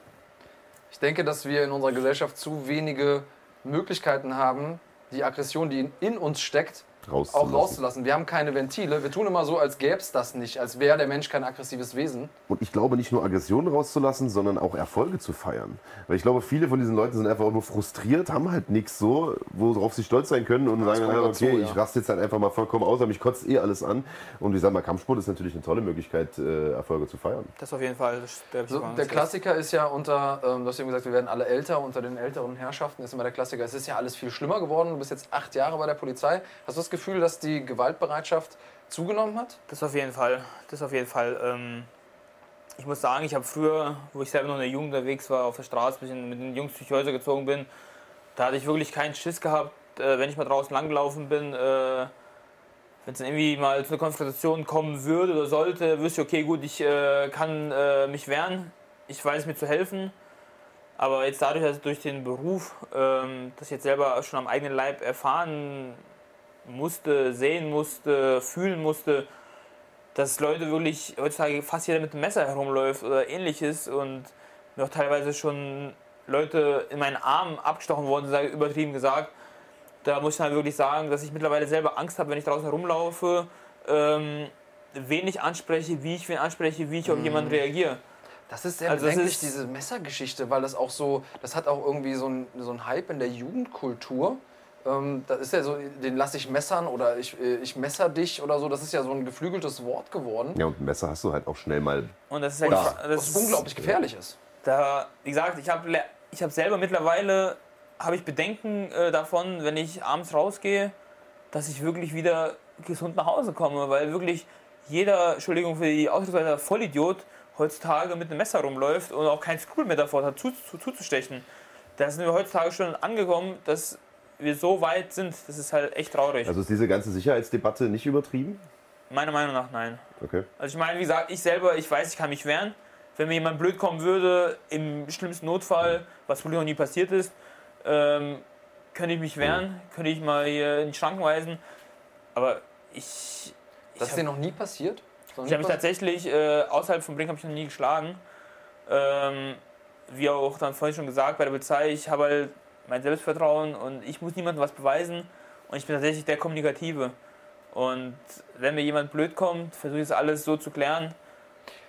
Ich denke, dass wir in unserer Gesellschaft zu wenige Möglichkeiten haben, die Aggression, die in- in uns steckt, auch Rauszulassen. rauszulassen. Wir haben keine Ventile. Wir tun immer so, als gäbe es das nicht, als wäre der Mensch kein aggressives Wesen. Und ich glaube, nicht nur Aggressionen rauszulassen, sondern auch Erfolge zu feiern. Weil ich glaube, viele von diesen Leuten sind einfach nur frustriert, haben halt nichts so, worauf sie stolz sein können und sagen, kommt dann, dazu, okay, ja. ich raste jetzt halt einfach mal vollkommen aus, aber mich kotzt eh alles an. Und ich sag mal, Kampfsport ist natürlich eine tolle Möglichkeit, äh, Erfolge zu feiern. Das auf jeden Fall. Das, So, der Klassiker ist ja unter, ähm, du hast eben gesagt, wir werden alle älter, unter den älteren Herrschaften ist immer der Klassiker, es ist ja alles viel schlimmer geworden, du bist jetzt acht Jahre bei der Polizei. Hast du das Gefühl, dass die Gewaltbereitschaft zugenommen hat? Das auf jeden Fall. Das auf jeden Fall. Ähm, ich muss sagen, ich habe früher, wo ich selber noch in der Jugend unterwegs war, auf der Straße, bisschen mit den Jungs durch Häuser gezogen bin, da hatte ich wirklich keinen Schiss gehabt, äh, wenn ich mal draußen langgelaufen bin. Äh, wenn es dann irgendwie mal zu einer Konfrontation kommen würde oder sollte, wüsste ich, okay, gut, ich äh, kann mich wehren, ich weiß mir zu helfen. Aber jetzt dadurch, dass ich durch den Beruf, ähm, das ich jetzt selber schon am eigenen Leib erfahren musste, sehen musste, fühlen musste, dass Leute wirklich heutzutage fast jeder mit einem Messer herumläuft oder ähnliches und mir auch teilweise schon Leute in meinen Arm abgestochen worden sind, übertrieben gesagt. Da muss ich dann wirklich sagen, dass ich mittlerweile selber Angst habe, wenn ich draußen herumlaufe, ähm, wen ich anspreche, wie ich wen anspreche, wie ich auf jemanden reagiere. Das ist sehr Also bedenklich, ist- diese Messergeschichte, weil das auch so, das hat auch irgendwie so ein, so ein Hype in der Jugendkultur. Ähm, das ist ja so, den lasse ich messern oder ich, äh, ich messer dich oder so. Das ist ja so ein geflügeltes Wort geworden, Ja, und ein Messer hast du halt auch schnell mal. Und das ist halt, Ja. das was ist unglaublich gefährlich ist. Da, wie gesagt, ich habe ich hab selber mittlerweile habe ich Bedenken äh, davon, wenn ich abends rausgehe, dass ich wirklich wieder gesund nach Hause komme, weil wirklich jeder, Entschuldigung für die Ausdrucksweise, Vollidiot heutzutage mit einem Messer rumläuft und auch kein Skrupel mehr davor hat, zu, zu, zuzustechen. Da sind wir heutzutage schon angekommen, dass wir so weit sind. Das ist halt echt traurig. Also ist diese ganze Sicherheitsdebatte nicht übertrieben? Meiner Meinung nach nein. Okay. Also ich meine, wie gesagt, ich selber, ich weiß, ich kann mich wehren. Wenn mir jemand blöd kommen würde, im schlimmsten Notfall, was wohl noch nie passiert ist, ähm, könnte ich mich wehren, könnte ich mal hier in die Schranken weisen. Aber ich. Das ist dir noch nie passiert? ich habe mich tatsächlich äh, außerhalb vom Ring habe ich noch nie geschlagen. Ähm, wie auch dann vorhin schon gesagt bei der Polizei, ich habe halt mein Selbstvertrauen und ich muss niemandem was beweisen und ich bin tatsächlich der Kommunikative. Und wenn mir jemand blöd kommt, versuche ich es alles so zu klären.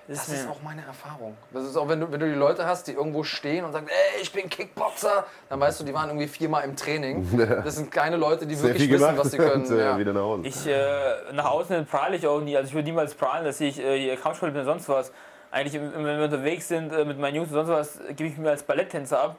Das, das ist auch meine Erfahrung. Das ist auch, wenn du, wenn du die Leute hast, die irgendwo stehen und sagen, ey, ich bin Kickboxer, dann weißt du, die waren irgendwie viermal im Training. Das sind keine Leute, die Sehr wirklich wissen, was sie können. Ja. wieder nach Hause. Ich, äh, nach außen prahle ich auch nie. Also ich würde niemals prahlen, dass ich äh, Kampfsport bin oder sonst was. Eigentlich, wenn wir unterwegs sind äh, mit meinen Jungs und sonst was, gebe ich mir als Balletttänzer ab.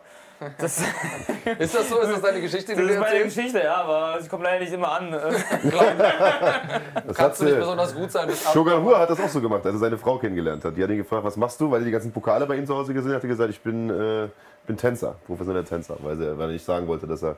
Das ist das so? Ist das deine Geschichte? Die das ist meine erzählst? Geschichte, ja, aber ich komme leider nicht immer an. das Kannst du nicht besonders gut sein. Shogun Hua hat das auch so gemacht, als er seine Frau kennengelernt hat. Die hat ihn gefragt, was machst du? Weil er die ganzen Pokale bei ihm zu Hause gesehen hat. Er hat gesagt, ich bin, äh, bin Tänzer, professioneller Tänzer, weil er, weil er nicht sagen wollte, dass er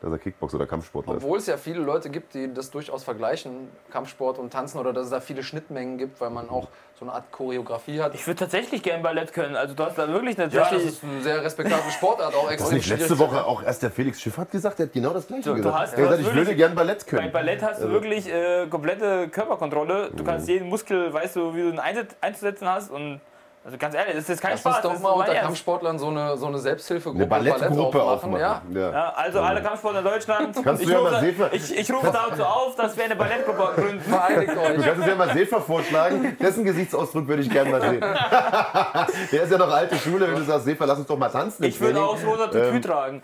dass er Kickbox oder Kampfsportler Obwohl es ja viele Leute gibt, die das durchaus vergleichen, Kampfsport und Tanzen, oder dass es da viele Schnittmengen gibt, weil man auch so eine Art Choreografie hat. Ich würde tatsächlich gerne Ballett können. Also du hast da wirklich eine Ja, das ist eine sehr respektable Sportart, auch extrem nicht letzte Woche auch erst der Felix Schiff hat gesagt, der hat genau das gleiche du, gesagt. Du hast, er hat gesagt, ich würde gerne Ballett können. Bei Ballett hast du also. wirklich äh, komplette Körperkontrolle. Du kannst jeden Muskel, weißt du, wie du ihn einzusetzen hast und also ganz ehrlich, das ist kein Lass Spaß. Lass uns doch mal unter Kampfsportlern so eine, so eine Selbsthilfegruppe, eine Ballettgruppe Ballett aufmachen. Ja. Ja. ja. also alle Kampfsportler in Deutschland. Kannst ich, du ja rufe, mal Sefer ich, ich rufe dazu auf, dass wir eine Ballettgruppe gründen. Vereinigt euch. Du kannst es ja mal Sefer vorschlagen. Dessen Gesichtsausdruck würde ich gerne mal sehen. Der ist ja noch alte Schule, wenn du sagst, Sefer, lass uns doch mal tanzen. Ich würde auch das rosa Tütü ähm. tragen.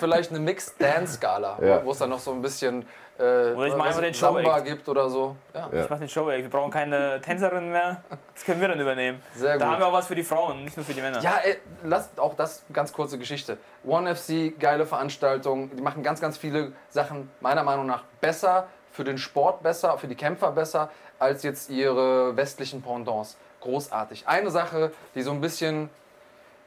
Vielleicht eine Mixed Dance Skala, ja. wo es dann noch so ein bisschen äh, oder ich mache den Show gibt oder so. Ja. Ich mache den Show -Act. Wir brauchen keine Tänzerinnen mehr. Das können wir dann übernehmen. Sehr gut. Da haben wir auch was für die Frauen, nicht nur für die Männer. Ja, ey, lasst auch das ganz kurze Geschichte. One FC, geile Veranstaltung. Die machen ganz, ganz viele Sachen meiner Meinung nach besser, für den Sport besser, für die Kämpfer besser, als jetzt ihre westlichen Pendants. Großartig. Eine Sache, die so ein bisschen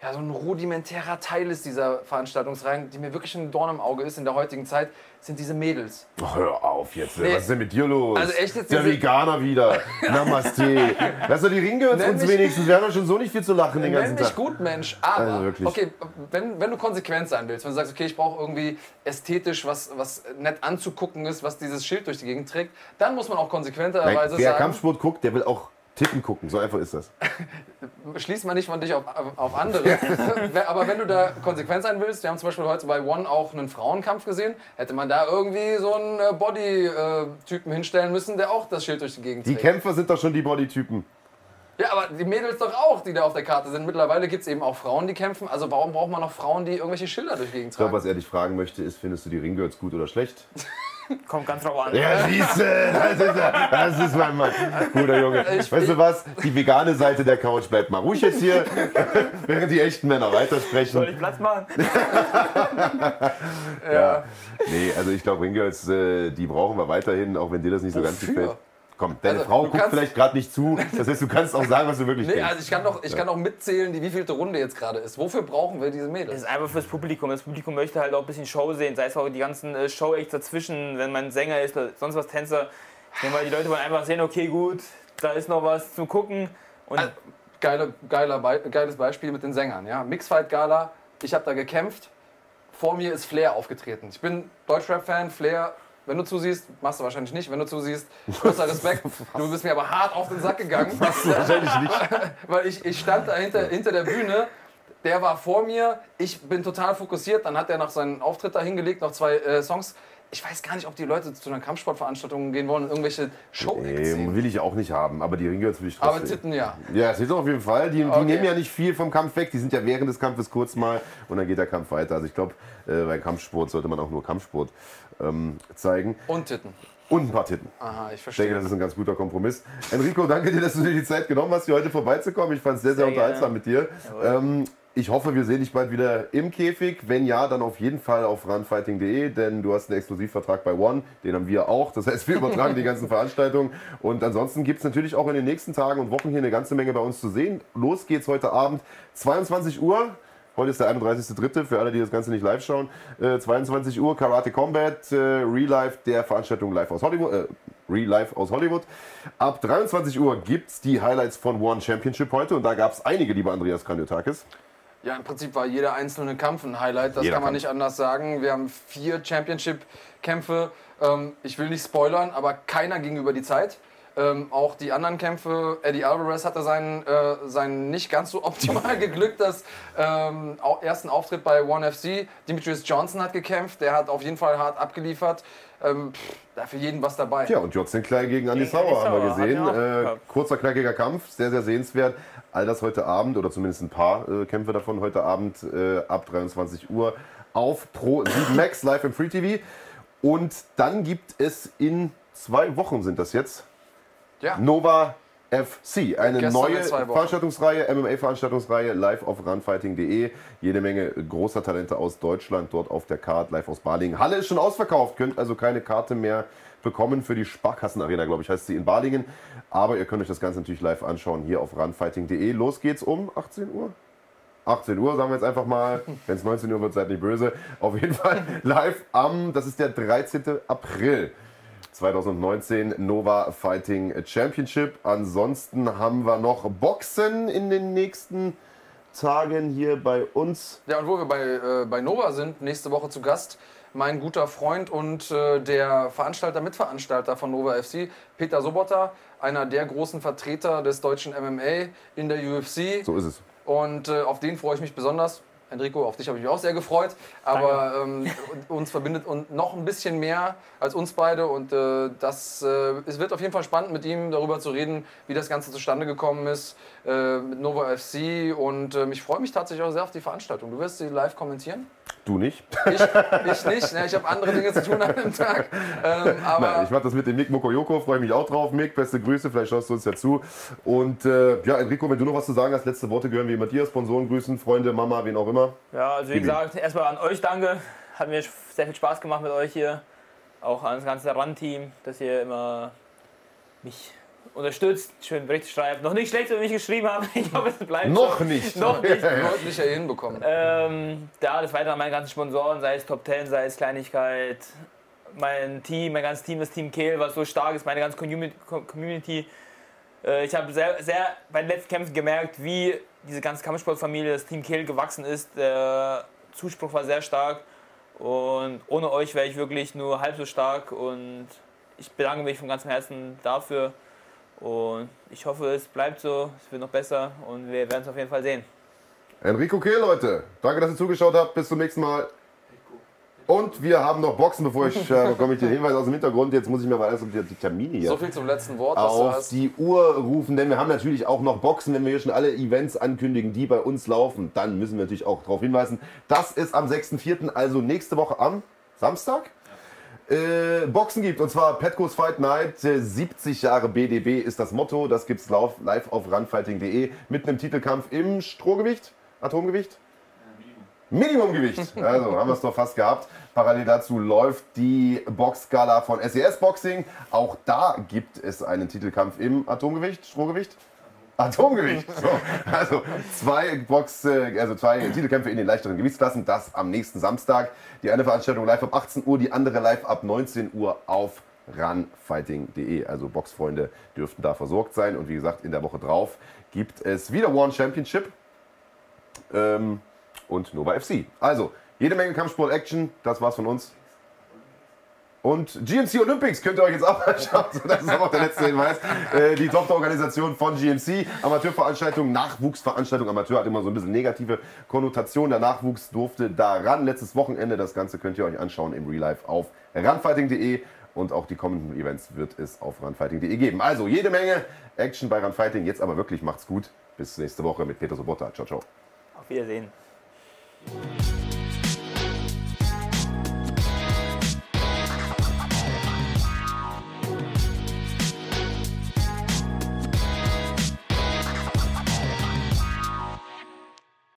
ja, so ein rudimentärer Teil ist dieser Veranstaltungsreihen, die mir wirklich ein Dorn im Auge ist in der heutigen Zeit, sind diese Mädels. Oh, hör auf jetzt, nee. was ist denn mit dir los? Also echt jetzt Der Veganer wieder. Namaste. Lass doch die Ringe uns wenigstens. Wir haben ja schon so nicht viel zu lachen den ganzen Tag. Nicht gut, Mensch. Aber, also okay, wenn, wenn du konsequent sein willst, wenn du sagst, okay, ich brauche irgendwie ästhetisch was, was nett anzugucken ist, was dieses Schild durch die Gegend trägt, dann muss man auch konsequenterweise Nein, wer sagen... Wer Kampfsport guckt, der will auch Tippen gucken, so einfach ist das. Schließt man nicht von dich auf, auf andere. Aber wenn du da konsequent sein willst, wir haben zum Beispiel heute bei One auch einen Frauenkampf gesehen, hätte man da irgendwie so einen äh, Body-Typen hinstellen müssen, der auch das Schild durch die Gegend trägt. Die Kämpfer sind doch schon die Body-Typen. Ja, aber die Mädels doch auch, die da auf der Karte sind. Mittlerweile gibt es eben auch Frauen, die kämpfen. Also warum braucht man noch Frauen, die irgendwelche Schilder durch die Gegend tragen? Ich glaube, was er dich fragen möchte, ist, findest du die Ringgirls gut oder schlecht? Kommt ganz drauf an. Ja, siehste, das ist, das ist mein Mann. Guter Junge. Ich, weißt du was? Die vegane Seite der Couch bleibt mal ruhig jetzt hier, während die echten Männer weitersprechen. Soll ich Platz machen? ja. ja. Nee, also ich glaube, Ringgirls, äh, die brauchen wir weiterhin, auch wenn dir das nicht so ganz gefällt. Komm, deine also, Frau guckt vielleicht gerade nicht zu. Das heißt, du kannst auch sagen, was du wirklich nee, denkst. Also ich kann doch, ich kann doch mitzählen, die wievielte Runde jetzt gerade ist. Wofür brauchen wir diese Mädels? Das ist einfach fürs Publikum. Das Publikum möchte halt auch ein bisschen Show sehen. Sei es auch die ganzen äh, Show-Acts dazwischen, wenn man Sänger ist oder sonst was Tänzer. Ich denke mal, die Leute wollen einfach sehen, okay, gut, da ist noch was zum Gucken. Und also, geile, geiler, geiles Beispiel mit den Sängern. Ja? Mixfight Gala, ich habe da gekämpft. Vor mir ist Flair aufgetreten. Ich bin Deutschrap-Fan. Flair wenn du zusiehst, machst du wahrscheinlich nicht. Wenn du zusiehst, größer Respekt. Du bist mir aber hart auf den Sack gegangen. Machst du wahrscheinlich nicht. Weil ich, ich stand da hinter, hinter der Bühne. Der war vor mir. Ich bin total fokussiert. Dann hat er noch seinen Auftritt da hingelegt, noch zwei äh, Songs ich weiß gar nicht, ob die Leute zu einer Kampfsportveranstaltung gehen wollen und irgendwelche show nee, will ich auch nicht haben, aber die Ringe will ich trotzdem. Aber Titten ja. Ja, Titten auf jeden Fall. Die, okay. die, nehmen ja nicht viel vom Kampf weg. Die sind ja während des Kampfes kurz mal und dann geht der Kampf weiter. Also ich glaube, äh, bei Kampfsport sollte man auch nur Kampfsport ähm, zeigen. Und Titten. Und ein paar Titten. Aha, ich verstehe. Ich denke, das ist ein ganz guter Kompromiss. Enrico, danke dir, dass du dir die Zeit genommen hast, hier heute vorbeizukommen. Ich fand es sehr, sehr, sehr unterhaltsam mit dir. Ähm, ich hoffe, wir sehen dich bald wieder im Käfig. Wenn ja, dann auf jeden Fall auf runfighting.de, denn du hast einen Exklusivvertrag bei One. Den haben wir auch. Das heißt, wir übertragen die ganzen Veranstaltungen. Und ansonsten gibt es natürlich auch in den nächsten Tagen und Wochen hier eine ganze Menge bei uns zu sehen. Los geht's heute Abend, 22 Uhr. Heute ist der 31.3. für alle, die das Ganze nicht live schauen. Äh, 22 Uhr Karate Combat, äh, Real Life der Veranstaltung Live aus Hollywood. Äh, Real Life aus Hollywood. Ab 23 Uhr gibt es die Highlights von One Championship heute und da gab es einige, lieber Andreas Kranjotakis. Ja, im Prinzip war jeder einzelne Kampf ein Highlight, das Jeder kann man Kampf. nicht anders sagen. Wir haben vier Championship-Kämpfe. Ähm, ich will nicht spoilern, aber keiner ging über die Zeit. Ähm, auch die anderen Kämpfe, Eddie Alvarez hatte seinen, äh, seinen nicht ganz so optimal geglücktes ähm, ersten Auftritt bei One FC. Demetrius Johnson hat gekämpft, der hat auf jeden Fall hart abgeliefert. Ähm, pff, da für jeden was dabei. Ja, und Jod Sinclair gegen Andy Sauer haben wir gesehen. Äh, kurzer, knackiger Kampf, sehr, sehr sehenswert. All das heute Abend oder zumindest ein paar äh, Kämpfe davon heute Abend äh, ab 23 Uhr auf Pro 7 Max live im Free TV. Und dann gibt es in zwei Wochen sind das jetzt Ja. Nova FC, eine Gestern neue. Veranstaltungsreihe, MMA-Veranstaltungsreihe, live auf runfighting.de. Jede Menge großer Talente aus Deutschland dort auf der Card, live aus Balingen. Halle ist schon ausverkauft, könnt also keine Karte mehr bekommen für die Sparkassenarena, glaube ich, heißt sie in Balingen. Aber ihr könnt euch das Ganze natürlich live anschauen hier auf runfighting.de. Los geht's um 18 Uhr. 18 Uhr, sagen wir jetzt einfach mal. Wenn es 19 Uhr wird, seid nicht böse. Auf jeden Fall live am, das ist der 13. April. 2019 Nova Fighting Championship. Ansonsten haben wir noch Boxen in den nächsten Tagen hier bei uns. Ja, und wo wir bei, äh, bei Nova sind, nächste Woche zu Gast, mein guter Freund und äh, der Veranstalter, Mitveranstalter von Nova FC, Peter Sobotta, einer der großen Vertreter des deutschen MMA in der UFC. So ist es. Und äh, auf den freue ich mich besonders. Enrico, auf dich habe ich mich auch sehr gefreut. Aber ähm, uns verbindet und noch ein bisschen mehr als uns beide. Und äh, das, äh, es wird auf jeden Fall spannend, mit ihm darüber zu reden, wie das Ganze zustande gekommen ist äh, mit Nova FC. Und ähm, ich freue mich tatsächlich auch sehr auf die Veranstaltung. Du wirst sie live kommentieren? Du nicht? Ich, ich nicht. Ne? Ich habe andere Dinge zu tun an dem Tag. Ähm, aber Nein, ich mache das mit dem Mick Mokoyoko, freue mich auch drauf. Mick, beste Grüße, vielleicht schaust du uns ja zu. Und äh, ja, Enrico, wenn du noch was zu sagen hast, letzte Worte gehören wie immer dir. Sponsoren grüßen, Freunde, Mama, wen auch immer. Ja, also wie Gib ihm. gesagt, erstmal an euch danke. Hat mir sehr viel Spaß gemacht mit euch hier. Auch an das ganze RAN-Team, dass ihr immer mich unterstützt, schön Berichte schreibt. Noch nicht schlecht, wenn ich geschrieben habe. Ich hoffe, es bleibt Noch so. nicht. Noch nicht. deutlich ja hinbekommen. Ähm, ja, des Weiteren meine ganzen Sponsoren, sei es Top 10, sei es Kleinigkeit, mein Team, mein ganzes Team, das Team Kehl, was so stark ist, meine ganze Community. Community. Äh, ich habe sehr, sehr bei den letzten Kämpfen gemerkt, wie diese ganze Kampfsportfamilie, das Team Kehl gewachsen ist. Der Zuspruch war sehr stark und ohne euch wäre ich wirklich nur halb so stark und ich bedanke mich von ganzem Herzen dafür und ich hoffe, es bleibt so, es wird noch besser und wir werden es auf jeden Fall sehen. Enrico Kehl, Leute. Danke, dass ihr zugeschaut habt. Bis zum nächsten Mal. Und wir haben noch Boxen, bevor ich äh, bekomme ich den Hinweis aus dem Hintergrund. Jetzt muss ich mir mal alles um die, die Termine hier So viel zum letzten Wort, was du auf hast. die Uhr rufen, denn wir haben natürlich auch noch Boxen, wenn wir hier schon alle Events ankündigen, die bei uns laufen, dann müssen wir natürlich auch darauf hinweisen. Das ist am 6.4., also nächste Woche am Samstag. Äh, Boxen gibt und zwar Petco's Fight Night, äh, 70 Jahre BDB ist das Motto. Das gibt's live, live auf runfighting.de mit einem Titelkampf im Strohgewicht, Atomgewicht. Minimumgewicht. Also haben wir es doch fast gehabt. Parallel dazu läuft die Boxgala von SES Boxing. Auch da gibt es einen Titelkampf im Atomgewicht, Strohgewicht. Atomgewicht. So, also zwei Box, also zwei Titelkämpfe in den leichteren Gewichtsklassen. Das am nächsten Samstag. Die eine Veranstaltung live ab 18 Uhr, die andere live ab 19 Uhr auf runfighting.de. Also Boxfreunde dürften da versorgt sein. Und wie gesagt, in der Woche drauf gibt es wieder One Championship. Ähm, und Nova FC. Also, jede Menge Kampfsport-Action, das war's von uns. Und GMC Olympics könnt ihr euch jetzt auch anschauen. Das ist auch der letzte Hinweis. Äh, die Tochterorganisation von GMC. Amateurveranstaltung, Nachwuchsveranstaltung. Amateur hat immer so ein bisschen negative Konnotation. Der Nachwuchs durfte da ran. Letztes Wochenende. Das Ganze könnt ihr euch anschauen im Real Life auf runfighting.de. Und auch die kommenden Events wird es auf runfighting.de geben. Also jede Menge Action bei Runfighting. Jetzt aber wirklich macht's gut. Bis nächste Woche mit Peter Sobotta. Ciao, ciao. Auf Wiedersehen.